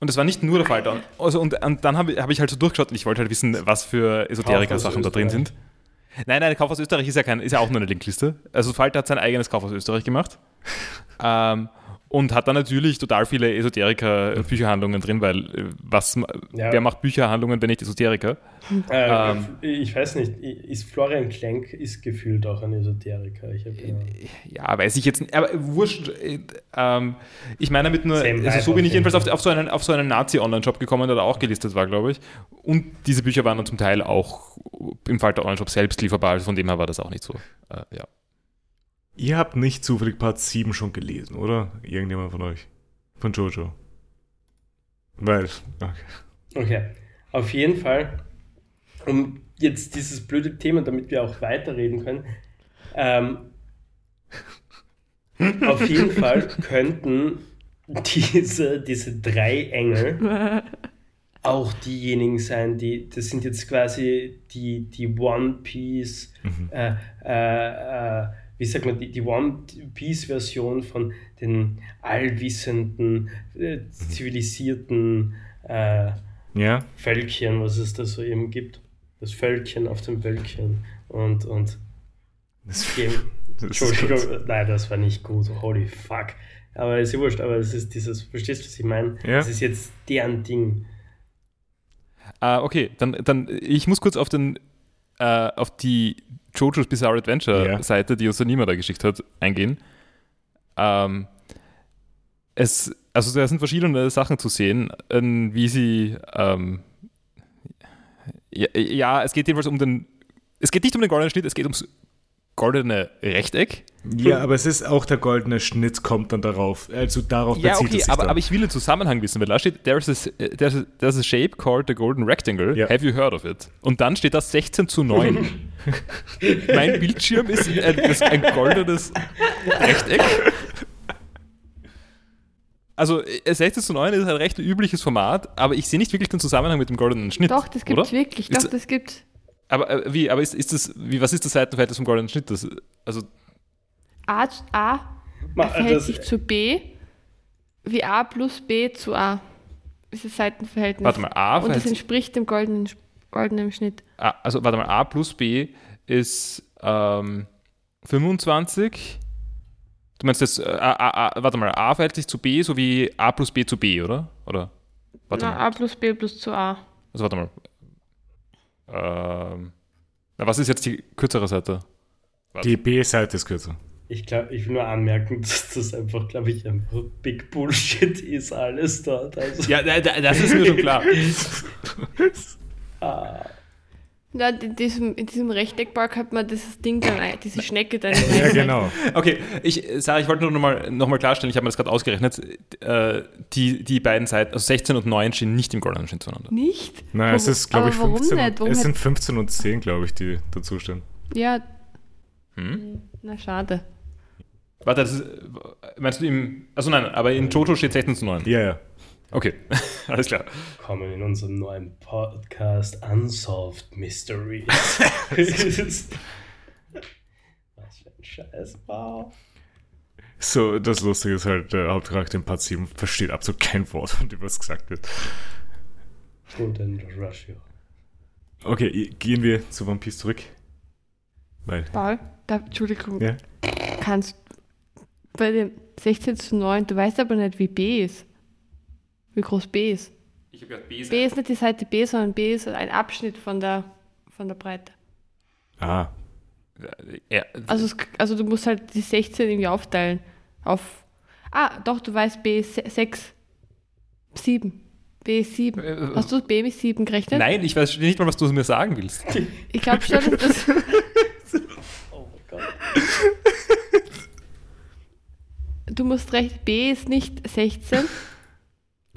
Und es war nicht nur der Falter. Also, und, und dann habe hab ich halt so durchgeschaut und ich wollte halt wissen, was für Esoteriker-Sachen da drin sind. Nein, nein, Kauf aus Österreich ist ja, kein, ist ja auch nur eine Linkliste. Also Falter hat sein eigenes Kauf aus Österreich gemacht. <laughs> ähm, und hat dann natürlich total viele Esoteriker-Bücherhandlungen drin, weil äh, was, Ja. wer macht Bücherhandlungen, wenn nicht Esoteriker? <laughs> Äh, Ähm. ich weiß nicht, ist Florian Klenk ist gefühlt auch ein Esoteriker. Ich ja. Ja, weiß ich jetzt nicht, aber wurscht. äh, Ähm, ich meine damit nur, also so bin ich jeden jedenfalls auf, auf so einen, auf so einen Nazi-Online-Shop gekommen, der da auch gelistet war, glaube ich. Und diese Bücher waren dann zum Teil auch im Falter Online-Shop selbst lieferbar, also von dem her war das auch nicht so. Äh, ja. Ihr habt nicht zufällig Part 7 schon gelesen, oder? Irgendjemand von euch? Von Jojo. Weil, okay. Okay, auf jeden Fall, um jetzt dieses blöde Thema, damit wir auch weiterreden können, ähm, auf jeden Fall könnten diese, diese drei Engel <laughs> auch diejenigen sein, die, das sind jetzt quasi die, die One Piece, äh, äh, äh, wie sagt man, die, die One Piece Version von den allwissenden, äh, zivilisierten äh, Ja? Völkchen, was es da so eben gibt. Das Völkchen auf dem Wölkchen und, und Das, Game. <laughs> das. Entschuldigung, nein, das war nicht gut. Holy fuck. Aber ist ja wurscht, aber es ist dieses, verstehst du, was ich meine? Ja. Das ist jetzt deren Ding. Ah, okay, dann, dann ich muss kurz auf den äh, auf die Jojo's Bizarre Adventure Ja. Seite, die uns der Nima da geschickt hat, eingehen. Ähm, es, also da sind verschiedene Sachen zu sehen, wie sie ähm, ja, ja, es geht jedenfalls um den es geht nicht um den goldenen Schnitt, es geht ums goldene Rechteck. Ja, aber es ist auch der goldene Schnitt, kommt dann darauf. Also darauf Ja, bezieht okay, es sich aber, dann. aber ich will den Zusammenhang wissen, weil da steht, there's a, there's a, there's a shape called the golden rectangle. Ja. Have you heard of it? Und dann steht da 16 zu 9. <laughs> mein Bildschirm ist ein, ist ein goldenes Rechteck. Also äh, 16 zu 9 ist ein recht übliches Format, aber ich sehe nicht wirklich den Zusammenhang mit dem goldenen Schnitt. Doch, das gibt's oder? wirklich. Ist- Doch, das gibt's. Aber äh, wie, aber ist, ist das, wie, was ist das Seitenverhältnis vom goldenen Schnitt? Das, also, A, A Ma- verhält sich zu B, wie A plus B zu A. Ist das Seitenverhältnis. warte mal, A Und das entspricht dem goldenen, goldenen Schnitt. A, also warte mal, A plus B ist ähm, 25. Du meinst jetzt, äh, A, A, A, warte mal, A verhält sich zu B sowie A plus B zu B, oder? Oder? Warte Na, mal. A plus B plus zu A. Also warte mal. Ähm, na, was ist jetzt die kürzere Seite? Die B-Seite ist kürzer. Ich glaube, ich will nur anmerken, <laughs> dass das einfach, glaube ich, einfach Big Bullshit ist, alles dort. Also, Ja, da- da- das ist mir schon klar. <laughs> ah, Ja, in diesem, in diesem Rechteckbalk hat man dieses Ding dann, diese Schnecke dann. Ja, genau. Okay, ich, Sarah, ich wollte nur nochmal noch mal klarstellen, ich habe mir das gerade ausgerechnet. Äh, die, die beiden Seiten, also 16 und 9, stehen nicht im goldenen Schnitt zueinander. Nicht? Nein, es ist, glaube ich, warum 15. nicht? Warum es sind 15 und 10, glaube ich, die dazu stehen. Ja, Hm? na schade. Warte, das ist, meinst du im. Also nein, aber in Jojo steht 16 zu 9. Ja, ja. Okay, <laughs> alles klar. Kommen in unserem neuen Podcast Unsolved Mysteries. <laughs> Was für ein Scheißbau. So, das Lustige ist halt, der Hauptcharakter in Part 7 versteht absolut kein Wort von dem, was gesagt wird. Gut, dann Russia. Okay, gehen wir zu One Piece zurück. Weil, Paul, da, Entschuldigung, ja. kannst bei dem 16 zu 9, du weißt aber nicht, wie B ist. Wie groß B ist. Ich habe gerade B B ist nicht die Seite B, sondern B ist ein Abschnitt von der, von der Breite. Ah, Ja, Also, es, also du musst halt die 16 irgendwie aufteilen. Auf. Ah, doch, du weißt B ist 6. 7. B ist 7. Äh, Hast du B mit 7 gerechnet? Nein, ich weiß nicht mal, was du mir sagen willst. <laughs> Ich glaube schon, dass das. <laughs> Oh mein Gott. Du musst recht, B ist nicht 16,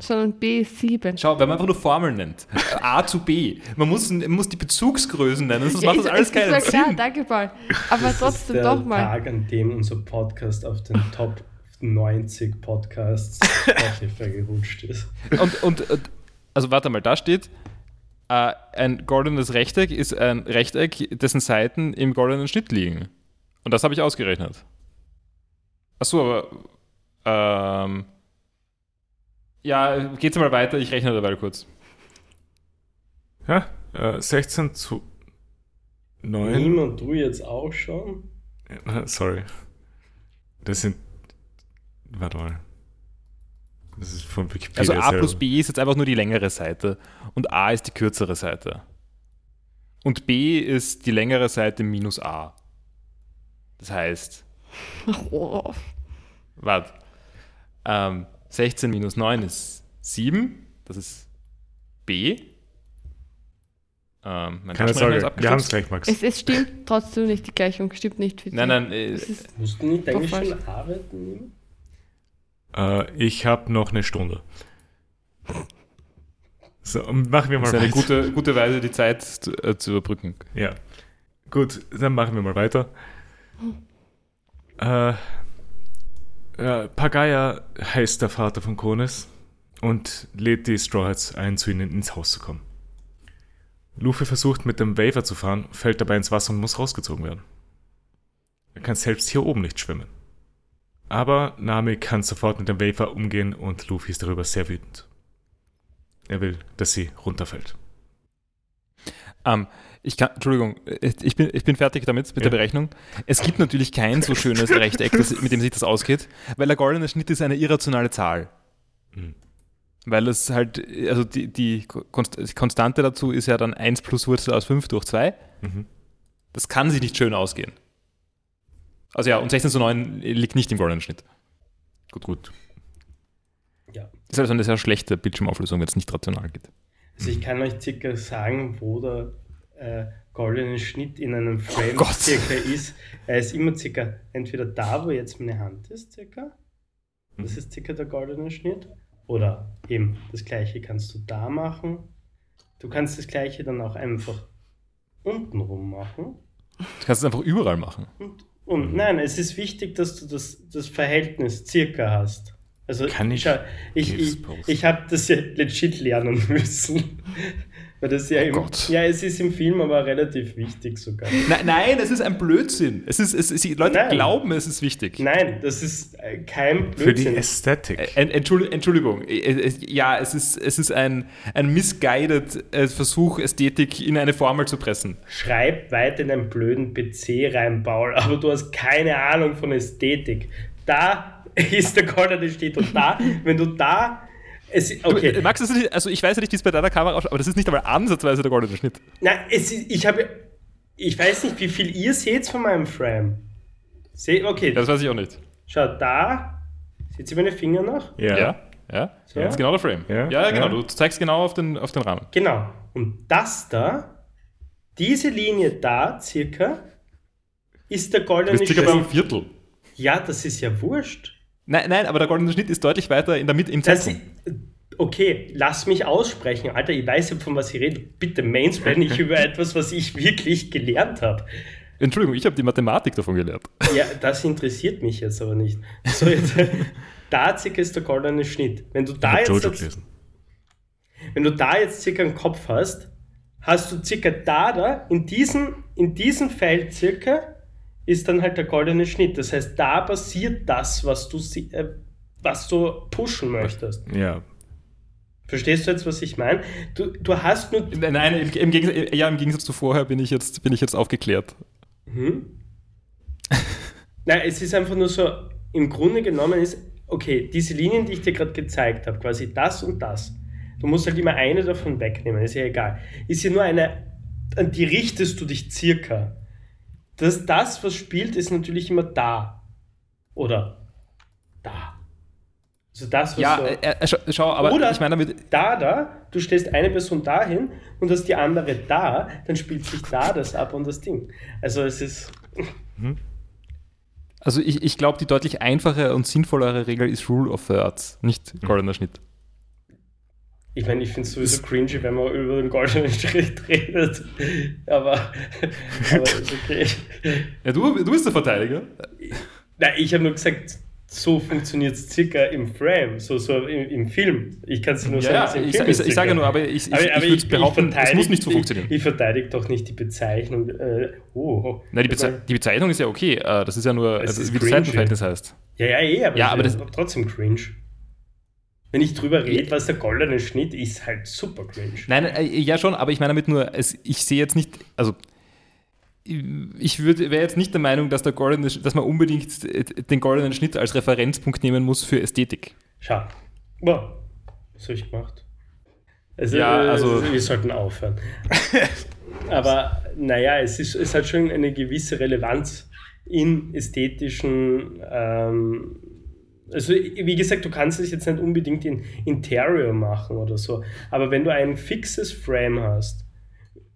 sondern B ist 7. Schau, wenn man einfach nur Formeln nennt. A zu B. Man muss, man muss die Bezugsgrößen nennen, sonst macht das ist- alles ist keinen Sinn. danke, Paul. Aber Das ist trotzdem der doch mal. Tag, an dem unser Podcast auf den Top 90 Podcasts Spotify gerutscht ist. Und, und, und also warte mal, da steht, äh, ein goldenes Rechteck ist ein Rechteck, dessen Seiten im goldenen Schnitt liegen. Und das habe ich ausgerechnet. Achso, aber ähm, ja, geht's mal weiter, ich rechne dabei kurz. ja, äh, 16 zu 9. Meme und du jetzt auch schon? Sorry. Das sind. Warte mal. Das ist von Wikipedia. Also A selber. plus B ist jetzt einfach nur die längere Seite und A ist die kürzere Seite. Und B ist die längere Seite minus A. Das heißt, Oh, warte, ähm, 16 minus 9 ist 7, das ist B. Ähm, mein Keine Sorge, wir haben es gleich, Max. es, es stimmt trotzdem nicht, die Gleichung stimmt nicht für Nein, nein, äh, Es ist, Musst du nicht eigentlich schon arbeiten? Äh, ich habe noch eine Stunde. <laughs> So, und machen wir mal das ist eine weiter. gute, gute Weise, die Zeit zu, äh, zu überbrücken. Ja. Gut, dann machen wir mal weiter. Äh, äh, Pagaya heißt der Vater von Konis und lädt die Straw Hats ein, zu ihnen ins Haus zu kommen. Luffy versucht mit dem Waver zu fahren, fällt dabei ins Wasser und muss rausgezogen werden. Er kann selbst hier oben nicht schwimmen. Aber Nami kann sofort mit dem Waver umgehen und Luffy ist darüber sehr wütend. Er will, dass sie runterfällt. Ähm, ich kann, Entschuldigung, ich bin, ich bin fertig damit, mit Ja. der Berechnung. Es gibt natürlich kein so schönes Rechteck, das, mit dem sich das ausgeht, weil der goldene Schnitt ist eine irrationale Zahl. Mhm. Weil es halt, also die, die Konstante dazu ist ja dann 1 plus Wurzel aus 5 durch 2. Mhm. Das kann sich nicht schön ausgehen. Also ja, und 16 zu 9 liegt nicht im goldenen Schnitt. Gut, gut. Ja. Das ist also eine sehr schlechte Bildschirmauflösung, wenn es nicht rational geht. Also ich kann euch circa sagen, wo der äh, goldene Schnitt in einem Frame Gott. circa ist. Er ist immer circa entweder da, wo jetzt meine Hand ist, circa. Das ist circa der goldene Schnitt. Oder eben das gleiche kannst du da machen. Du kannst das gleiche dann auch einfach unten rum machen. Du kannst es einfach überall machen. Und, und nein, es ist wichtig, dass du das, das Verhältnis circa hast. Also Kann ich ich, ich, ich habe das ja legit lernen <laughs> müssen. Weil das ja, Oh im, Gott. ja, es ist im Film aber relativ wichtig sogar. Nein, nein, es ist ein Blödsinn. Es ist, es ist, die Leute Nein. glauben, es ist wichtig. Nein, das ist äh, kein Für die Blödsinn. Ästhetik. Ent- Entschuldigung. Äh, äh, ja, es ist, es ist ein, ein misguided äh, Versuch, Ästhetik in eine Formel zu pressen. Schreib weiter in deinen blöden PC rein, Paul, <laughs> aber du hast keine Ahnung von Ästhetik. Da ist der goldene Steht und da, wenn du da. Es, Du, okay. äh, Max, das ist nicht, also ich weiß ja nicht, wie es bei deiner Kamera ausschaut, aber das ist nicht einmal ansatzweise der goldene Schnitt. Nein, es ist, ich habe. Ich weiß nicht, wie viel ihr seht von meinem Frame. Seht, okay, Das weiß ich auch nicht. schau da. Seht ihr meine Finger noch? ja. Ja? Ja? So? Das ist genau der Frame. Ja, Ja, genau. ja. Du zeigst genau auf den, auf den Rahmen. Genau. Und das da diese Linie da, circa, ist der Du goldene bist circa beim Schnitt. Viertel. Ja, das ist ja wurscht. Nein, nein, aber der goldene Schnitt ist deutlich weiter in der Mitte im Das, Zentrum. okay, lass mich aussprechen. Alter, ich weiß ja, von was ich rede. Bitte mansplain nicht <laughs> über etwas, was ich wirklich gelernt habe. Entschuldigung, ich habe die Mathematik davon gelernt. <laughs> Ja, das interessiert mich jetzt aber nicht. So, jetzt, <laughs> da circa ist der goldene Schnitt. Wenn du da Ich jetzt, gelesen. wenn du da jetzt circa einen Kopf hast, hast du circa da, da, in diesem, in diesem Feld circa, ist dann halt der goldene Schnitt. Das heißt, da passiert das, was du, äh, was du pushen möchtest. Ja. Verstehst du jetzt, was ich meine? Du, du hast nur. Nein, nein im, im, Gegensatz, ja, im Gegensatz zu vorher bin ich jetzt, bin ich jetzt aufgeklärt. Hm? <laughs> Nein, es ist einfach nur so, im Grunde genommen ist, okay, diese Linien, die ich dir gerade gezeigt habe, quasi das und das, du musst halt immer eine davon wegnehmen, ist ja egal. Ist ja nur eine, an die richtest du dich circa. Das, das, was spielt, ist natürlich immer da. Oder da. Also das, was Ja, so, äh, äh, schau, schau, aber Oder- ich meine damit, da, da, du stellst eine Person dahin und hast die andere da, dann spielt sich da das ab und das Ding. Also es ist, also ich, ich glaube, die deutlich einfache und sinnvollere Regel ist Rule of Thirds, nicht goldener Schnitt. Ich meine, ich finde es sowieso cringy, wenn man über den goldenen Schritt <laughs> redet, aber, aber ist okay. <laughs> Ja, du, du bist der Verteidiger. Nein, ich habe nur gesagt, so funktioniert es circa im Frame, so, so im, im Film. Ich kann es nur sagen, Ja, dass ja, im ich, Film ich, ich sage nur, aber ich, ich, Aber- ich, aber würde behaupten, es muss nicht so ich- funktionieren. Ich, verteidige doch nicht die Bezeichnung. Äh, oh, Nein, die, Beze die Bezeichnung ist ja okay. äh, Das ist ja nur, also, ist wie das cringy. Seitenverhältnis heißt. Ja, ja, eh, aber, Ja, aber das das- ist trotzdem cringe. Wenn ich drüber rede, was der goldene Schnitt ist, halt super cringe. Nein, äh, ja schon, aber ich meine damit nur, es, ich sehe jetzt nicht, also ich wäre jetzt nicht der Meinung, dass, der goldene, dass man unbedingt äh, den goldenen Schnitt als Referenzpunkt nehmen muss für Ästhetik. Schau. Boah, was habe ich gemacht? Also, Ja, äh, also- wir sollten aufhören. <laughs> Aber naja, es, ist, es hat schon eine gewisse Relevanz in ästhetischen. Ähm, also, wie gesagt, du kannst es jetzt nicht unbedingt in Interior machen oder so. Aber wenn du ein fixes Frame hast,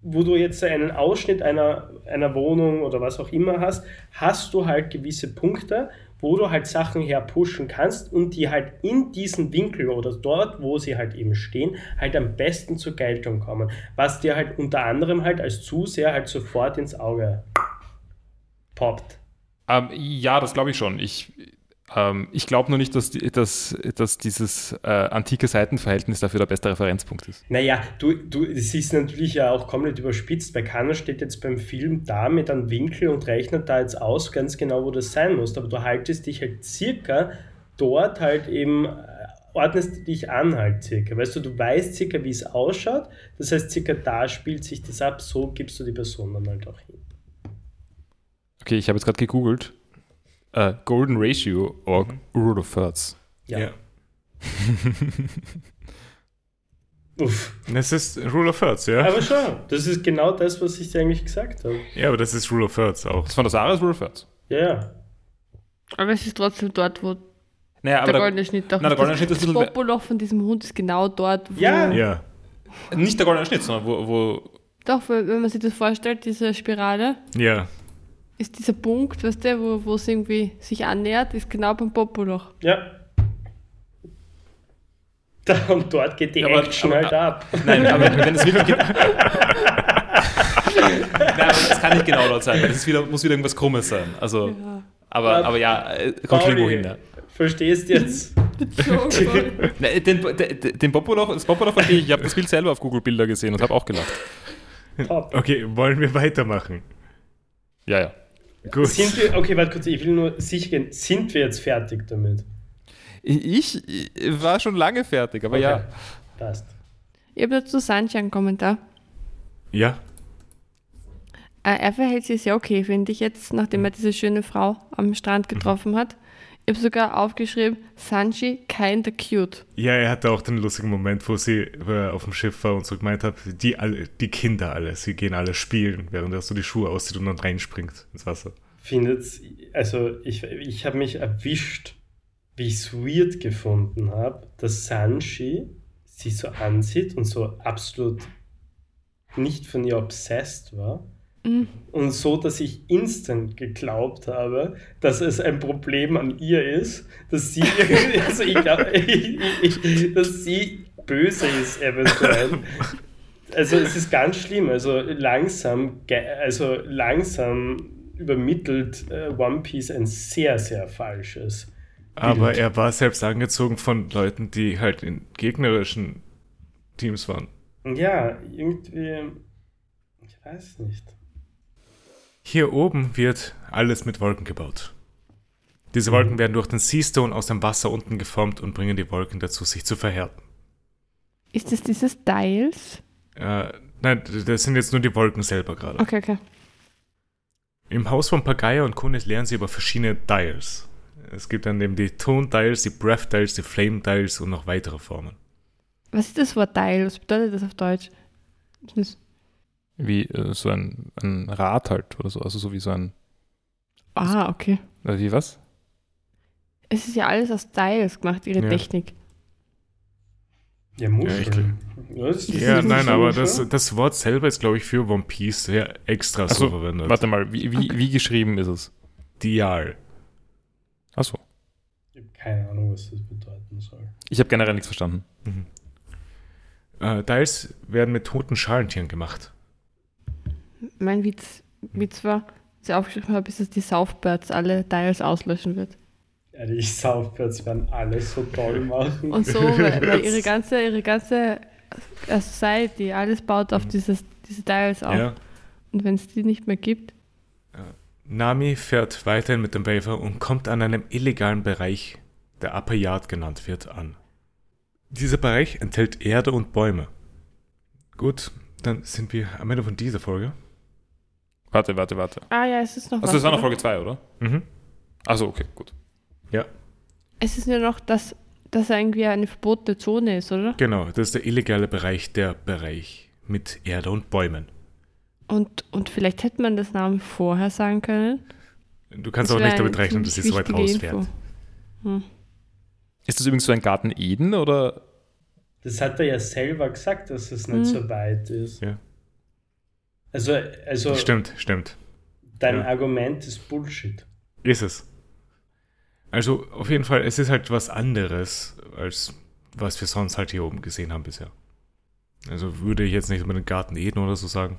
wo du jetzt einen Ausschnitt einer, einer Wohnung oder was auch immer hast, hast du halt gewisse Punkte, wo du halt Sachen herpushen kannst und die halt in diesen Winkel oder dort, wo sie halt eben stehen, halt am besten zur Geltung kommen. Was dir halt unter anderem halt als Zuseher halt sofort ins Auge poppt. Ähm, ja, das glaube ich schon. Ich, ähm, ich glaube nur nicht, dass, dass, dass dieses äh, antike Seitenverhältnis dafür der beste Referenzpunkt ist. Naja, du, du, es ist natürlich ja auch komplett überspitzt. Bei Kanner steht jetzt beim Film da mit einem Winkel und rechnet da jetzt aus, ganz genau, wo das sein muss. Aber du haltest dich halt circa dort halt eben, äh, ordnest du dich an halt circa. Weißt du, du weißt circa, wie es ausschaut. Das heißt, circa da spielt sich das ab, so gibst du die Person dann halt auch hin. Okay, ich habe jetzt gerade gegoogelt. Äh, Golden Ratio or Rule of Thirds. Ja. <laughs> Uff. Das ist Rule of Thirds, ja? Aber schon, das ist genau das, was ich dir eigentlich gesagt habe. Ja, aber das ist Rule of Thirds auch. Das von der Sarah ist Rule of Thirds. Ja, ja. Aber es ist trotzdem dort, wo Naja, aber der der, goldene Schnitt doch Nein, der goldene Schnitt ist das Popoloch von diesem Hund ist genau dort, wo. Ja. Ja. nicht der goldene Schnitt, sondern wo, wo Doch, wenn man sich das vorstellt, diese Spirale, Ja. Ist dieser Punkt, weißt du, wo, wo es irgendwie sich annähert, ist genau beim Popoloch. Ja. Da, und dort geht die Ja, aber- Action aber- halt ab. <laughs> Nein, aber wenn es wirklich. <laughs> Nein, aber das kann nicht genau dort sein, weil das ist wieder, muss wieder irgendwas Krummes sein. Also, Ja. aber, aber ja, äh, kommt schon irgendwo hin. Ja. Verstehst jetzt? <laughs> Den, den, den Popoloch, das Popoloch verstehe ich, ich habe das Bild selber auf Google Bilder gesehen und habe auch gelacht. Top. Okay, wollen wir weitermachen? Ja, ja. Gut. Sind wir, okay, warte kurz, ich will nur sicher gehen, sind wir jetzt fertig damit? Ich, ich war schon lange fertig, aber Okay. ja. Passt. Ich habe dazu Sanchi einen Kommentar. Ja. Äh, er verhält sich sehr okay, finde ich jetzt, nachdem er diese schöne Frau am Strand getroffen hat. Ich habe sogar aufgeschrieben, Sanchi kinda cute. Ja, er hatte auch den lustigen Moment, wo sie wo er auf dem Schiff war und so gemeint hat, die, alle, die Kinder alle, sie gehen alle spielen, während er so die Schuhe auszieht und dann reinspringt ins Wasser. Findet, also ich, ich habe mich erwischt, wie ich es weird gefunden habe, dass Sanji sie so ansieht und so absolut nicht von ihr obsessed war. Mhm. Und so, dass ich instant geglaubt habe, dass es ein Problem an ihr ist, dass sie, <laughs> also ich glaube, dass sie böse ist eventuell. Also es ist ganz schlimm. Also langsam, also langsam übermittelt äh, One Piece ein sehr, sehr falsches. Aber Bild. er war selbst angezogen von Leuten, die halt in gegnerischen Teams waren. Ja, irgendwie, ich weiß nicht. Hier oben wird alles mit Wolken gebaut. Diese Wolken werden durch den Seastone aus dem Wasser unten geformt und bringen die Wolken dazu, sich zu verhärten. Ist das dieses Dials? Äh, nein, das sind jetzt nur die Wolken selber gerade. Okay, okay. Im Haus von Pagaya und Kunis lernen sie über verschiedene Dials. Es gibt dann eben die Tone Dials, die Breath Dials, die Flame Dials und noch weitere Formen. Was ist das Wort Dial? Was bedeutet das auf Deutsch? Das, Wie äh, so ein, ein Rad halt oder so. Also so wie so ein. ah, okay. Äh, wie was? Es ist ja alles aus Dials gemacht, ihre Ja. Technik. Ja, Muscheln. Ja, das ist Ja, nein, aber das, das Wort selber ist, glaube ich, für One Piece sehr extra Ach so so, verwendet. Warte mal, wie, wie, wie geschrieben ist es? Dial. Achso. Ich habe keine Ahnung, was das bedeuten soll. Ich habe generell nichts verstanden. Mhm. Äh, Dials werden mit toten Schalentieren gemacht. Mein Witz, Witz war, als ich aufgeschrieben habe, ist, dass die Southbirds alle Dials auslöschen wird. Ja, die Southbirds werden alles so toll machen. Und so, weil, weil ihre <laughs> ganze, ihre ganze äh, Society, alles baut auf dieses, diese Dials auf. Ja. Und wenn es die nicht mehr gibt, Nami fährt weiterhin mit dem Waver und kommt an einem illegalen Bereich, der Upper Yard genannt wird, an. Dieser Bereich enthält Erde und Bäume. Gut, dann sind wir am Ende von dieser Folge. Warte, warte, warte. ah ja, es ist noch Also das war noch? Folge 2, oder? Mhm. Achso, okay, gut. Es ist ja noch, dass das irgendwie eine verbotene Zone ist, oder? Genau, das ist der illegale Bereich, der Bereich mit Erde und Bäumen. Und, und vielleicht hätte man das Namen vorher sagen können. Du kannst Das auch nicht damit rechnen, dass sie so weit rausfährt. Hm. Ist das übrigens so ein Garten Eden oder? Das hat er ja selber gesagt, dass es nicht Mhm. so weit ist. Ja. Also, also Stimmt, stimmt. dein Ja. Argument ist Bullshit. Ist es. Also auf jeden Fall, es ist halt was anderes, als was wir sonst halt hier oben gesehen haben bisher. Also würde ich jetzt nicht mit dem Garten Eden oder so sagen.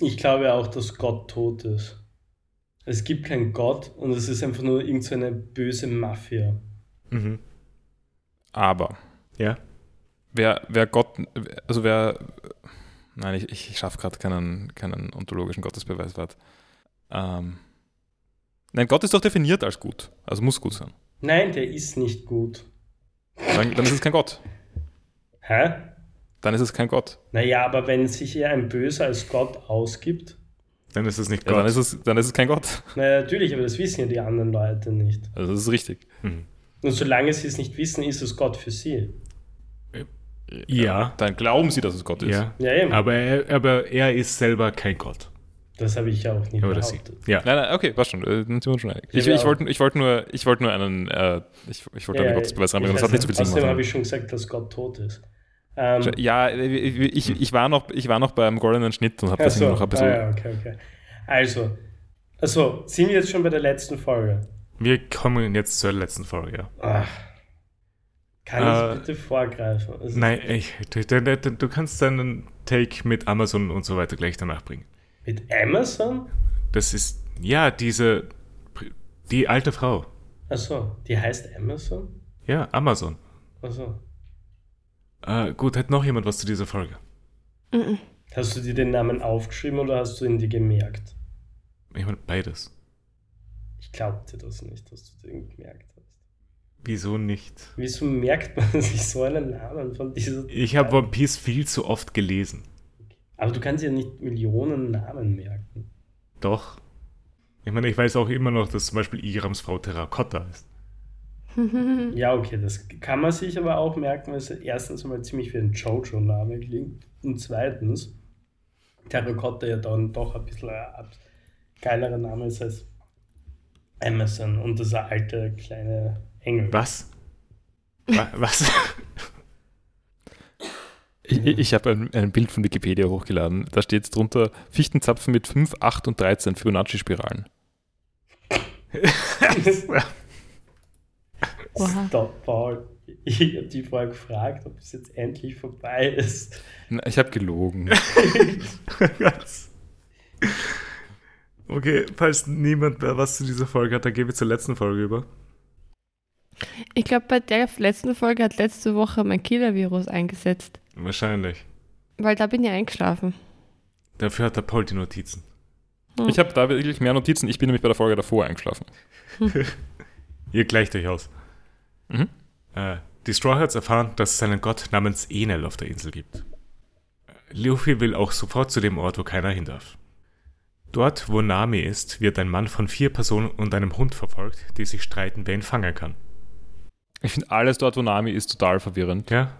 Ich glaube auch, dass Gott tot ist. Es gibt keinen Gott und es ist einfach nur irgendeine so böse Mafia. Mhm. Aber Ja. wer, wer Gott, also wer, nein, ich, ich schaffe gerade keinen, keinen ontologischen Gottesbeweis. Warte. Ähm, nein, Gott ist doch definiert als gut, also muss gut sein. Nein, der ist nicht gut. Dann, dann ist es kein Gott. Hä? Dann ist es kein Gott. Naja, aber wenn sich hier ein Böser als Gott ausgibt, Dann ist es nicht Ja, dann, Gott. ist es, dann ist es kein Gott. naja, natürlich, aber das wissen ja die anderen Leute nicht. Also das ist richtig. Mhm. Und solange sie es nicht wissen, ist es Gott für sie. Ja. Dann glauben sie, dass es Gott ist. Ja. Ja, eben. Aber er, aber er ist selber kein Gott. Das habe ich ja auch nie Oder sie. behauptet. Ja. Nein, nein, okay, passt schon. Äh, Dann sind wir schon einig. Ja, Ich, ich auch. wollte ich wollt nur, ich wollt nur einen, äh, ich, ich wollte einen Gottesbeweis reinbringen. Das hat nicht so viel Sinn Außerdem habe ich schon gesagt, dass Gott tot ist. Ähm, Ja, ich, ich, ich, war noch, ich war noch beim goldenen Schnitt und habe deswegen so, noch ein bisschen. ah, ja, okay, okay. Also, also, sind wir jetzt schon bei der letzten Folge? Wir kommen jetzt zur letzten Folge, ja. Ach, kann Äh, ich bitte vorgreifen? Also, Nein, ich, du, du, du, du kannst deinen Take mit Amazon und so weiter gleich danach bringen. Mit Amazon? Das ist, ja, diese, die alte Frau. Achso, die heißt Amazon? Ja, Amazon. Achso. Äh, gut, hat noch jemand was zu dieser Folge? Mhm. Hast du dir den Namen aufgeschrieben oder hast du ihn dir gemerkt? Ich meine, beides. Ich glaube dir das nicht, dass du den gemerkt hast. Wieso nicht? Wieso merkt man <laughs> sich so einen Namen von dieser. Ich habe One Piece viel zu oft gelesen. Aber du kannst ja nicht Millionen Namen merken. Doch. Ich meine, ich weiß auch immer noch, dass zum Beispiel Irams Frau Terracotta ist. <laughs> Ja, okay, das kann man sich aber auch merken, weil es erstens einmal ziemlich wie ein Jojo-Name klingt und zweitens Terracotta ja dann doch ein bisschen ein geilerer Name ist als Amazon und ein alter kleine Engel. Was? Wa- Was? Ich, ich habe ein, ein Bild von Wikipedia hochgeladen. Da steht drunter Fichtenzapfen mit 5, 8 und 13 Fibonacci-Spiralen. <laughs> Stop, Paul. Ich habe die vorher gefragt, ob es jetzt endlich vorbei ist. Na, Ich habe gelogen. <laughs> okay, falls niemand mehr was zu dieser Folge hat, dann gehen wir zur letzten Folge über. Ich glaube, bei der letzten Folge hat letzte Woche mein Killer-Virus eingesetzt. Wahrscheinlich. Weil da bin ich eingeschlafen. Dafür hat der Paul die Notizen. Ich habe da wirklich mehr Notizen. Ich bin nämlich bei der Folge davor eingeschlafen. <laughs> Ihr gleicht euch aus. Mhm. Äh, die Straw Hats erfahren, dass es einen Gott namens Enel auf der Insel gibt. Luffy will auch sofort zu dem Ort, wo keiner hin darf. Dort, wo Nami ist, wird ein Mann von vier Personen und einem Hund verfolgt, die sich streiten, wer ihn fangen kann. Ich finde alles dort, wo Nami ist, total verwirrend. Ja?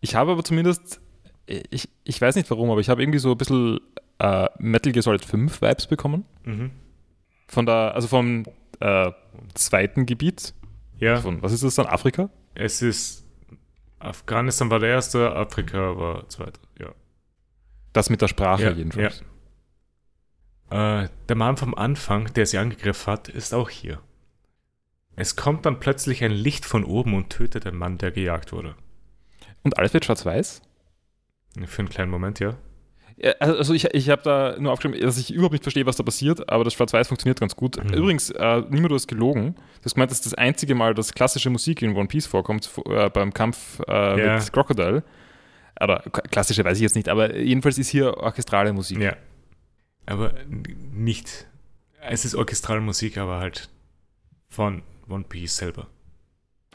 Ich habe aber zumindest, ich, ich weiß nicht warum, aber ich habe irgendwie so ein bisschen äh, Metal Gear Solid 5 Vibes bekommen. Mhm. Von der, also vom äh, zweiten Gebiet. Ja, Von, was ist das dann? Afrika? es ist. Afghanistan war der erste, Afrika war zweiter. Ja. Das mit der Sprache Ja, jedenfalls. Äh, der Mann vom Anfang, der sie angegriffen hat, ist auch hier. Es kommt dann plötzlich ein Licht von oben und tötet den Mann, der gejagt wurde. Und alles wird schwarz-weiß? Für einen kleinen Moment, ja. Ja, also ich, ich habe da nur aufgeschrieben, dass ich überhaupt nicht verstehe, was da passiert, aber das Schwarz-Weiß funktioniert ganz gut. Mhm. Übrigens, äh, niemand, du hast gelogen. Du hast gemeint, das ist das einzige Mal, dass klassische Musik in One Piece vorkommt, äh, beim Kampf äh, Ja. mit Crocodile. K- klassische weiß ich jetzt nicht, aber jedenfalls ist hier orchestrale Musik. Ja. Aber nicht. Es ist orchestrale Musik, aber halt von One Piece selber.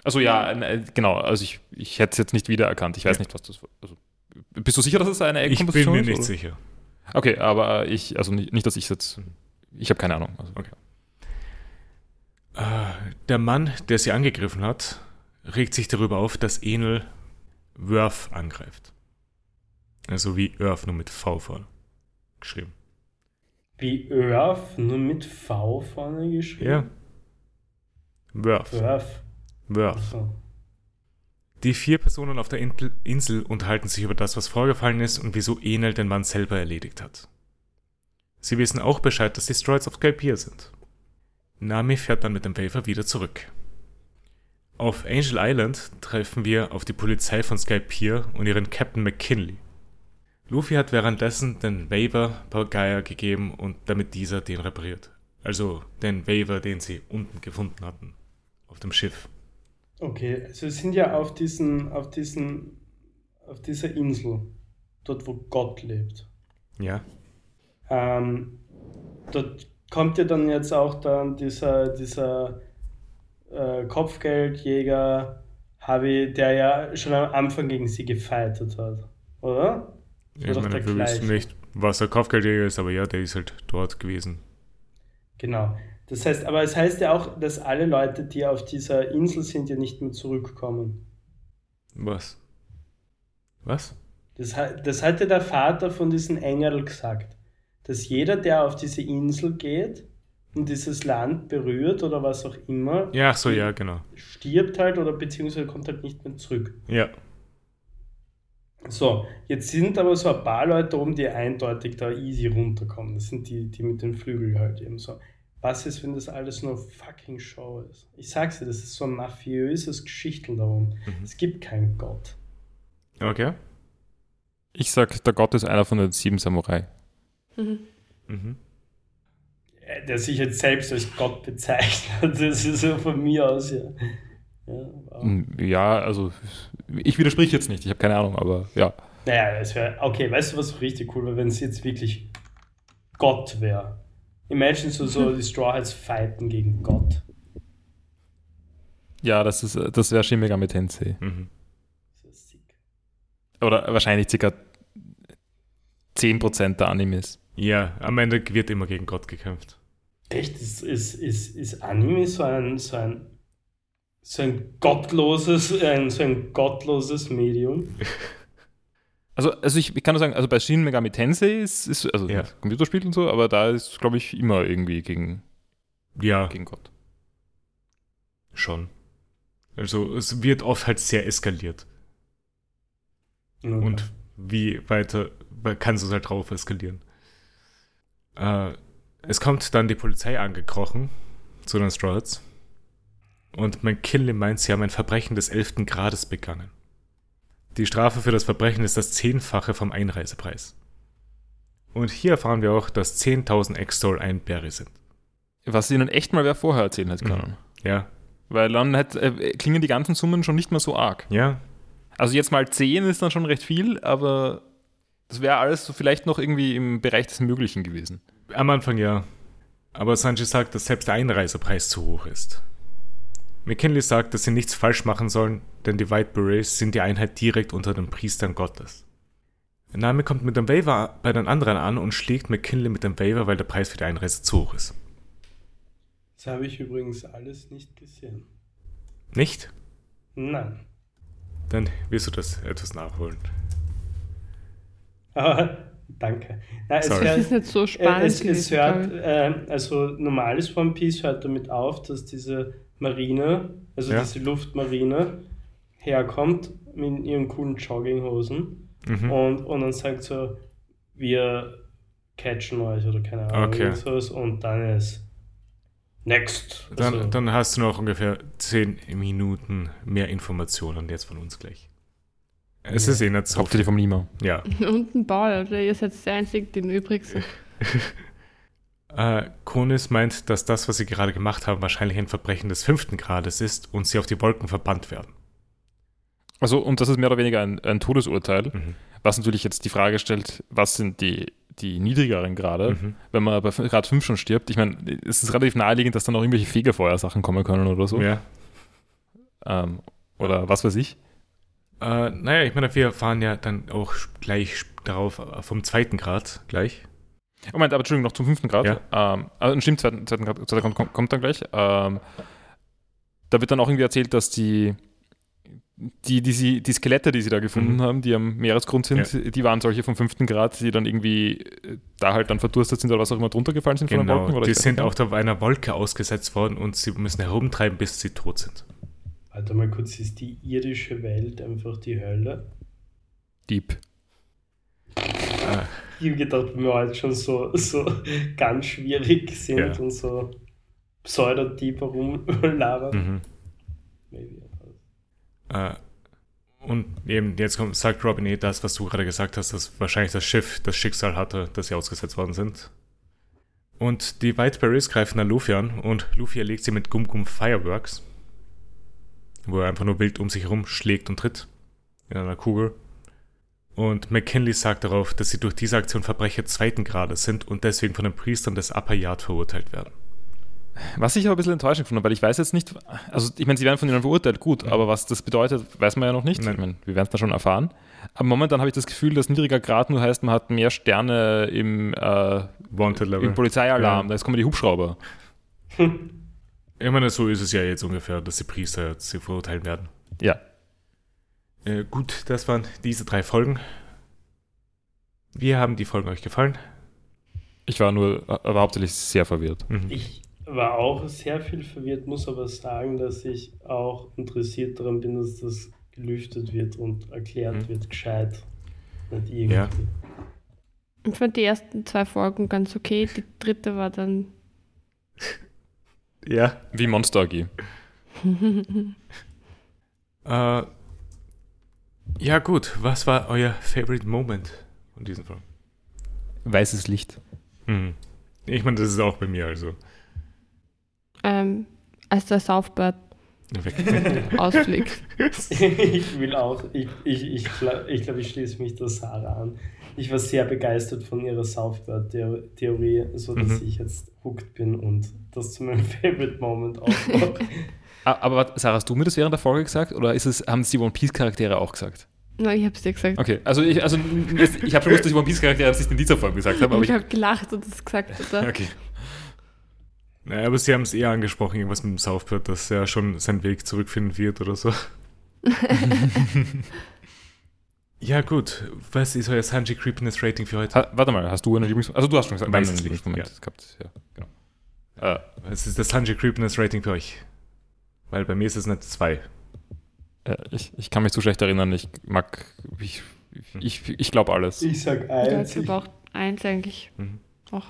Also ja, äh, genau, also ich, ich hätte es jetzt nicht wiedererkannt. Ich weiß Ja. nicht, was das Also, bist du sicher, dass es eine Ich bin mir ist? nicht oder? sicher. Okay, aber ich, also nicht, nicht dass ich jetzt, ich habe keine Ahnung. Also, Äh, der Mann, der sie angegriffen hat, regt sich darüber auf, dass Enel Worth angreift. Also wie Earth, nur mit V vorne geschrieben. Wie Earth, nur mit V vorne geschrieben? Ja. Worth. Earth. Worth. Achso. Die vier Personen auf der Insel unterhalten sich über das, was vorgefallen ist und wieso Enel den Mann selber erledigt hat. Sie wissen auch Bescheid, dass die Stroids auf Skypiea sind. Nami fährt dann mit dem Waver wieder zurück. Auf Angel Island treffen wir auf die Polizei von Skypiea und ihren Captain McKinley. Luffy hat währenddessen den Waver Pagaya gegeben und damit dieser den repariert. Also den Waver, den sie unten gefunden hatten. Auf dem Schiff. Okay, also wir sind ja auf diesen, auf diesen, auf dieser Insel, dort wo Gott lebt. Ja. Ähm, dort kommt ja dann jetzt auch dann dieser, dieser äh, Kopfgeldjäger Harvey, der ja schon am Anfang gegen sie gefeitet hat, oder? Ich meine, wir wissen nicht, was der Kopfgeldjäger ist, aber ja, der ist halt dort gewesen. Genau. Das heißt, aber es heißt ja auch, dass alle Leute, die auf dieser Insel sind, ja nicht mehr zurückkommen. Was? Was? Das, das hat ja der Vater von diesem Engel gesagt, dass jeder, der auf diese Insel geht und dieses Land berührt oder was auch immer, Ja, so, ja, genau. stirbt halt oder beziehungsweise kommt halt nicht mehr zurück. Ja. So, jetzt sind aber so ein paar Leute oben, die eindeutig da easy runterkommen. Das sind die, die mit den Flügeln halt eben so. Was ist, wenn das alles nur fucking Show ist? Ich sag's dir, das ist so ein mafiöses Geschichtel da oben. Mhm. Es gibt keinen Gott. Okay. ich sag, der Gott ist einer von den sieben Samurai. Mhm. Mhm. Äh, Der sich jetzt selbst als Gott bezeichnet. <laughs> Das ist so von mir aus, ja. Ja, wow. Hm, Ja, also ich widersprich jetzt nicht, ich habe keine Ahnung, aber ja. Naja, das wäre, okay, weißt du, was richtig cool wäre, wenn es jetzt wirklich Gott wäre? Imagine so, so die Straw Hats fighten gegen Gott. Ja, das ist das wäre Shin Megami Tensei. Mhm. Oder wahrscheinlich ca. 10% der Animes. Ja, am Ende wird immer gegen Gott gekämpft. Echt, ist, ist, ist, ist Anime so ein, so ein, so ein gottloses, ein, so ein gottloses Medium? <laughs> Also, also ich, ich kann nur sagen, also bei Shin Megami Tensei ist, ist also Ja. Computerspiel und so, aber da ist, glaube ich, immer irgendwie gegen, Ja, gegen Gott. schon. Also es wird oft halt sehr eskaliert. Okay. Und wie weiter kannst du es halt drauf eskalieren. Äh, es kommt dann die Polizei angekrochen zu den Strats. Und McKinley meint, sie haben ein Verbrechen des 11. Grades begangen. Die Strafe für das Verbrechen ist das Zehnfache vom Einreisepreis. Und hier erfahren wir auch, dass 10.000 Extol ein Berry sind. Was ihnen echt mal wer vorher erzählen hätte können. Ja, Weil dann hätte, äh, klingen die ganzen Summen schon nicht mehr so arg. ja, Also jetzt mal 10 ist dann schon recht viel, aber das wäre alles so vielleicht noch irgendwie im Bereich des Möglichen gewesen. am Anfang ja. Aber Sanji sagt, dass selbst der Einreisepreis zu hoch ist. McKinley sagt, dass sie nichts falsch machen sollen, denn die White Berets sind die Einheit direkt unter den Priestern Gottes. Nami kommt mit dem Waiver bei den anderen an und schlägt McKinley mit dem Waiver, weil der Preis für die Einreise zu hoch ist. Das habe ich übrigens alles nicht gesehen. Nicht? Nein. Dann wirst du das etwas nachholen. Aber danke. Nein, es Sorry. Das hört, ist nicht so spannend. es, es hört äh, also normales One Piece hört damit auf, dass diese Marine, also Ja. diese Luftmarine, herkommt mit ihren coolen Jogginghosen Mhm. und, und dann sagt so, wir catchen euch oder keine Ahnung Okay. sowas und dann ist next. Dann, Also, dann hast du noch ungefähr 10 Minuten mehr Informationen jetzt von uns gleich. Es Ja. ist eh nicht so Hauptsächlich vom Lima. Ja. <laughs> Und ein Ball? Ihr seid die Einzigen, die übrig sind. <laughs> Äh, Konis meint, dass das, was sie gerade gemacht haben, wahrscheinlich ein Verbrechen des fünften Grades ist und sie auf die Wolken verbannt werden. Also, und das ist mehr oder weniger ein, ein Todesurteil, Mhm. was natürlich jetzt die Frage stellt, was sind die, die niedrigeren Grade, Mhm. wenn man bei Grad 5 schon stirbt. Ich meine, es ist relativ naheliegend, dass dann noch irgendwelche Fegefeuersachen kommen können oder so. Ja. Ähm, oder was weiß ich. Äh, naja, ich meine, wir fahren ja dann auch gleich darauf äh, vom zweiten Grad gleich. Oh, Moment, aber Entschuldigung, noch zum fünften Grad. Ja. Ähm, also stimmt, zweiten, zweiten Grad, zweiter Grad kommt, kommt dann gleich. Ähm, da wird dann auch irgendwie erzählt, dass die, die, die, sie, die Skelette, die sie da gefunden Mhm. haben, die am Meeresgrund sind, die waren solche vom fünften Grad, die dann irgendwie äh, da halt dann verdurstet sind oder was auch immer drunter gefallen sind von den Genau. Wolken. Oder Die sind auch auf einer Wolke ausgesetzt worden und sie müssen herumtreiben, bis sie tot sind. Warte mal kurz, ist die irdische Welt einfach die Hölle? Deep. Äh, Ich habe gedacht, wenn wir heute schon so, so ganz schwierig sind Ja. und so pseudo-deep herumlabern. mhm. Äh, und eben jetzt kommt, sagt Robin eh das, was du gerade gesagt hast, dass wahrscheinlich das Schiff das Schicksal hatte, dass sie ausgesetzt worden sind. Und die Whiteberries greifen dann Luffy an und Luffy erlegt sie mit Gum Gum Fireworks, wo er einfach nur wild um sich herum schlägt und tritt in einer Kugel. Und McKinley sagt darauf, dass sie durch diese Aktion Verbrecher zweiten Grades sind und deswegen von den Priestern des Upper Yard verurteilt werden. Was ich aber ein bisschen enttäuschend finde, weil ich weiß jetzt nicht, also ich meine, sie werden von ihnen verurteilt, gut, Ja. aber was das bedeutet, weiß man ja noch nicht. Nein. Ich meine, wir werden es dann schon erfahren. Aber momentan habe ich das Gefühl, dass niedriger Grad nur heißt, man hat mehr Sterne im, äh, im Polizeialarm, Ja. da jetzt kommen die Hubschrauber. Ich meine, so ist es ja jetzt ungefähr, dass die Priester jetzt sie verurteilen werden. Ja. Äh, gut, das waren diese drei Folgen. Wie haben die Folgen euch gefallen? Ich war nur, aber hauptsächlich sehr verwirrt. Mhm. Ich war auch sehr viel verwirrt, muss aber sagen, dass ich auch interessiert daran bin, dass das gelüftet wird und erklärt Mhm. wird, gescheit. Nicht irgendwie. Ja. Ich fand die ersten zwei Folgen ganz okay. Die dritte war dann. <laughs> Ja. Wie Monster AG. <laughs> <laughs> Äh, ja, gut. Was war euer Favorite Moment von diesen Folgen? Weißes Licht. Mhm. Ich meine, das ist auch bei mir also. ähm, als der Southbird <laughs> ausfliegt. ich will auch, ich, ich, ich glaube, ich, glaub, ich schließe mich der Sarah an. Ich war sehr begeistert von ihrer Southbird-Theorie, so dass Mhm. ich jetzt hooked bin und das zu meinem <laughs> Favorite Moment. Ah, Aber warte, Sarah, hast du mir das während der Folge gesagt oder ist es, haben es die One Piece Charaktere auch gesagt? Nein, ich hab's dir gesagt. Okay, also ich, also ich habe schon gewusst, dass die One Piece Charaktere es nicht in dieser Folge gesagt haben, aber ich ich. habe gelacht und das gesagt, oder? <laughs> Okay. naja, aber sie haben es eher angesprochen, irgendwas mit dem Southbird, dass er schon seinen Weg zurückfinden wird oder so. <laughs> ja, gut. Was ist euer Sanji Creepiness Rating für heute? Ha, warte mal, hast du eine Lieblings... Also du hast schon gesagt, Weißes einen Lieblingsmoment ja. gehabt. Ja, genau. Äh, Was ist das Sanji Creepiness Rating für euch? Weil bei mir ist es eine 2. äh, ich, ich kann mich zu schlecht erinnern. Ich mag... Ich, Ich, ich glaube alles. Ich sag eins. ich glaube auch eins eigentlich. Mhm. Auch.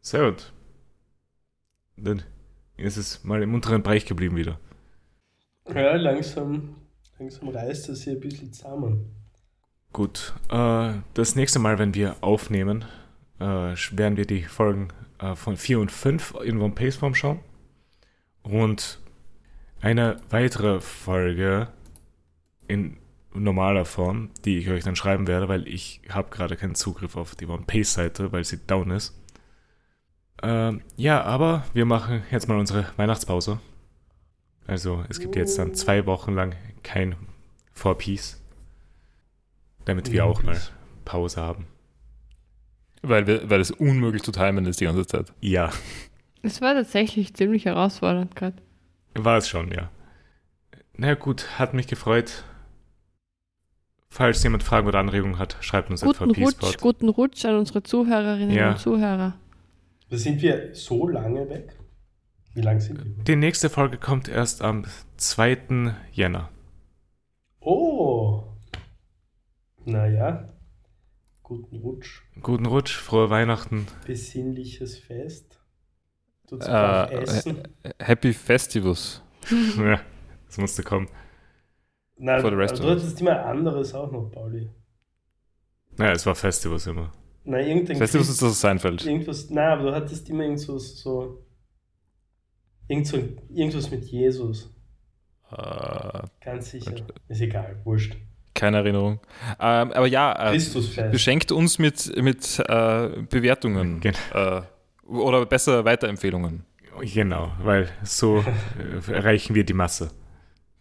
Sehr gut. Dann ist es mal im unteren Bereich geblieben wieder. ja, langsam, langsam reißt das hier ein bisschen zusammen. Gut. Äh, das nächste Mal, wenn wir aufnehmen, äh, werden wir die Folgen äh, von 4 und 5 in One-Pace-Form schauen. Und eine weitere Folge in normaler Form, die ich euch dann schreiben werde, weil ich habe gerade keinen Zugriff auf die One-Pace-Seite, weil sie down ist. Ähm, ja, aber wir machen jetzt mal unsere Weihnachtspause. Also es gibt jetzt dann zwei Wochen lang kein 4-Piece. Damit wir auch mal Pause haben. Weil, wir, weil es unmöglich zu timen ist die ganze Zeit. Ja, Es war tatsächlich ziemlich herausfordernd gerade. War es schon, ja. Na gut, hat mich gefreut. Falls jemand Fragen oder Anregungen hat, schreibt uns Guten etwa Rutsch, guten Rutsch an unsere Zuhörerinnen Ja. und Zuhörer. Sind wir so lange weg? Wie lange sind wir? Die nächste Folge kommt erst am 2. Jänner. Oh! Naja, guten Rutsch. Guten Rutsch, frohe Weihnachten. Besinnliches Fest. Äh. Happy Festivus. <laughs> ja, das musste kommen. Nein, for the rest du hattest immer anderes auch noch, Pauli. Naja, es war Festivus immer. Nein, irgendein Festivus Quiz- ist das Seinfeld. Irgendwas, nein, aber du hattest immer irgend so, so, irgend so irgendwas mit Jesus. Äh, Ganz sicher. Ist egal, wurscht. keine Erinnerung. Ähm, aber ja, äh, beschenkt uns mit, mit äh, Bewertungen. Gen- Äh, oder besser Weiterempfehlungen. Genau, weil so äh, erreichen wir die Masse.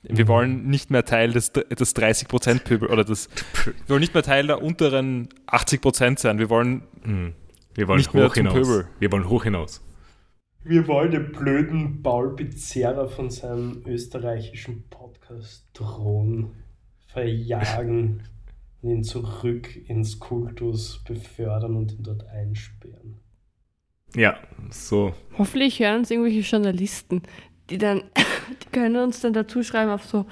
Wir wollen nicht mehr Teil des, des 30% Pöbel oder des, wir wollen nicht mehr Teil der unteren 80% sein. Wir wollen Hm. Wir wollen Nicht mehr hoch zum hinaus. Pöbel. Wir wollen hoch hinaus. Wir wollen den blöden Paul Pizzerra von seinem österreichischen Podcast-Thron verjagen und <laughs> ihn zurück ins Kultus befördern und ihn dort einsperren. Ja, so. Hoffentlich hören uns irgendwelche Journalisten, die dann, <laughs> die können uns dann dazu schreiben auf so,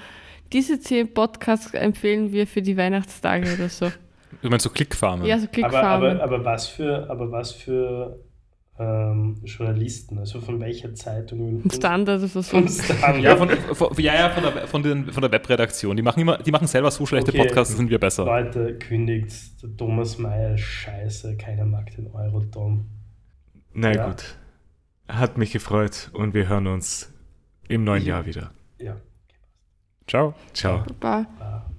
diese zehn Podcasts empfehlen wir für die Weihnachtstage oder so. <laughs> du meinst so Klickfarmen. Ja, so Aber, Klickfarmen. aber, aber was für, aber was für ähm, Journalisten? Also von welcher Zeitung? Standard oder so. Standard. Ja, von, von, ja, ja, von, der, von, den, von der Webredaktion. Die machen, immer, die machen selber so schlechte Okay. Podcasts, sind wir besser. Leute, kündigt der Thomas Mayer scheiße, keiner mag den Eurotom. Na Ja. gut. Hat mich gefreut und wir hören uns im neuen Ja. Jahr wieder. Ja. Ciao. Ciao. Baba. Ah.